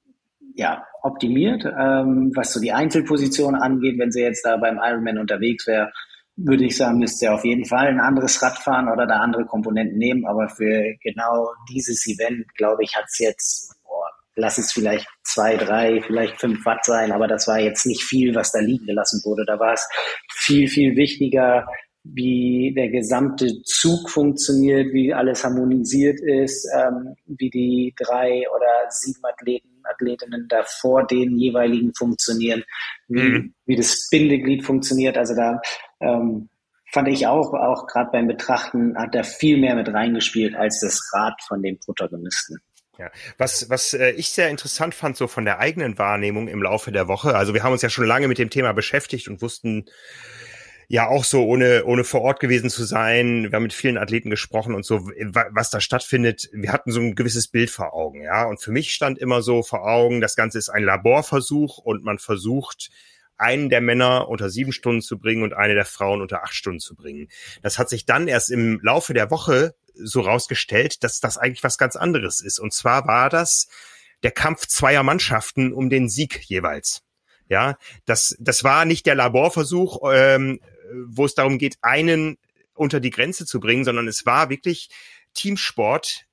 Speaker 3: ja, optimiert. Ähm, was so die Einzelposition angeht, wenn sie jetzt da beim Ironman unterwegs wäre, würde ich sagen, müsste sie auf jeden Fall ein anderes Rad fahren oder da andere Komponenten nehmen. Aber für genau dieses Event, glaube ich, hat es jetzt, boah, lass es vielleicht zwei, drei, vielleicht fünf Watt sein, aber das war jetzt nicht viel, was da liegen gelassen wurde. Da war es viel, viel wichtiger, wie der gesamte Zug funktioniert, wie alles harmonisiert ist, ähm, wie die drei oder sieben Athleten, Athletinnen da vor den jeweiligen funktionieren, wie, mhm. wie das Bindeglied funktioniert. Also da ähm, fand ich auch, auch gerade beim Betrachten, hat er viel mehr mit reingespielt als das Rad von den Protagonisten.
Speaker 1: Ja, was, was äh, ich sehr interessant fand, so von der eigenen Wahrnehmung im Laufe der Woche, also wir haben uns ja schon lange mit dem Thema beschäftigt und wussten, ja auch so, ohne, ohne vor Ort gewesen zu sein. Wir haben mit vielen Athleten gesprochen und so, was da stattfindet. Wir hatten so ein gewisses Bild vor Augen, ja. Und für mich stand immer so vor Augen, das Ganze ist ein Laborversuch und man versucht, einen der Männer unter sieben Stunden zu bringen und eine der Frauen unter acht Stunden zu bringen. Das hat sich dann erst im Laufe der Woche so rausgestellt, dass das eigentlich was ganz anderes ist. Und zwar war das der Kampf zweier Mannschaften um den Sieg jeweils. Ja, das, das war nicht der Laborversuch, ähm, wo es darum geht, einen unter die Grenze zu bringen, sondern es war wirklich Teamsport,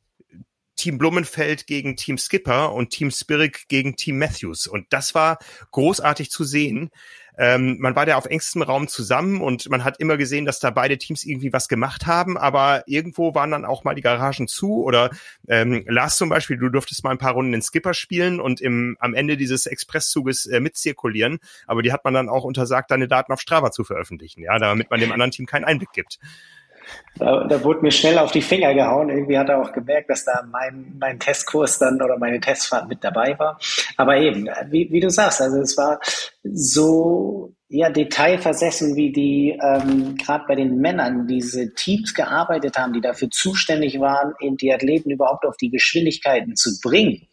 Speaker 1: Team Blumenfeld gegen Team Skipper und Team Spirik gegen Team Matthews. Und das war großartig zu sehen. Ähm, man war da auf engstem Raum zusammen und man hat immer gesehen, dass da beide Teams irgendwie was gemacht haben, aber irgendwo waren dann auch mal die Garagen zu oder ähm, Lars zum Beispiel, du durftest mal ein paar Runden in Skipper spielen und im, am Ende dieses Expresszuges äh, mitzirkulieren, aber die hat man dann auch untersagt, deine Daten auf Strava zu veröffentlichen, ja, damit man dem anderen Team keinen Einblick gibt.
Speaker 3: Da, da wurde mir schnell auf die Finger gehauen. Irgendwie hat er auch gemerkt, dass da mein, mein Testkurs dann oder meine Testfahrt mit dabei war. Aber eben, wie, wie du sagst, also es war so ja, detailversessen, wie die ähm, gerade bei den Männern diese Teams gearbeitet haben, die dafür zuständig waren, eben die Athleten überhaupt auf die Geschwindigkeiten zu bringen.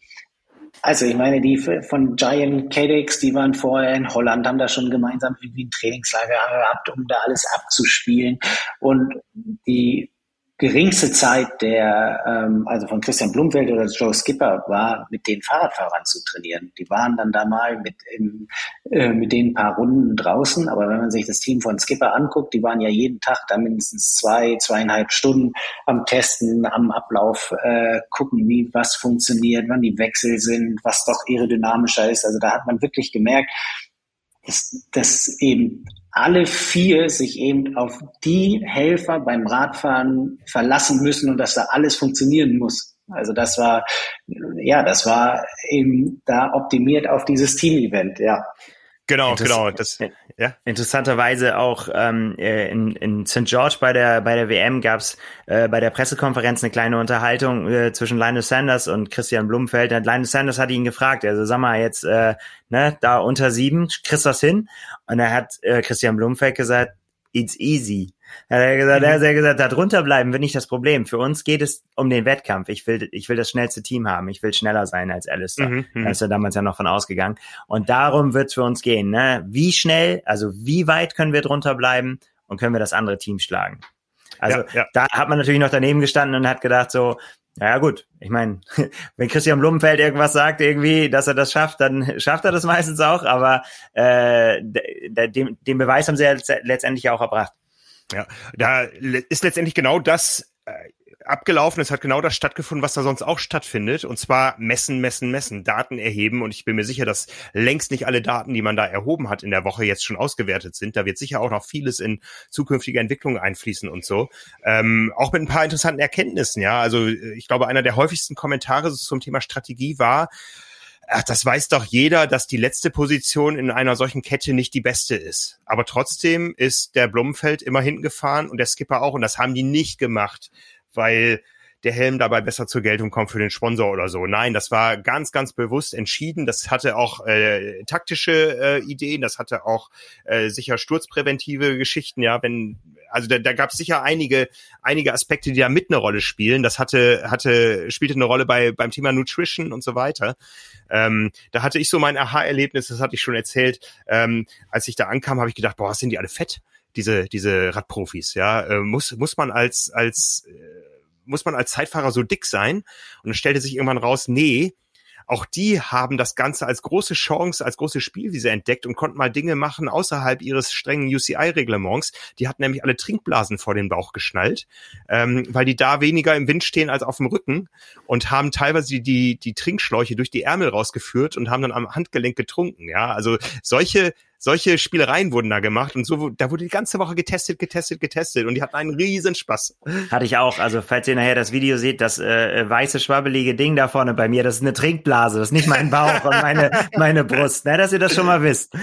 Speaker 3: Also ich meine, die von Giant KDX, die waren vorher in Holland, haben da schon gemeinsam irgendwie ein Trainingslager gehabt, um da alles abzuspielen. Und die geringste Zeit der, ähm, also von Christian Blumfeld oder Joe Skipper war, mit den Fahrradfahrern zu trainieren. Die waren dann da mal mit, im, äh, mit den paar Runden draußen, aber wenn man sich das Team von Skipper anguckt, die waren ja jeden Tag da mindestens zwei, zweieinhalb Stunden am Testen, am Ablauf, äh, gucken, wie was funktioniert, wann die Wechsel sind, was doch aerodynamischer ist. Also da hat man wirklich gemerkt, dass, dass eben alle vier sich eben auf die Helfer beim Radfahren verlassen müssen und dass da alles funktionieren muss. Also das war, ja, das war eben da optimiert auf dieses Team-Event, ja.
Speaker 2: Genau, genau. Das, ja. Interessanterweise auch ähm, äh, in, in St. George bei der bei der WM gab's äh, bei der Pressekonferenz eine kleine Unterhaltung äh, zwischen Linus Sanders und Christian Blumfeld. Linus Sanders hat ihn gefragt, also sag mal jetzt, äh, ne, da unter sieben, kriegst du das hin? Und er hat äh, Christian Blumfeld gesagt, it's easy. Hat er gesagt, mhm. er hat gesagt, da drunter bleiben wird nicht das Problem. Für uns geht es um den Wettkampf. Ich will, ich will das schnellste Team haben. Ich will schneller sein als Alistair. Mhm. Da mhm. ist er damals ja noch von ausgegangen. Und darum wird es für uns gehen. Ne? Wie schnell, also wie weit können wir drunter bleiben und können wir das andere Team schlagen? Also ja, ja. da hat man natürlich noch daneben gestanden und hat gedacht so, ja gut, ich meine, wenn Christian Blumenfeld irgendwas sagt, irgendwie, dass er das schafft, dann schafft er das meistens auch, aber äh, den, den Beweis haben sie ja letztendlich auch erbracht.
Speaker 1: Ja, da ist letztendlich genau das äh, abgelaufen. Es hat genau das stattgefunden, was da sonst auch stattfindet. Und zwar messen, messen, messen, Daten erheben. Und ich bin mir sicher, dass längst nicht alle Daten, die man da erhoben hat in der Woche, jetzt schon ausgewertet sind. Da wird sicher auch noch vieles in zukünftige Entwicklungen einfließen und so. Ähm, auch mit ein paar interessanten Erkenntnissen. Ja, also ich glaube, einer der häufigsten Kommentare zum Thema Strategie war, ach, das weiß doch jeder, dass die letzte Position in einer solchen Kette nicht die beste ist. Aber trotzdem ist der Blumenfeld immer hinten gefahren und der Skipper auch. Und das haben die nicht gemacht, weil der Helm dabei besser zur Geltung kommt für den Sponsor oder so. Nein, das war ganz, ganz bewusst entschieden. Das hatte auch äh, taktische äh, Ideen, das hatte auch äh, sicher sturzpräventive Geschichten, ja, wenn also da, da gab es sicher einige, einige Aspekte, die da mit eine Rolle spielen. Das hatte, hatte, spielte eine Rolle bei beim Thema Nutrition und so weiter. Ähm, da hatte ich so mein Aha-Erlebnis, das hatte ich schon erzählt. Ähm, als ich da ankam, habe ich gedacht, boah, sind die alle fett? Diese, diese Radprofis, ja, äh, muss, muss man als, als, äh, muss man als Zeitfahrer so dick sein? Und dann stellte sich irgendwann raus, nee, auch die haben das Ganze als große Chance, als große Spielwiese entdeckt und konnten mal Dinge machen außerhalb ihres strengen UCI-Reglements. Die hatten nämlich alle Trinkblasen vor den Bauch geschnallt, ähm, weil die da weniger im Wind stehen als auf dem Rücken und haben teilweise die, die, die Trinkschläuche durch die Ärmel rausgeführt und haben dann am Handgelenk getrunken. Ja, also solche solche Spielereien wurden da gemacht und so, da wurde die ganze Woche getestet, getestet, getestet und die hatten einen riesen Spaß.
Speaker 2: Hatte ich auch. Also falls ihr nachher das Video seht, das äh, weiße schwabbelige Ding da vorne bei mir, das ist eine Trinkblase, das ist nicht mein Bauch und meine meine Brust. Ne, dass ihr das schon mal wisst.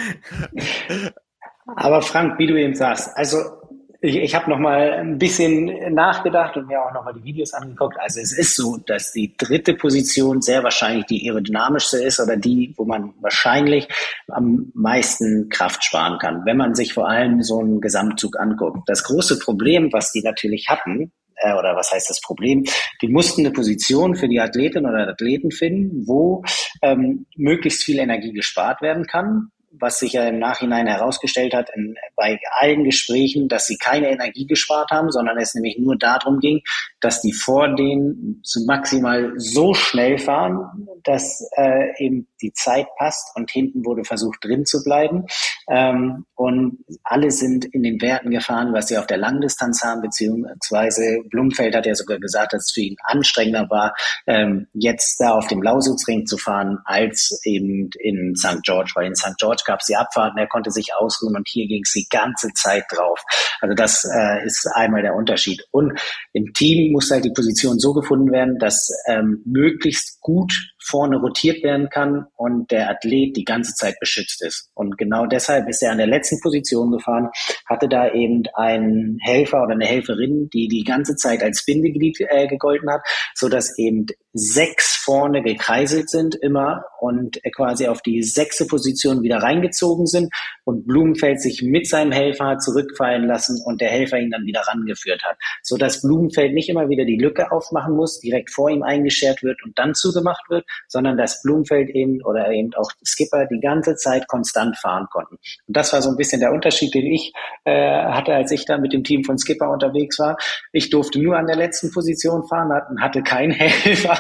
Speaker 3: Aber Frank, wie du eben sagst, also ich, ich habe noch mal ein bisschen nachgedacht und mir auch noch mal die Videos angeguckt. Also es ist so, dass die dritte Position sehr wahrscheinlich die aerodynamischste ist oder die, wo man wahrscheinlich am meisten Kraft sparen kann, wenn man sich vor allem so einen Gesamtzug anguckt. Das große Problem, was die natürlich hatten, äh, oder was heißt das Problem? Die mussten eine Position für die Athletin oder Athleten finden, wo ähm, möglichst viel Energie gespart werden kann was sich ja im Nachhinein herausgestellt hat in, bei allen Gesprächen, dass sie keine Energie gespart haben, sondern es nämlich nur darum ging, dass die vor denen maximal so schnell fahren, dass äh, eben die Zeit passt und hinten wurde versucht drin zu bleiben. Ähm, und alle sind in den Werten gefahren, was sie auf der Langdistanz haben, beziehungsweise Blumfeld hat ja sogar gesagt, dass es für ihn anstrengender war, ähm, jetzt da auf dem Lausitzring zu fahren, als eben in St. George, weil in St. George gab es die Abfahrten, er konnte sich ausruhen und hier ging es die ganze Zeit drauf. Also das äh, ist einmal der Unterschied. Und im Team muss halt die Position so gefunden werden, dass ähm, möglichst gut vorne rotiert werden kann und der Athlet die ganze Zeit beschützt ist. Und genau deshalb ist er an der letzten Position gefahren, hatte da eben einen Helfer oder eine Helferin, die die ganze Zeit als Bindeglied äh, gegolten hat, so dass eben sechs vorne gekreiselt sind immer und quasi auf die sechste Position wieder reingezogen sind und Blumenfeld sich mit seinem Helfer zurückfallen lassen und der Helfer ihn dann wieder rangeführt hat, so dass Blumenfeld nicht immer wieder die Lücke aufmachen muss, direkt vor ihm eingeschert wird und dann zugemacht wird, sondern dass Blumenfeld eben oder eben auch Skipper die ganze Zeit konstant fahren konnten. Und das war so ein bisschen der Unterschied, den ich äh, hatte, als ich da mit dem Team von Skipper unterwegs war. Ich durfte nur an der letzten Position fahren hatte keinen Helfer.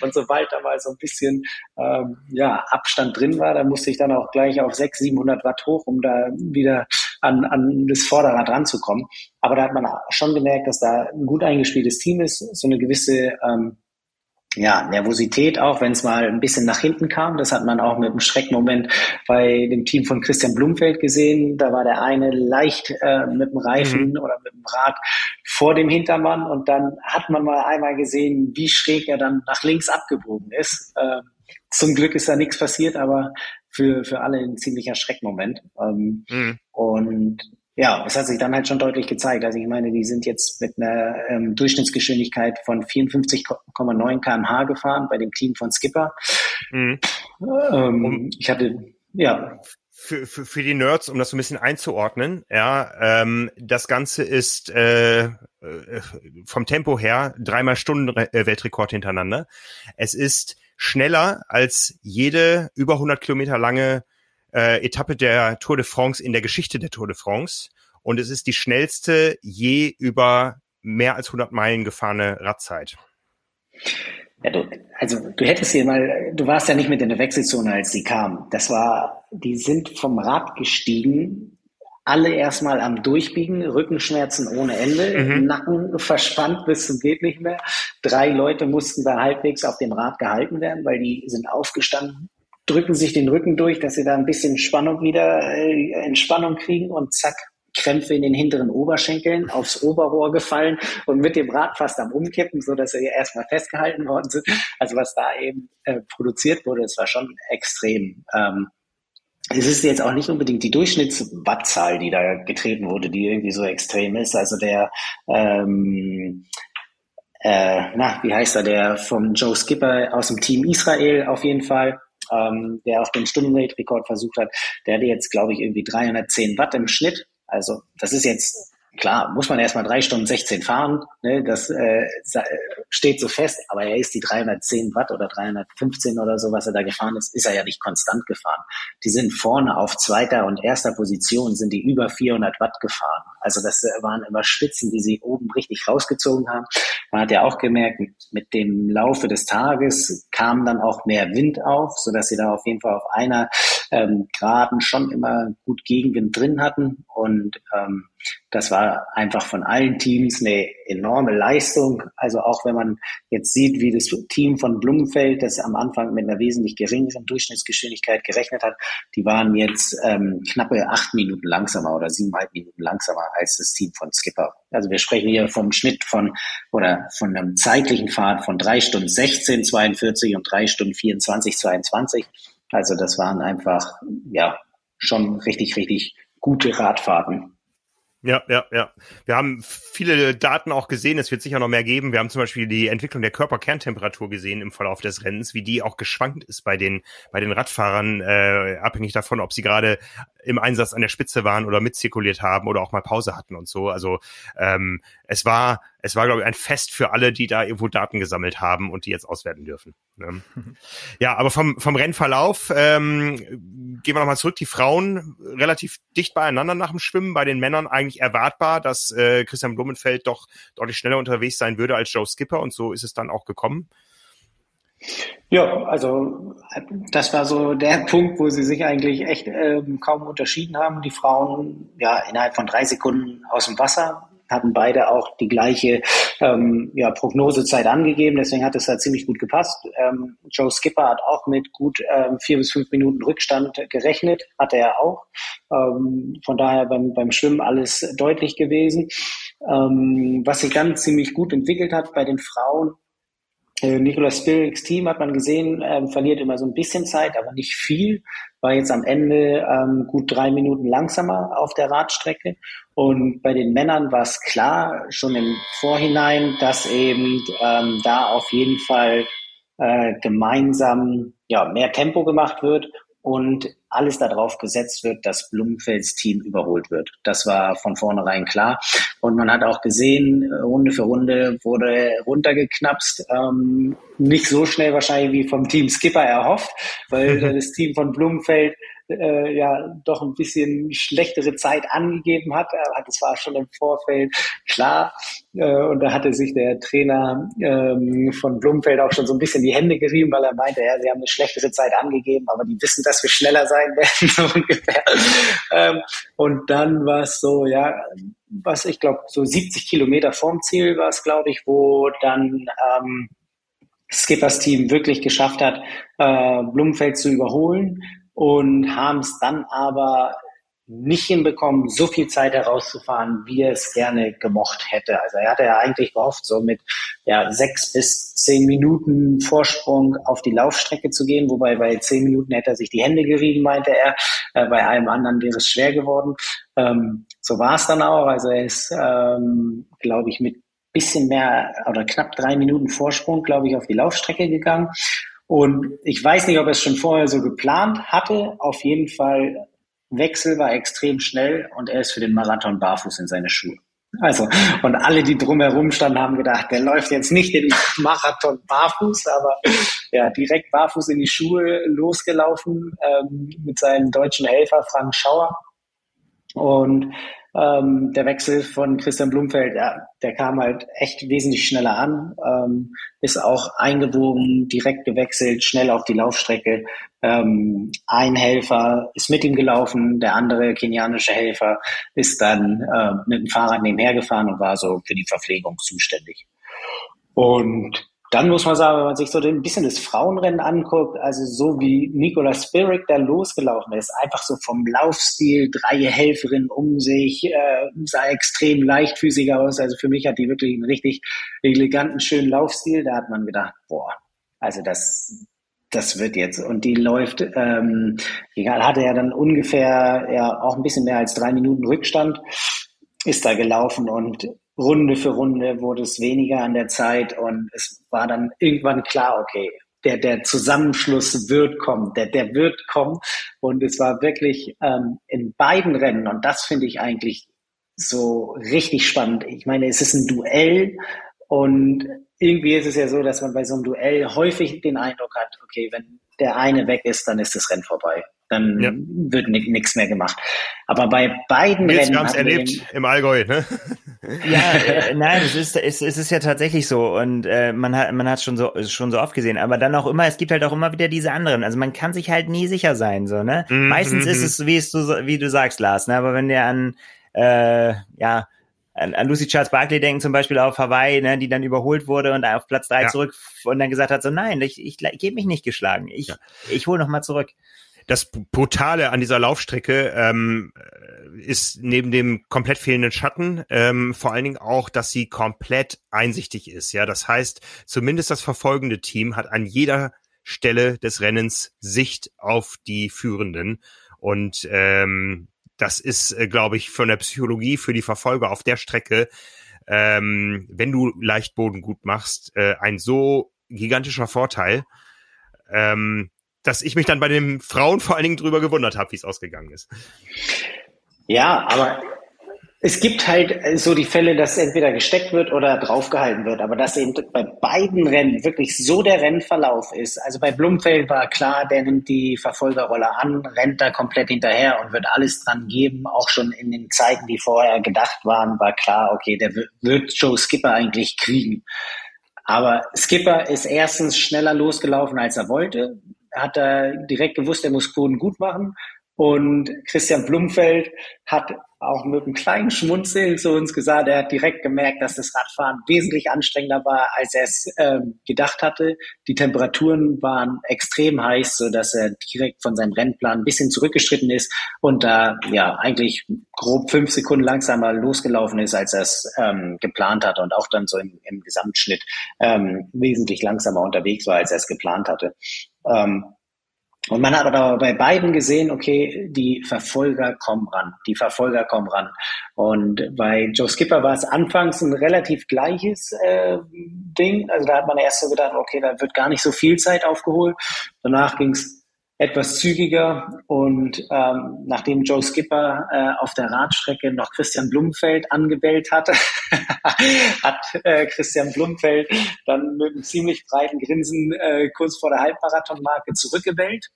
Speaker 3: und sobald da mal so ein bisschen ähm, ja, Abstand drin war, da musste ich dann auch gleich auf 600, 700 Watt hoch, um da wieder an, an das Vorderrad ranzukommen. Aber da hat man schon gemerkt, dass da ein gut eingespieltes Team ist, so eine gewisse ähm, ja, Nervosität auch, wenn es mal ein bisschen nach hinten kam. Das hat man auch mit einem Schreckmoment bei dem Team von Christian Blumfeld gesehen. Da war der eine leicht äh, mit dem Reifen mhm. oder mit dem Rad vor dem Hintermann und dann hat man mal einmal gesehen, wie schräg er dann nach links abgebogen ist. Äh, zum Glück ist da nichts passiert, aber für, für alle ein ziemlicher Schreckmoment. Ähm, mhm. Und ja, es hat sich dann halt schon deutlich gezeigt. Also ich meine, die sind jetzt mit einer ähm, Durchschnittsgeschwindigkeit von 54,9 kmh gefahren bei dem Team von Skipper. Mhm. Ähm, um, ich hatte, ja.
Speaker 1: Für, für, für die Nerds, um das so ein bisschen einzuordnen, ja, ähm, das Ganze ist äh, äh vom Tempo her dreimal Stunden äh, Weltrekord hintereinander. Es ist schneller als jede über 100 Kilometer lange äh, Etappe der Tour de France in der Geschichte der Tour de France. Und es ist die schnellste je über mehr als 100 Meilen gefahrene Radzeit.
Speaker 3: Ja, du, also du hättest hier mal, du warst ja nicht mit in der Wechselzone, als die kamen. Das war, die sind vom Rad gestiegen, alle erstmal am Durchbiegen, Rückenschmerzen ohne Ende, mhm. Nacken verspannt bis zum geht nicht mehr. Drei Leute mussten da halbwegs auf dem Rad gehalten werden, weil die sind aufgestanden, drücken sich den Rücken durch, dass sie da ein bisschen Spannung wieder, äh, Entspannung kriegen und zack, Krämpfe in den hinteren Oberschenkeln, aufs Oberrohr gefallen und mit dem Rad fast am Umkippen, so dass sie erstmal festgehalten worden sind. Also was da eben äh, produziert wurde, das war schon extrem. Ähm, es ist jetzt auch nicht unbedingt die Durchschnittswattzahl, die da getreten wurde, die irgendwie so extrem ist. Also der ähm, äh, na, wie heißt er, der vom Joe Skipper aus dem Team Israel auf jeden Fall, ähm, der auch den Stundenweltrekord versucht hat, der hatte jetzt, glaube ich, irgendwie 310 Watt im Schnitt. Also das ist jetzt Klar, muss man erstmal drei Stunden 16 fahren, ne, das äh, steht so fest, aber er ist die 310 Watt oder 315 oder so, was er da gefahren ist, ist er ja nicht konstant gefahren. Die sind vorne auf zweiter und erster Position, sind die über 400 Watt gefahren. Also das waren immer Spitzen, die sie oben richtig rausgezogen haben. Man hat ja auch gemerkt, mit dem Laufe des Tages kam dann auch mehr Wind auf, so dass sie da auf jeden Fall auf einer ähm, Graden schon immer gut Gegenwind drin hatten und ähm, das war einfach von allen Teams eine enorme Leistung. Also auch wenn man jetzt sieht, wie das Team von Blumenfeld, das am Anfang mit einer wesentlich geringeren Durchschnittsgeschwindigkeit gerechnet hat, die waren jetzt ähm, knappe acht Minuten langsamer oder siebeneinhalb Minuten langsamer als das Team von Skipper. Also wir sprechen hier vom Schnitt von oder von einem zeitlichen Fahrt von drei Stunden 16, 42 und drei Stunden 24, 22. Also das waren einfach, ja, schon richtig, richtig gute Radfahrten.
Speaker 1: Ja, ja, ja. Wir haben viele Daten auch gesehen. Es wird sicher noch mehr geben. Wir haben zum Beispiel die Entwicklung der Körperkerntemperatur gesehen im Verlauf des Rennens, wie die auch geschwankt ist bei den bei den Radfahrern, äh, abhängig davon, ob sie gerade im Einsatz an der Spitze waren oder mitzirkuliert haben oder auch mal Pause hatten und so. Also ähm, es war es war, glaube ich, ein Fest für alle, die da irgendwo Daten gesammelt haben und die jetzt auswerten dürfen. Ne? ja, aber vom, vom Rennverlauf ähm, gehen wir nochmal zurück. Die Frauen relativ dicht beieinander nach dem Schwimmen, bei den Männern eigentlich erwartbar, dass äh, Christian Blumenfeld doch deutlich schneller unterwegs sein würde als Joe Skipper und so ist es dann auch gekommen.
Speaker 3: Ja, also das war so der Punkt, wo sie sich eigentlich echt ähm, kaum unterschieden haben. Die Frauen ja innerhalb von drei Sekunden aus dem Wasser hatten beide auch die gleiche ähm, ja, Prognosezeit angegeben, deswegen hat es da ziemlich gut gepasst. Ähm, Joe Skipper hat auch mit gut ähm, vier bis fünf Minuten Rückstand gerechnet, hatte er auch. Ähm, von daher beim, beim Schwimmen alles deutlich gewesen. Ähm, was sich dann ziemlich gut entwickelt hat bei den Frauen, Nicolas Spirix Team hat man gesehen, ähm, verliert immer so ein bisschen Zeit, aber nicht viel. War jetzt am Ende ähm, gut drei Minuten langsamer auf der Radstrecke. Und bei den Männern war es klar, schon im Vorhinein, dass eben ähm, da auf jeden Fall äh, gemeinsam ja, mehr Tempo gemacht wird und alles darauf gesetzt wird, dass Blumenfelds Team überholt wird. Das war von vornherein klar. Und man hat auch gesehen, Runde für Runde wurde runtergeknapst. Ähm, nicht so schnell wahrscheinlich wie vom Team Skipper erhofft, weil das Team von Blumenfeld äh, ja doch ein bisschen schlechtere Zeit angegeben hat. Das war schon im Vorfeld klar. Äh, und da hatte sich der Trainer ähm, von Blumfeld auch schon so ein bisschen die Hände gerieben, weil er meinte, ja, sie haben eine schlechtere Zeit angegeben, aber die wissen, dass wir schneller sein werden, so ungefähr. Ähm, und dann war es so, ja, was ich glaube, so 70 Kilometer vorm Ziel war es, glaube ich, wo dann ähm, Skippers Team wirklich geschafft hat, äh, Blumenfeld zu überholen und haben es dann aber nicht hinbekommen, so viel Zeit herauszufahren, wie er es gerne gemocht hätte. Also er hatte ja eigentlich gehofft, so mit ja, sechs bis zehn Minuten Vorsprung auf die Laufstrecke zu gehen, wobei bei zehn Minuten hätte er sich die Hände gerieben, meinte er. Äh, bei allem anderen wäre es schwer geworden. Ähm, so war es dann auch. Also er ist, ähm, glaube ich, mit bisschen mehr oder knapp drei Minuten Vorsprung, glaube ich, auf die Laufstrecke gegangen. Und ich weiß nicht, ob er es schon vorher so geplant hatte. Auf jeden Fall, Wechsel war extrem schnell und er ist für den Marathon barfuß in seine Schuhe. Also, und alle, die drumherum standen, haben gedacht, der läuft jetzt nicht den Marathon barfuß, aber ja, direkt barfuß in die Schuhe losgelaufen ähm, mit seinem deutschen Helfer Frank Schauer. Und ähm, der Wechsel von Christian Blumfeld, ja, der kam halt echt wesentlich schneller an, ähm, ist auch eingebogen, direkt gewechselt, schnell auf die Laufstrecke. Ähm, ein Helfer ist mit ihm gelaufen, der andere kenianische Helfer ist dann äh, mit dem Fahrrad nebenher gefahren und war so für die Verpflegung zuständig. Und dann muss man sagen, wenn man sich so ein bisschen das Frauenrennen anguckt, also so wie Nicola Spirik da losgelaufen ist, einfach so vom Laufstil, drei Helferinnen um sich, äh, sah extrem leichtfüßig aus. Also für mich hat die wirklich einen richtig eleganten, schönen Laufstil. Da hat man gedacht, boah, also das, das wird jetzt. Und die läuft, ähm, egal, hatte ja dann ungefähr ja auch ein bisschen mehr als drei Minuten Rückstand, ist da gelaufen und Runde für Runde wurde es weniger an der Zeit und es war dann irgendwann klar, okay, der, der Zusammenschluss wird kommen, der, der wird kommen. Und es war wirklich ähm, in beiden Rennen, und das finde ich eigentlich so richtig spannend. Ich meine, es ist ein Duell und irgendwie ist es ja so, dass man bei so einem Duell häufig den Eindruck hat, okay, wenn der eine weg ist, dann ist das Rennen vorbei dann ja. wird nichts mehr gemacht. Aber bei beiden
Speaker 1: Nils, Rennen. Wir haben es erlebt im Allgäu, ne?
Speaker 2: Ja, äh, nein, es ist, es, es ist ja tatsächlich so und äh, man hat man hat schon so schon so oft gesehen, aber dann auch immer, es gibt halt auch immer wieder diese anderen. Also man kann sich halt nie sicher sein, so ne. Mhm. Meistens ist mhm. es wie es du wie du sagst, Lars, ne. Aber wenn der an äh, ja an, an Lucy Charles Barkley denken, zum Beispiel auf Hawaii, ne, die dann überholt wurde und auf Platz drei ja. zurück und dann gesagt hat, so nein, ich, ich, ich gebe mich nicht geschlagen. Ich, ja. ich hole noch mal zurück
Speaker 1: das Brutale an dieser Laufstrecke ähm, ist neben dem komplett fehlenden Schatten ähm, vor allen Dingen auch, dass sie komplett einsichtig ist. Ja, das heißt, zumindest das verfolgende Team hat an jeder Stelle des Rennens Sicht auf die Führenden und ähm, das ist, äh, glaube ich, von der Psychologie für die Verfolger auf der Strecke, ähm, wenn du Leichtboden gut machst, äh, ein so gigantischer Vorteil. Ähm, dass ich mich dann bei den Frauen vor allen Dingen drüber gewundert habe, wie es ausgegangen ist.
Speaker 3: Ja, aber es gibt halt so die Fälle, dass entweder gesteckt wird oder draufgehalten wird, aber dass eben bei beiden Rennen wirklich so der Rennverlauf ist. Also bei Blumfeld war klar, der nimmt die Verfolgerrolle an, rennt da komplett hinterher und wird alles dran geben. Auch schon in den Zeiten, die vorher gedacht waren, war klar, okay, der wird Joe Skipper eigentlich kriegen. Aber Skipper ist erstens schneller losgelaufen, als er wollte hat er direkt gewusst, er muss Boden gut machen. Und Christian Blumfeld hat auch mit einem kleinen Schmunzeln zu uns gesagt, er hat direkt gemerkt, dass das Radfahren wesentlich anstrengender war, als er es ähm, gedacht hatte. Die Temperaturen waren extrem heiß, so dass er direkt von seinem Rennplan ein bisschen zurückgeschritten ist und da ja eigentlich grob fünf Sekunden langsamer losgelaufen ist, als er es ähm, geplant hatte und auch dann so im, im Gesamtschnitt ähm, wesentlich langsamer unterwegs war, als er es geplant hatte. Ähm, und man hat aber bei beiden gesehen, okay, die Verfolger kommen ran, die Verfolger kommen ran. Und bei Joe Skipper war es anfangs ein relativ gleiches äh, Ding. Also da hat man erst so gedacht, okay, da wird gar nicht so viel Zeit aufgeholt. Danach ging es etwas zügiger. Und ähm, nachdem Joe Skipper äh, auf der Radstrecke noch Christian Blumfeld angebellt hatte, hat äh, Christian Blumfeld dann mit einem ziemlich breiten Grinsen äh, kurz vor der Halbmarathonmarke zurückgebellt.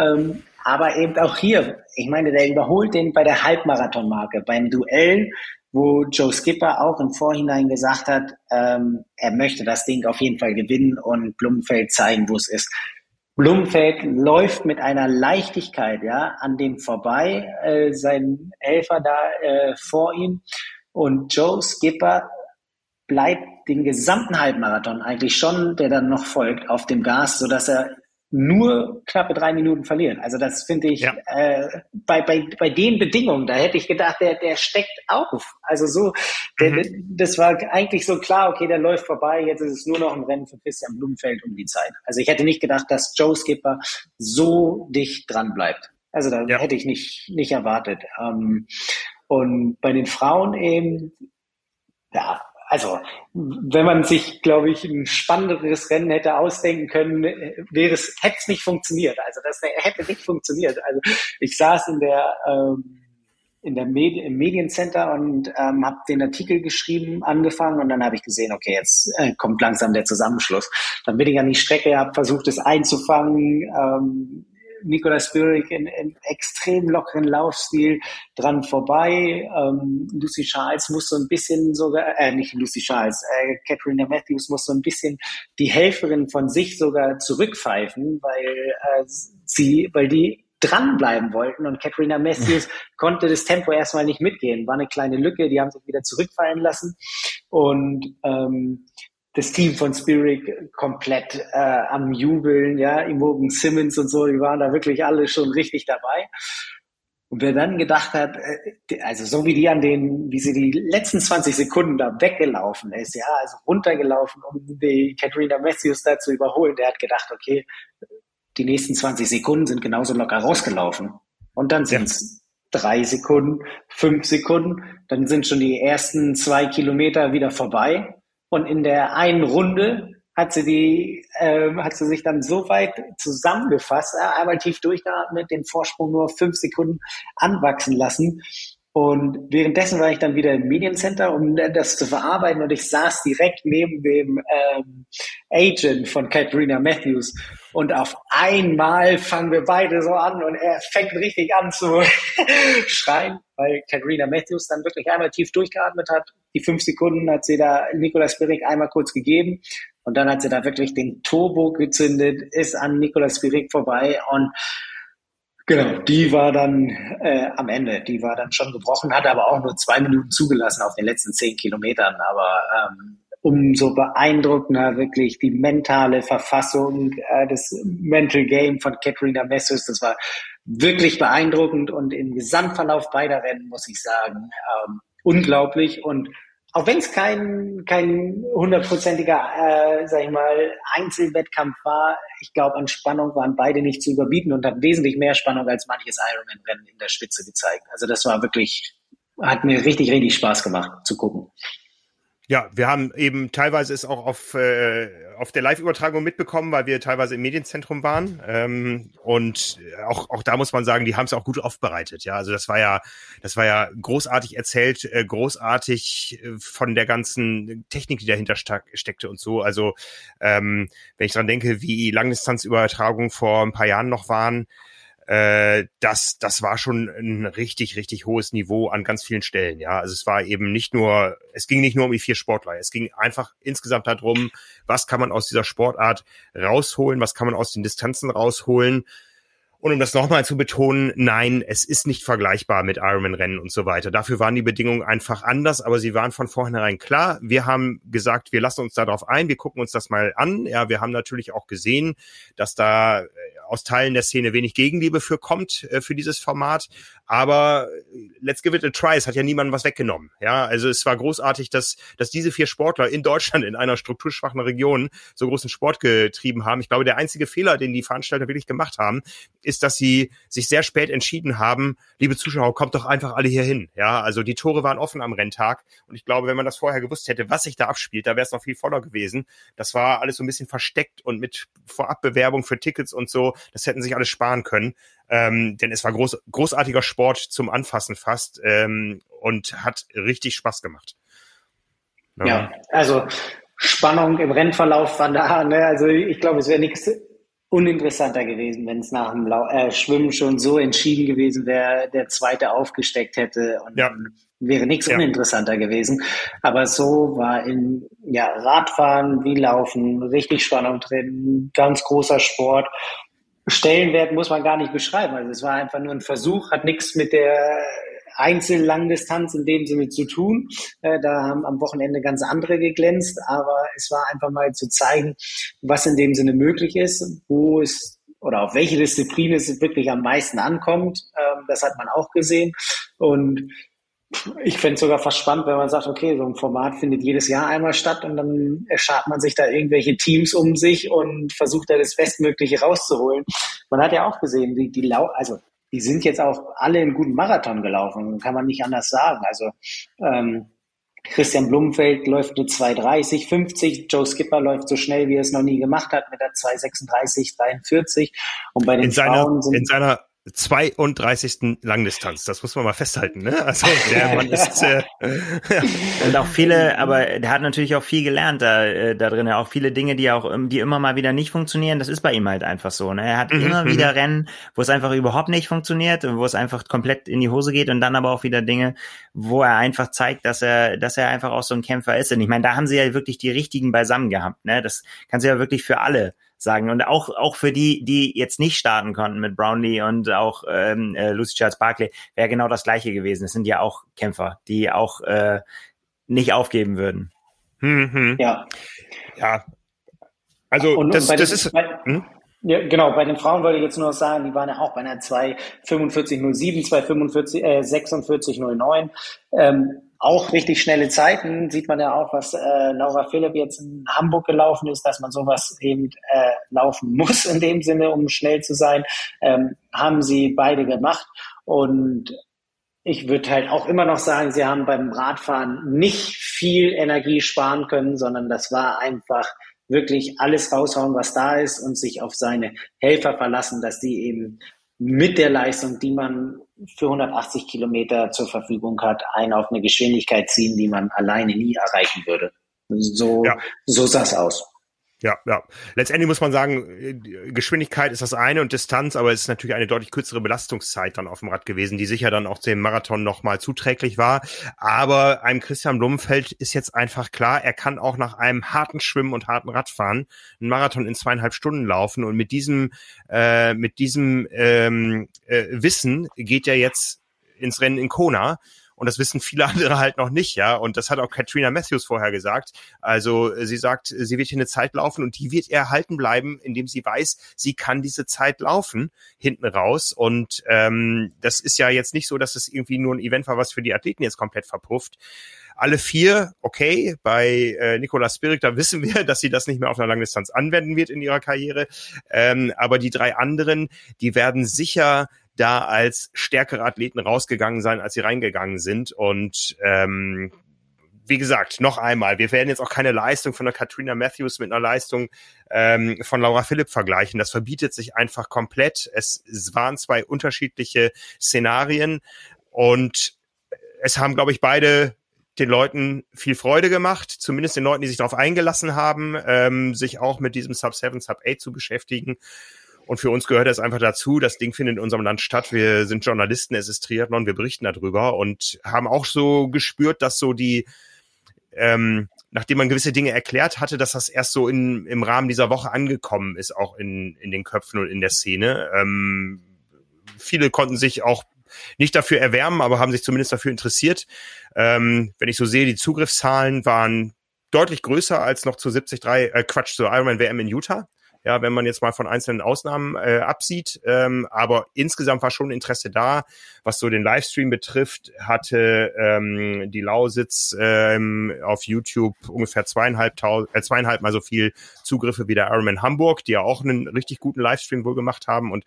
Speaker 3: Ähm, aber eben auch hier, ich meine, der überholt den bei der Halbmarathonmarke, beim Duell, wo Joe Skipper auch im Vorhinein gesagt hat, ähm, er möchte das Ding auf jeden Fall gewinnen und Blumfeld zeigen, wo es ist. Blumenfeld läuft mit einer Leichtigkeit ja an dem vorbei, äh, sein Helfer da äh, vor ihm. Und Joe Skipper bleibt den gesamten Halbmarathon eigentlich schon, der dann noch folgt, auf dem Gas, so dass er nur knappe drei Minuten verlieren. Also das finde ich ja. äh, bei, bei, bei den Bedingungen, da hätte ich gedacht, der, der steckt auf. Also so, der, mhm. das war eigentlich so klar, okay, der läuft vorbei, jetzt ist es nur noch ein Rennen für Christian Blumenfeld um die Zeit. Also ich hätte nicht gedacht, dass Joe Skipper so dicht dran bleibt. Also da ja. hätte ich nicht, nicht erwartet. Ähm, und bei den Frauen eben, ja, also wenn man sich, glaube ich, ein spannenderes Rennen hätte ausdenken können, wäre es, hätte es nicht funktioniert. Also das hätte nicht funktioniert. Also ich saß in der ähm, in der Medi im Mediencenter und ähm, habe den Artikel geschrieben, angefangen und dann habe ich gesehen, okay, jetzt äh, kommt langsam der Zusammenschluss. Dann bin ich an die Strecke, habe versucht, es einzufangen, ähm, Nicola Spirik in, in extrem lockeren Laufstil dran vorbei. Ähm, Lucy Charles muss so ein bisschen sogar, äh, nicht Lucy Charles, äh, Catherine Matthews muss so ein bisschen die Helferin von sich sogar zurückpfeifen, weil äh, sie, weil die dranbleiben wollten und Katharina Matthews konnte das Tempo erstmal nicht mitgehen. War eine kleine Lücke, die haben sich wieder zurückfallen lassen und ähm, das Team von Spirit komplett äh, am Jubeln, ja, Imogen Simmons und so, die waren da wirklich alle schon richtig dabei. Und wer dann gedacht hat, äh, also so wie die an den, wie sie die letzten 20 Sekunden da weggelaufen ist, ja, also runtergelaufen, um die Katrina Matthews da zu überholen, der hat gedacht, okay, die nächsten 20 Sekunden sind genauso locker rausgelaufen. Und dann sind es drei Sekunden, fünf Sekunden, dann sind schon die ersten zwei Kilometer wieder vorbei. Und in der einen Runde hat sie die, äh, hat sie sich dann so weit zusammengefasst, äh, einmal tief durchgeatmet, den Vorsprung nur fünf Sekunden anwachsen lassen. Und währenddessen war ich dann wieder im Mediencenter, um das zu verarbeiten. Und ich saß direkt neben dem ähm, Agent von Katrina Matthews. Und auf einmal fangen wir beide so an und er fängt richtig an zu schreien, weil Katrina Matthews dann wirklich einmal tief durchgeatmet hat. Die fünf Sekunden hat sie da Nicolas Spirik einmal kurz gegeben. Und dann hat sie da wirklich den Turbo gezündet, ist an Nicolas Spirik vorbei und Genau, die war dann äh, am Ende, die war dann schon gebrochen, hat aber auch nur zwei Minuten zugelassen auf den letzten zehn Kilometern. Aber ähm, umso beeindruckender wirklich die mentale Verfassung, äh, das Mental Game von Katrina Messers. Das war wirklich beeindruckend und im Gesamtverlauf beider Rennen muss ich sagen, ähm, unglaublich und auch wenn es kein kein hundertprozentiger, äh, sag ich mal, Einzelwettkampf war, ich glaube, an Spannung waren beide nicht zu überbieten und hat wesentlich mehr Spannung als manches Ironman-Rennen in der Spitze gezeigt. Also das war wirklich, hat mir richtig, richtig Spaß gemacht zu gucken.
Speaker 1: Ja, wir haben eben teilweise es auch auf, äh, auf der Live-Übertragung mitbekommen, weil wir teilweise im Medienzentrum waren. Ähm, und auch, auch da muss man sagen, die haben es auch gut aufbereitet. Ja, also das war ja, das war ja großartig erzählt, äh, großartig äh, von der ganzen Technik, die dahinter steckte und so. Also ähm, wenn ich dran denke, wie Langdistanzübertragungen vor ein paar Jahren noch waren, äh, das, das war schon ein richtig, richtig hohes Niveau an ganz vielen Stellen. Ja, also es war eben nicht nur, es ging nicht nur um die vier Sportler, es ging einfach insgesamt darum, was kann man aus dieser Sportart rausholen, was kann man aus den Distanzen rausholen und um das nochmal zu betonen, nein, es ist nicht vergleichbar mit Ironman-Rennen und so weiter. Dafür waren die Bedingungen einfach anders, aber sie waren von vornherein klar. Wir haben gesagt, wir lassen uns darauf ein, wir gucken uns das mal an. Ja, wir haben natürlich auch gesehen, dass da äh, aus Teilen der Szene wenig Gegenliebe für kommt, äh, für dieses Format. Aber let's give it a try. Es hat ja niemandem was weggenommen. Ja, also es war großartig, dass, dass diese vier Sportler in Deutschland in einer strukturschwachen Region so großen Sport getrieben haben. Ich glaube, der einzige Fehler, den die Veranstalter wirklich gemacht haben, ist, dass sie sich sehr spät entschieden haben, liebe Zuschauer, kommt doch einfach alle hier hin. Ja, also die Tore waren offen am Renntag und ich glaube, wenn man das vorher gewusst hätte, was sich da abspielt, da wäre es noch viel voller gewesen. Das war alles so ein bisschen versteckt und mit Vorabbewerbung für Tickets und so, das hätten sich alles sparen können. Ähm, denn es war groß, großartiger Sport zum Anfassen fast ähm, und hat richtig Spaß gemacht.
Speaker 3: Ja, ja also Spannung im Rennverlauf war da. Ne? Also ich glaube, es wäre nichts uninteressanter gewesen, wenn es nach dem Lau äh, Schwimmen schon so entschieden gewesen wäre, der zweite aufgesteckt hätte und ja. wäre nichts ja. uninteressanter gewesen. Aber so war in ja, Radfahren wie Laufen richtig Spannung drin, ganz großer Sport. Stellenwert muss man gar nicht beschreiben. Also es war einfach nur ein Versuch, hat nichts mit der Einzellangdistanz in dem Sinne zu tun. Äh, da haben am Wochenende ganz andere geglänzt, aber es war einfach mal zu zeigen, was in dem Sinne möglich ist, wo es oder auf welche Disziplin es wirklich am meisten ankommt. Ähm, das hat man auch gesehen. Und ich fände es sogar fast spannend, wenn man sagt, okay, so ein Format findet jedes Jahr einmal statt und dann erschart man sich da irgendwelche Teams um sich und versucht da das Bestmögliche rauszuholen. Man hat ja auch gesehen, die, die Lau also die sind jetzt auch alle einen guten Marathon gelaufen, kann man nicht anders sagen. Also ähm, Christian Blumenfeld läuft eine 2,30, 50. Joe Skipper läuft so schnell, wie er es noch nie gemacht hat, mit der 2,36, 43. Und bei den
Speaker 1: in Frauen seiner, sind in seiner 32. Langdistanz. Das muss man mal festhalten, ne? Also der Mann ist äh,
Speaker 2: und auch viele, aber der hat natürlich auch viel gelernt da, äh, da drin. Auch viele Dinge, die auch, die immer mal wieder nicht funktionieren. Das ist bei ihm halt einfach so. Ne? Er hat mhm, immer wieder mhm. Rennen, wo es einfach überhaupt nicht funktioniert und wo es einfach komplett in die Hose geht und dann aber auch wieder Dinge, wo er einfach zeigt, dass er, dass er einfach auch so ein Kämpfer ist. Und ich meine, da haben sie ja wirklich die richtigen beisammen gehabt. Ne? Das kannst du ja wirklich für alle sagen. Und auch, auch für die, die jetzt nicht starten konnten mit Brownlee und auch ähm, äh, Lucy Charles Barkley, wäre genau das gleiche gewesen. Es sind ja auch Kämpfer, die auch äh, nicht aufgeben würden.
Speaker 1: Mhm. Ja. Ja. Also
Speaker 3: und, das, und das ist. Bei, hm? Ja, genau, bei den Frauen wollte ich jetzt nur sagen, die waren ja auch bei einer 24507, 245, äh, 4609. Ähm, auch richtig schnelle Zeiten. Sieht man ja auch, was äh, Laura Philipp jetzt in Hamburg gelaufen ist, dass man sowas eben äh, laufen muss in dem Sinne, um schnell zu sein. Ähm, haben sie beide gemacht. Und ich würde halt auch immer noch sagen, sie haben beim Radfahren nicht viel Energie sparen können, sondern das war einfach wirklich alles raushauen, was da ist und sich auf seine Helfer verlassen, dass die eben mit der Leistung, die man für 180 Kilometer zur Verfügung hat, einen auf eine Geschwindigkeit ziehen, die man alleine nie erreichen würde. So, ja. so sah es aus.
Speaker 1: Ja, ja. Letztendlich muss man sagen, äh, Geschwindigkeit ist das eine und Distanz, aber es ist natürlich eine deutlich kürzere Belastungszeit dann auf dem Rad gewesen, die sicher dann auch dem Marathon nochmal zuträglich war. Aber einem Christian Blumenfeld ist jetzt einfach klar, er kann auch nach einem harten Schwimmen und harten Radfahren einen Marathon in zweieinhalb Stunden laufen und mit diesem, äh, mit diesem ähm, äh, Wissen geht er jetzt ins Rennen in Kona und das wissen viele andere halt noch nicht, ja. Und das hat auch Katrina Matthews vorher gesagt. Also sie sagt, sie wird hier eine Zeit laufen und die wird erhalten bleiben, indem sie weiß, sie kann diese Zeit laufen hinten raus. Und ähm, das ist ja jetzt nicht so, dass es irgendwie nur ein Event war, was für die Athleten jetzt komplett verpufft alle vier, okay, bei äh, Nicola Spirik, da wissen wir, dass sie das nicht mehr auf einer Langdistanz anwenden wird in ihrer Karriere. Ähm, aber die drei anderen, die werden sicher da als stärkere Athleten rausgegangen sein, als sie reingegangen sind. Und ähm, wie gesagt, noch einmal, wir werden jetzt auch keine Leistung von der Katrina Matthews mit einer Leistung ähm, von Laura Philipp vergleichen. Das verbietet sich einfach komplett. Es, es waren zwei unterschiedliche Szenarien und es haben, glaube ich, beide den Leuten viel Freude gemacht, zumindest den Leuten, die sich darauf eingelassen haben, ähm, sich auch mit diesem Sub 7, Sub 8 zu beschäftigen. Und für uns gehört es einfach dazu. Das Ding findet in unserem Land statt. Wir sind Journalisten, es ist Triathlon, wir berichten darüber und haben auch so gespürt, dass so die, ähm, nachdem man gewisse Dinge erklärt hatte, dass das erst so in, im Rahmen dieser Woche angekommen ist, auch in, in den Köpfen und in der Szene. Ähm, viele konnten sich auch nicht dafür erwärmen, aber haben sich zumindest dafür interessiert. Ähm, wenn ich so sehe, die Zugriffszahlen waren deutlich größer als noch zu 73, äh, Quatsch, zur Ironman WM in Utah ja, wenn man jetzt mal von einzelnen Ausnahmen äh, absieht. Ähm, aber insgesamt war schon Interesse da. Was so den Livestream betrifft, hatte ähm, die Lausitz ähm, auf YouTube ungefähr zweieinhalb, äh, zweieinhalb mal so viel Zugriffe wie der Ironman Hamburg, die ja auch einen richtig guten Livestream wohl gemacht haben. Und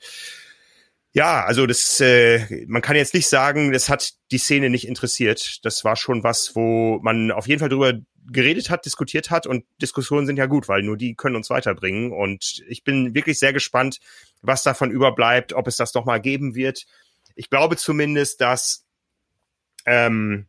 Speaker 1: ja, also das, äh, man kann jetzt nicht sagen, das hat die Szene nicht interessiert. Das war schon was, wo man auf jeden Fall drüber geredet hat, diskutiert hat und Diskussionen sind ja gut, weil nur die können uns weiterbringen und ich bin wirklich sehr gespannt, was davon überbleibt, ob es das noch mal geben wird. Ich glaube zumindest, dass ähm,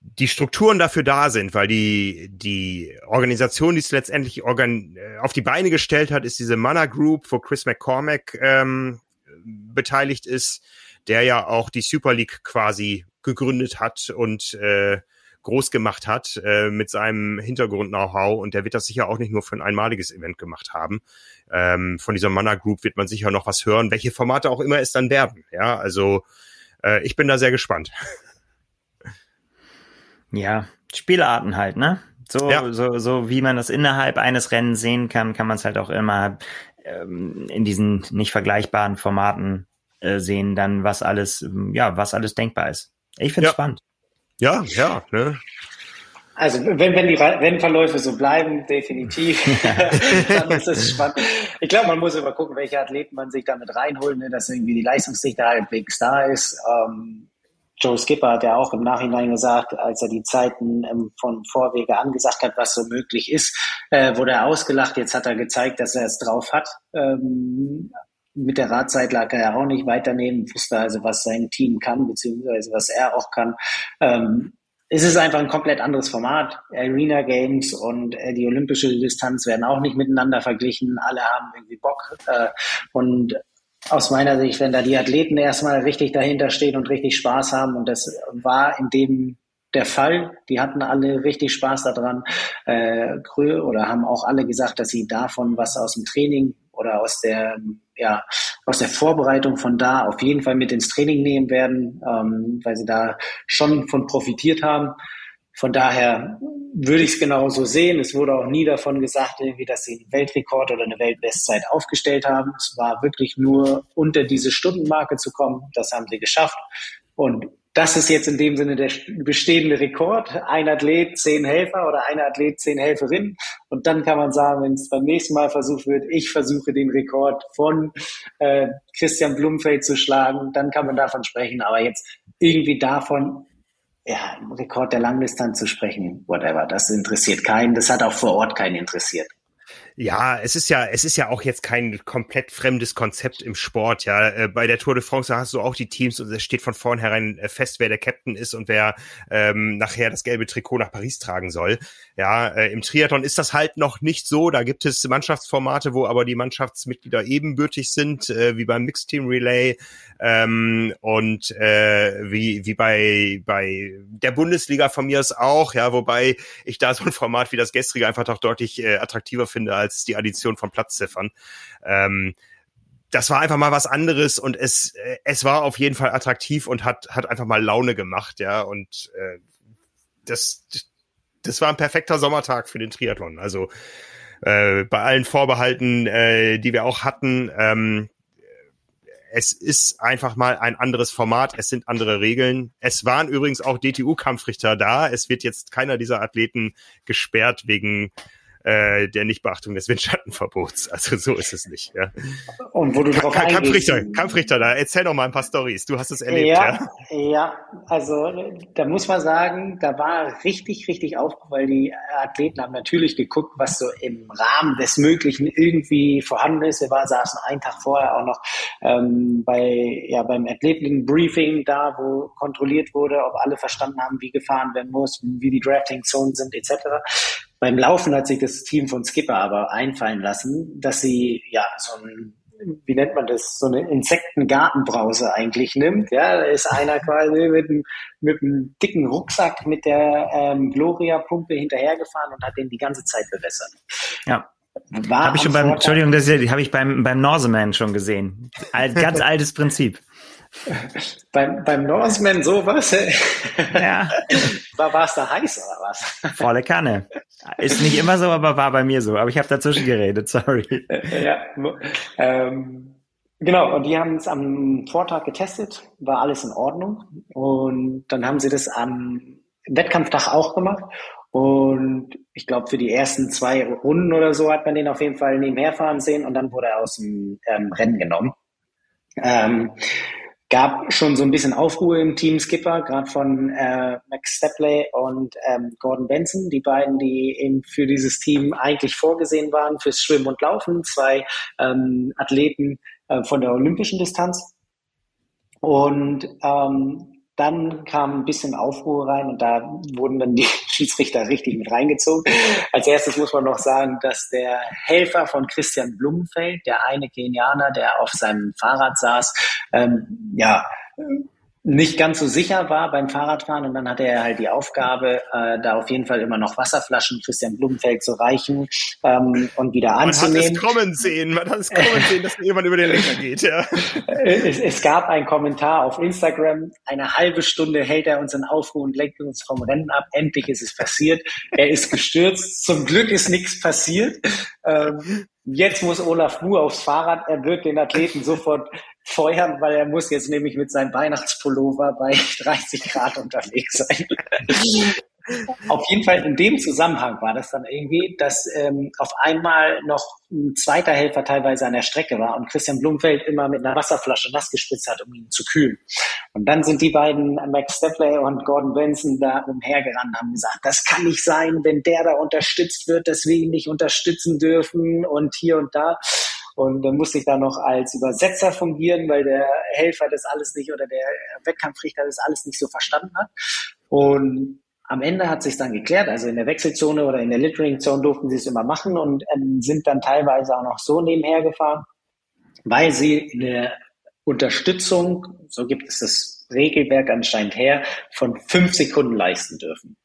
Speaker 1: die Strukturen dafür da sind, weil die, die Organisation, die es letztendlich organ äh, auf die Beine gestellt hat, ist diese Mana Group, wo Chris McCormack ähm, beteiligt ist, der ja auch die Super League quasi gegründet hat und äh, groß gemacht hat äh, mit seinem Hintergrund-Know-how und der wird das sicher auch nicht nur für ein einmaliges Event gemacht haben. Ähm, von dieser Mana Group wird man sicher noch was hören, welche Formate auch immer es dann werden. Ja, also äh, ich bin da sehr gespannt.
Speaker 2: Ja, Spielarten halt, ne? So, ja. so, so wie man das innerhalb eines Rennens sehen kann, kann man es halt auch immer ähm, in diesen nicht vergleichbaren Formaten äh, sehen, dann was alles, ja, was alles denkbar ist. Ich finde es ja. spannend.
Speaker 1: Ja, ja, ne?
Speaker 3: Also wenn, wenn die Rennverläufe so bleiben, definitiv, dann ist es spannend. Ich glaube, man muss immer gucken, welche Athleten man sich damit reinholt, ne, dass irgendwie die Leistungsdichte halbwegs da ist. Ähm, Joe Skipper hat ja auch im Nachhinein gesagt, als er die Zeiten ähm, von Vorwege angesagt hat, was so möglich ist, äh, wurde er ausgelacht. Jetzt hat er gezeigt, dass er es drauf hat. Ähm, mit der Radzeit lag er ja auch nicht weiternehmen, wusste also, was sein Team kann, beziehungsweise was er auch kann. Ähm, es ist einfach ein komplett anderes Format. Arena Games und äh, die olympische Distanz werden auch nicht miteinander verglichen. Alle haben irgendwie Bock. Äh, und aus meiner Sicht, wenn da die Athleten erstmal richtig dahinter stehen und richtig Spaß haben, und das war in dem der Fall. Die hatten alle richtig Spaß daran. Äh, oder haben auch alle gesagt, dass sie davon was aus dem Training oder aus der ja aus der Vorbereitung von da auf jeden Fall mit ins Training nehmen werden, ähm, weil sie da schon von profitiert haben. Von daher würde ich es genauso sehen. Es wurde auch nie davon gesagt, irgendwie, dass sie einen Weltrekord oder eine Weltbestzeit aufgestellt haben. Es war wirklich nur unter diese Stundenmarke zu kommen. Das haben sie geschafft. Und das ist jetzt in dem Sinne der bestehende Rekord. Ein Athlet, zehn Helfer oder ein Athlet, zehn Helferinnen. Und dann kann man sagen, wenn es beim nächsten Mal versucht wird, ich versuche den Rekord von äh, Christian Blumfeld zu schlagen, dann kann man davon sprechen. Aber jetzt irgendwie davon, ja, Rekord der Langdistanz zu sprechen, whatever, das interessiert keinen, das hat auch vor Ort keinen interessiert.
Speaker 1: Ja, es ist ja, es ist ja auch jetzt kein komplett fremdes Konzept im Sport. Ja, äh, bei der Tour de France hast du auch die Teams und es steht von vornherein äh, fest, wer der Captain ist und wer ähm, nachher das gelbe Trikot nach Paris tragen soll. Ja, äh, im Triathlon ist das halt noch nicht so. Da gibt es Mannschaftsformate, wo aber die Mannschaftsmitglieder ebenbürtig sind, äh, wie beim Mixed Team Relay ähm, und äh, wie wie bei bei der Bundesliga von mir ist auch. Ja, wobei ich da so ein Format wie das gestrige einfach doch deutlich äh, attraktiver finde als die Addition von Platzziffern. Ähm, das war einfach mal was anderes und es äh, es war auf jeden Fall attraktiv und hat hat einfach mal Laune gemacht, ja und äh, das das war ein perfekter Sommertag für den Triathlon. Also äh, bei allen Vorbehalten, äh, die wir auch hatten, ähm, es ist einfach mal ein anderes Format, es sind andere Regeln. Es waren übrigens auch DTU-Kampfrichter da. Es wird jetzt keiner dieser Athleten gesperrt wegen äh, der Nichtbeachtung des Windschattenverbots. Also so ist es nicht. Ja.
Speaker 3: Und wo du drauf
Speaker 1: Ka Kampfrichter, Kampfrichter, da erzähl doch mal ein paar Stories. Du hast es erlebt.
Speaker 3: Ja, ja, ja, also da muss man sagen, da war richtig, richtig auf, weil die Athleten haben natürlich geguckt, was so im Rahmen des Möglichen irgendwie vorhanden ist. Wir war, saßen einen Tag vorher auch noch ähm, bei, ja, beim Athletenbriefing da, wo kontrolliert wurde, ob alle verstanden haben, wie gefahren werden muss, wie die Drafting-Zonen sind, etc. Beim Laufen hat sich das Team von Skipper aber einfallen lassen, dass sie ja so ein wie nennt man das, so eine Insektengartenbrause eigentlich nimmt. Ja, da ist einer quasi mit einem, mit einem dicken Rucksack mit der ähm, Gloria-Pumpe hinterhergefahren und hat den die ganze Zeit bewässert.
Speaker 2: Ja. Habe ich schon beim, Entschuldigung, das habe ich beim, beim Norseman schon gesehen. Ganz altes Prinzip.
Speaker 3: beim, beim Norseman sowas? ja. War, es da heiß oder was?
Speaker 2: Volle Kanne. Ist nicht immer so, aber war bei mir so. Aber ich habe dazwischen geredet, sorry.
Speaker 3: Ja, ähm, genau, und die haben es am Vortag getestet, war alles in Ordnung. Und dann haben sie das am Wettkampftag auch gemacht. Und ich glaube, für die ersten zwei Runden oder so hat man den auf jeden Fall nebenher fahren sehen und dann wurde er aus dem ähm, Rennen genommen. Ähm, gab schon so ein bisschen Aufruhr im Team Skipper, gerade von äh, Max Stepley und ähm, Gordon Benson, die beiden, die eben für dieses Team eigentlich vorgesehen waren, fürs Schwimmen und Laufen, zwei ähm, Athleten äh, von der olympischen Distanz. Und ähm, dann kam ein bisschen Aufruhr rein und da wurden dann die Schiedsrichter richtig mit reingezogen. Als erstes muss man noch sagen, dass der Helfer von Christian Blumenfeld, der eine Kenianer, der auf seinem Fahrrad saß, ähm, ja, nicht ganz so sicher war beim Fahrradfahren und dann hatte er halt die Aufgabe, äh, da auf jeden Fall immer noch Wasserflaschen Christian Blumenfeld zu reichen ähm, und wieder anzunehmen. Man hat
Speaker 1: es kommen sehen, man hat es kommen sehen, dass jemand über den Lenker geht. Ja.
Speaker 3: Es, es, gab einen Kommentar auf Instagram, eine halbe Stunde hält er uns in Aufruhr und lenkt uns vom Rennen ab. Endlich ist es passiert. Er ist gestürzt. Zum Glück ist nichts passiert. Ähm, Jetzt muss Olaf nur aufs Fahrrad. Er wird den Athleten sofort feuern, weil er muss jetzt nämlich mit seinem Weihnachtspullover bei 30 Grad unterwegs sein. auf jeden Fall in dem Zusammenhang war das dann irgendwie, dass ähm, auf einmal noch ein zweiter Helfer teilweise an der Strecke war und Christian Blumfeld immer mit einer Wasserflasche nass gespritzt hat, um ihn zu kühlen. Und dann sind die beiden, Max Stepley und Gordon Benson, da umhergerannt und haben gesagt, das kann nicht sein, wenn der da unterstützt wird, dass wir ihn nicht unterstützen dürfen und hier und da. Und dann musste ich da noch als Übersetzer fungieren, weil der Helfer das alles nicht oder der Wettkampfrichter das alles nicht so verstanden hat. Und am Ende hat sich dann geklärt, also in der Wechselzone oder in der Littering-Zone durften sie es immer machen und ähm, sind dann teilweise auch noch so nebenher gefahren, weil sie eine Unterstützung, so gibt es das Regelwerk anscheinend her, von fünf Sekunden leisten dürfen.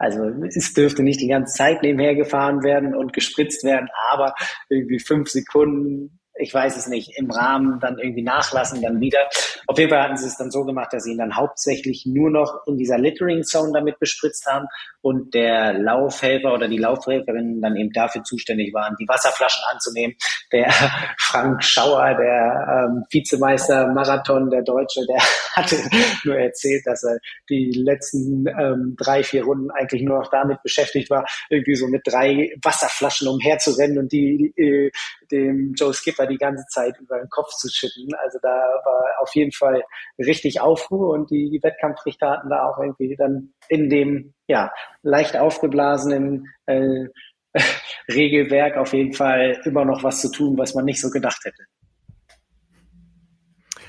Speaker 3: Also es dürfte nicht die ganze Zeit nebenher gefahren werden und gespritzt werden, aber irgendwie fünf Sekunden ich weiß es nicht, im Rahmen dann irgendwie nachlassen, dann wieder. Auf jeden Fall hatten sie es dann so gemacht, dass sie ihn dann hauptsächlich nur noch in dieser Littering Zone damit bespritzt haben und der Laufhelfer oder die Laufhelferinnen dann eben dafür zuständig waren, die Wasserflaschen anzunehmen. Der Frank Schauer, der ähm, Vizemeister Marathon, der Deutsche, der hatte nur erzählt, dass er die letzten ähm, drei, vier Runden eigentlich nur noch damit beschäftigt war, irgendwie so mit drei Wasserflaschen umherzurennen und die äh, dem Joe Skipper die ganze Zeit über den Kopf zu schütten. Also da war auf jeden Fall richtig Aufruhr und die, Wettkampfrichter hatten da auch irgendwie dann in dem ja leicht aufgeblasenen äh, Regelwerk auf jeden Fall immer noch was zu tun, was man nicht so gedacht hätte.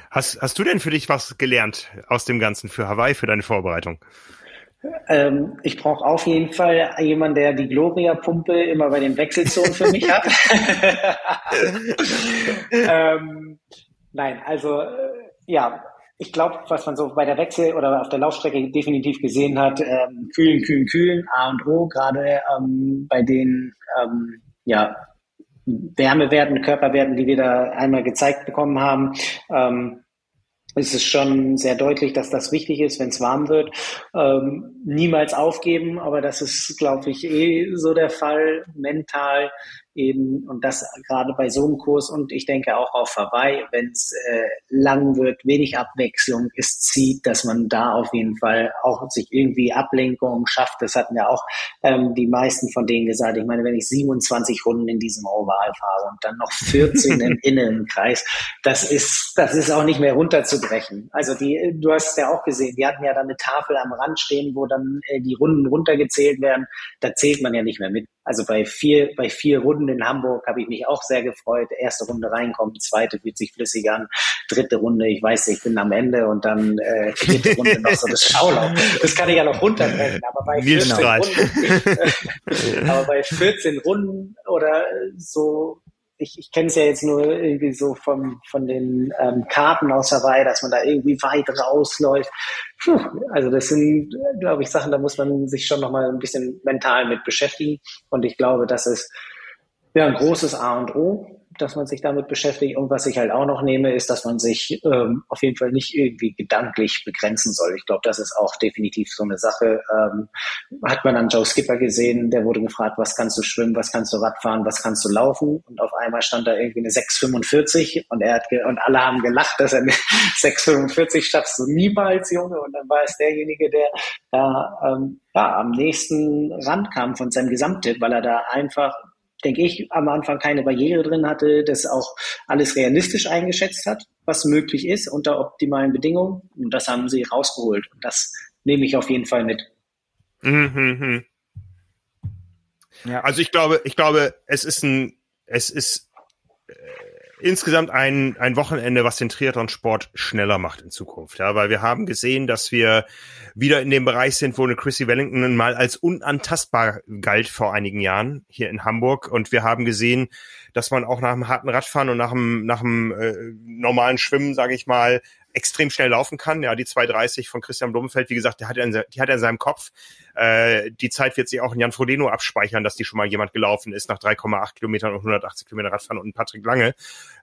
Speaker 1: Hast, hast du denn für dich was gelernt aus dem Ganzen für Hawaii, für deine Vorbereitung?
Speaker 3: Ähm, ich brauche auf jeden Fall jemanden, der die Gloria-Pumpe immer bei den Wechselzonen für mich hat. ähm, nein, also äh, ja, ich glaube, was man so bei der Wechsel oder auf der Laufstrecke definitiv gesehen hat, ähm, kühlen, kühlen, kühlen, A und O, gerade ähm, bei den ähm, ja, Wärmewerten, Körperwerten, die wir da einmal gezeigt bekommen haben. Ist es schon sehr deutlich, dass das wichtig ist, wenn es warm wird. Ähm, niemals aufgeben, aber das ist, glaube ich, eh so der Fall mental eben und das gerade bei so einem Kurs und ich denke auch auf Hawaii, wenn es äh, lang wird, wenig Abwechslung ist, zieht, dass man da auf jeden Fall auch sich irgendwie Ablenkung schafft. Das hatten ja auch ähm, die meisten von denen gesagt. Ich meine, wenn ich 27 Runden in diesem Oval fahre und dann noch 14 im Innenkreis, das ist, das ist auch nicht mehr runterzubrechen. Also die, du hast ja auch gesehen, die hatten ja dann eine Tafel am Rand stehen, wo dann äh, die Runden runtergezählt werden. Da zählt man ja nicht mehr mit. Also bei vier, bei vier Runden in Hamburg habe ich mich auch sehr gefreut. Erste Runde reinkommen, zweite fühlt sich flüssig an, dritte Runde, ich weiß, ich bin am Ende und dann äh, vierte Runde noch so das Schaulauf. Das kann ich ja noch runterbrechen, aber bei 14 Runden, aber bei 14 Runden oder so ich, ich kenne es ja jetzt nur irgendwie so von, von den ähm, Karten aus Hawaii, dass man da irgendwie weit rausläuft. Puh, also das sind, glaube ich, Sachen, da muss man sich schon nochmal ein bisschen mental mit beschäftigen. Und ich glaube, das ist ja ein großes A und O dass man sich damit beschäftigt. Und was ich halt auch noch nehme, ist, dass man sich ähm, auf jeden Fall nicht irgendwie gedanklich begrenzen soll. Ich glaube, das ist auch definitiv so eine Sache. Ähm, hat man an Joe Skipper gesehen, der wurde gefragt, was kannst du schwimmen, was kannst du Radfahren, was kannst du laufen? Und auf einmal stand da irgendwie eine 6,45 und er hat und alle haben gelacht, dass er eine 6,45 schaffst du niemals, Junge. Und dann war es derjenige, der da ähm, ja, am nächsten Rand kam von seinem Gesamttipp, weil er da einfach denke ich, am Anfang keine Barriere drin hatte, das auch alles realistisch eingeschätzt hat, was möglich ist unter optimalen Bedingungen. Und das haben sie rausgeholt. Und das nehme ich auf jeden Fall mit.
Speaker 1: Mhm. Ja. Also ich glaube, ich glaube, es ist ein, es ist insgesamt ein, ein Wochenende, was den Triathlon-Sport schneller macht in Zukunft. Ja, weil wir haben gesehen, dass wir wieder in dem Bereich sind, wo eine Chrissy Wellington mal als unantastbar galt vor einigen Jahren hier in Hamburg. Und wir haben gesehen, dass man auch nach einem harten Radfahren und nach einem, nach einem äh, normalen Schwimmen, sage ich mal, extrem schnell laufen kann. Ja, die 230 von Christian Blumenfeld, wie gesagt, die hat er in, die hat er in seinem Kopf. Äh, die Zeit wird sich auch in Jan Frodeno abspeichern, dass die schon mal jemand gelaufen ist nach 3,8 Kilometern und 180 Kilometer Radfahren und Patrick Lange.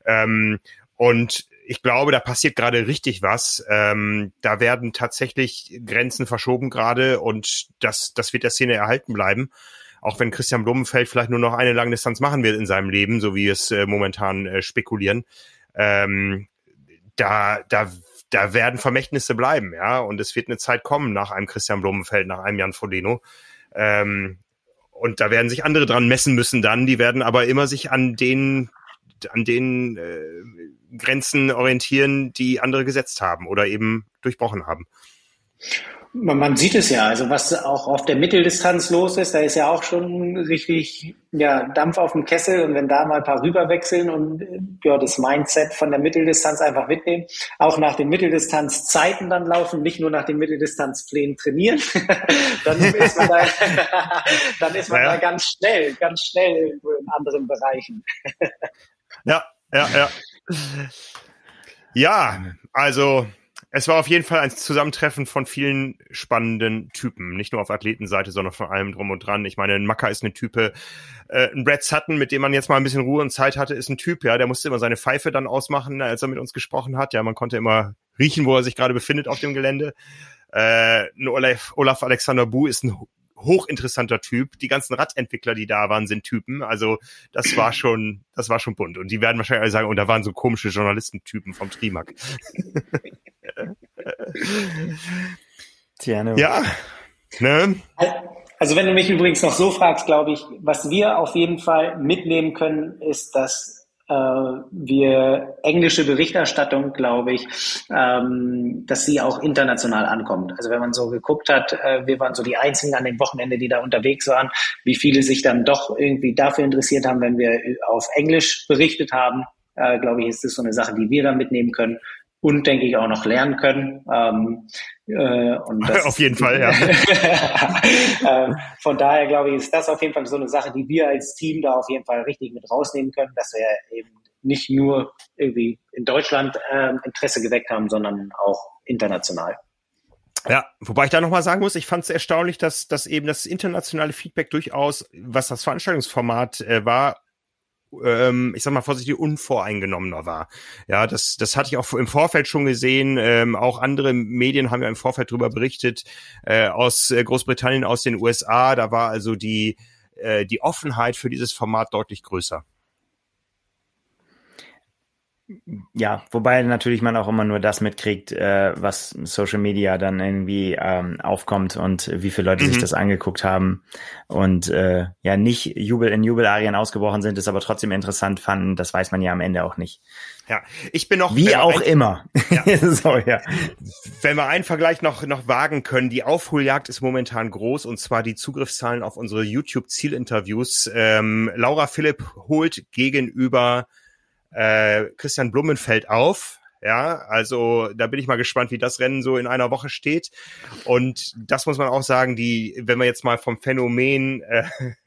Speaker 1: Ähm, und ich glaube, da passiert gerade richtig was. Ähm, da werden tatsächlich Grenzen verschoben gerade und das, das wird der Szene erhalten bleiben. Auch wenn Christian Blumenfeld vielleicht nur noch eine Langdistanz machen wird in seinem Leben, so wie es äh, momentan äh, spekulieren. Ähm, da, da, da werden Vermächtnisse bleiben, ja. Und es wird eine Zeit kommen nach einem Christian Blumenfeld, nach einem Jan Frodeno. Ähm, und da werden sich andere dran messen müssen dann. Die werden aber immer sich an den, an den äh, Grenzen orientieren, die andere gesetzt haben oder eben durchbrochen haben.
Speaker 3: Man, sieht es ja, also was auch auf der Mitteldistanz los ist, da ist ja auch schon richtig ja, Dampf auf dem Kessel und wenn da mal ein paar rüberwechseln und ja, das Mindset von der Mitteldistanz einfach mitnehmen, auch nach den Mitteldistanzzeiten dann laufen, nicht nur nach den Mitteldistanzplänen trainieren, dann ist man, da, dann ist man ja. da ganz schnell, ganz schnell in anderen Bereichen.
Speaker 1: ja, ja, ja. Ja, also es war auf jeden Fall ein Zusammentreffen von vielen spannenden Typen. Nicht nur auf Athletenseite, sondern von allem drum und dran. Ich meine, ein Macker ist eine Type. Äh, ein Brad Sutton, mit dem man jetzt mal ein bisschen Ruhe und Zeit hatte, ist ein Typ, ja. Der musste immer seine Pfeife dann ausmachen, als er mit uns gesprochen hat. Ja, man konnte immer riechen, wo er sich gerade befindet auf dem Gelände. Äh, Olaf, Olaf Alexander Bu ist ein hochinteressanter Typ. Die ganzen Radentwickler, die da waren, sind Typen. Also das war schon, das war schon bunt. Und die werden wahrscheinlich alle sagen, und oh, da waren so komische Journalistentypen vom Trimark.
Speaker 3: Tja, ne? Ja. Ne? Also wenn du mich übrigens noch so fragst, glaube ich, was wir auf jeden Fall mitnehmen können, ist, dass äh, wir englische Berichterstattung, glaube ich, ähm, dass sie auch international ankommt. Also wenn man so geguckt hat, äh, wir waren so die Einzigen an dem Wochenende, die da unterwegs waren, wie viele sich dann doch irgendwie dafür interessiert haben, wenn wir auf Englisch berichtet haben, äh, glaube ich, ist das so eine Sache, die wir da mitnehmen können und denke ich auch noch lernen können. Ähm,
Speaker 1: äh, und das, auf jeden Fall, ja.
Speaker 3: ähm, von daher glaube ich, ist das auf jeden Fall so eine Sache, die wir als Team da auf jeden Fall richtig mit rausnehmen können, dass wir eben nicht nur irgendwie in Deutschland äh, Interesse geweckt haben, sondern auch international.
Speaker 1: Ja, wobei ich da nochmal sagen muss, ich fand es erstaunlich, dass, dass eben das internationale Feedback durchaus, was das Veranstaltungsformat äh, war, ähm, ich sag mal vorsichtig, unvoreingenommener war. Ja, das, das hatte ich auch im Vorfeld schon gesehen. Ähm, auch andere Medien haben ja im Vorfeld darüber berichtet, äh, aus äh, Großbritannien, aus den USA. Da war also die, äh, die Offenheit für dieses Format deutlich größer.
Speaker 2: Ja, wobei natürlich man auch immer nur das mitkriegt, äh, was Social Media dann irgendwie ähm, aufkommt und wie viele Leute mhm. sich das angeguckt haben und äh, ja nicht Jubel in Jubelarien ausgebrochen sind, es aber trotzdem interessant fanden, das weiß man ja am Ende auch nicht.
Speaker 1: Ja, ich bin noch
Speaker 2: wie auch ein, immer. Ja.
Speaker 1: so, ja. Wenn wir einen Vergleich noch noch wagen können, die Aufholjagd ist momentan groß und zwar die Zugriffszahlen auf unsere YouTube Zielinterviews. Ähm, Laura Philipp holt gegenüber äh, Christian Blumenfeld auf. Ja, also da bin ich mal gespannt, wie das Rennen so in einer Woche steht. Und das muss man auch sagen, die, wenn wir jetzt mal vom Phänomen, äh,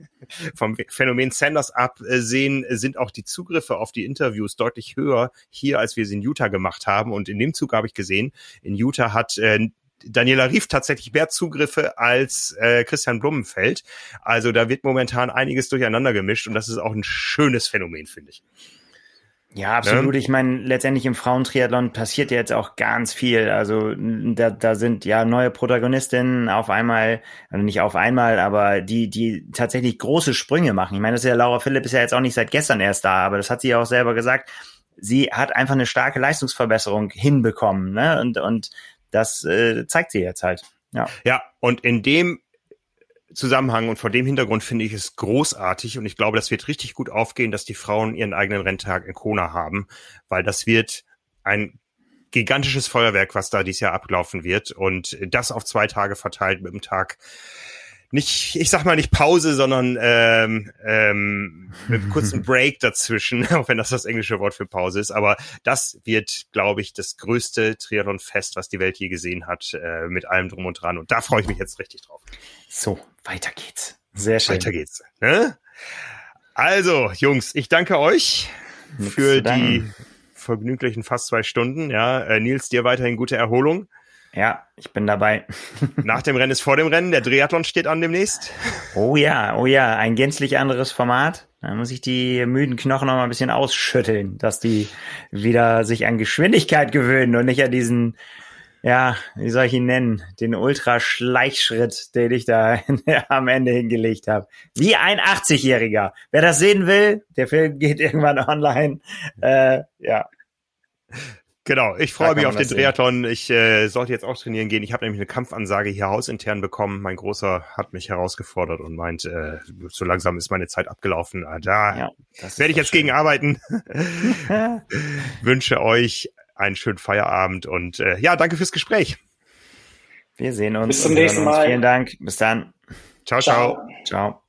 Speaker 1: vom Phänomen Sanders absehen, sind auch die Zugriffe auf die Interviews deutlich höher hier, als wir sie in Utah gemacht haben. Und in dem Zug habe ich gesehen, in Utah hat äh, Daniela Rief tatsächlich mehr Zugriffe als äh, Christian Blumenfeld. Also da wird momentan einiges durcheinander gemischt und das ist auch ein schönes Phänomen, finde ich.
Speaker 2: Ja, absolut. Ne? Ich meine, letztendlich im Frauentriathlon passiert jetzt auch ganz viel. Also da, da sind ja neue Protagonistinnen auf einmal, also nicht auf einmal, aber die, die tatsächlich große Sprünge machen. Ich meine, das ist ja Laura Philipp ist ja jetzt auch nicht seit gestern erst da, aber das hat sie ja auch selber gesagt. Sie hat einfach eine starke Leistungsverbesserung hinbekommen, ne? Und, und das äh, zeigt sie jetzt halt. Ja.
Speaker 1: Ja, und in dem Zusammenhang und vor dem Hintergrund finde ich es großartig und ich glaube, das wird richtig gut aufgehen, dass die Frauen ihren eigenen Renntag in Kona haben, weil das wird ein gigantisches Feuerwerk, was da dieses Jahr ablaufen wird und das auf zwei Tage verteilt mit dem Tag nicht, ich sag mal nicht Pause, sondern ähm, ähm, mit einem kurzen Break dazwischen, auch wenn das das englische Wort für Pause ist. Aber das wird, glaube ich, das größte Triathlon-Fest, was die Welt je gesehen hat, äh, mit allem drum und dran. Und da freue ich mich jetzt richtig drauf.
Speaker 2: So, weiter geht's. Sehr schön.
Speaker 1: Weiter geht's. Ne? Also, Jungs, ich danke euch Nichts für die vergnüglichen fast zwei Stunden. Ja, äh, Nils, dir weiterhin gute Erholung.
Speaker 2: Ja, ich bin dabei.
Speaker 1: Nach dem Rennen ist vor dem Rennen. Der Triathlon steht an demnächst.
Speaker 2: Oh ja, oh ja, ein gänzlich anderes Format. Da muss ich die müden Knochen noch mal ein bisschen ausschütteln, dass die wieder sich an Geschwindigkeit gewöhnen und nicht an diesen, ja, wie soll ich ihn nennen, den Ultraschleichschritt, den ich da am Ende hingelegt habe. Wie ein 80-Jähriger. Wer das sehen will, der Film geht irgendwann online. Äh, ja.
Speaker 1: Genau, ich freue mich auf den Triathlon. Ich äh, sollte jetzt auch trainieren gehen. Ich habe nämlich eine Kampfansage hier hausintern bekommen. Mein Großer hat mich herausgefordert und meint, äh, so langsam ist meine Zeit abgelaufen. Ah, da ja, werde ich jetzt schön. gegen arbeiten. Wünsche euch einen schönen Feierabend und äh, ja, danke fürs Gespräch.
Speaker 2: Wir sehen uns.
Speaker 3: Bis zum nächsten Mal.
Speaker 2: Vielen Dank. Bis dann.
Speaker 1: ciao. Ciao. ciao.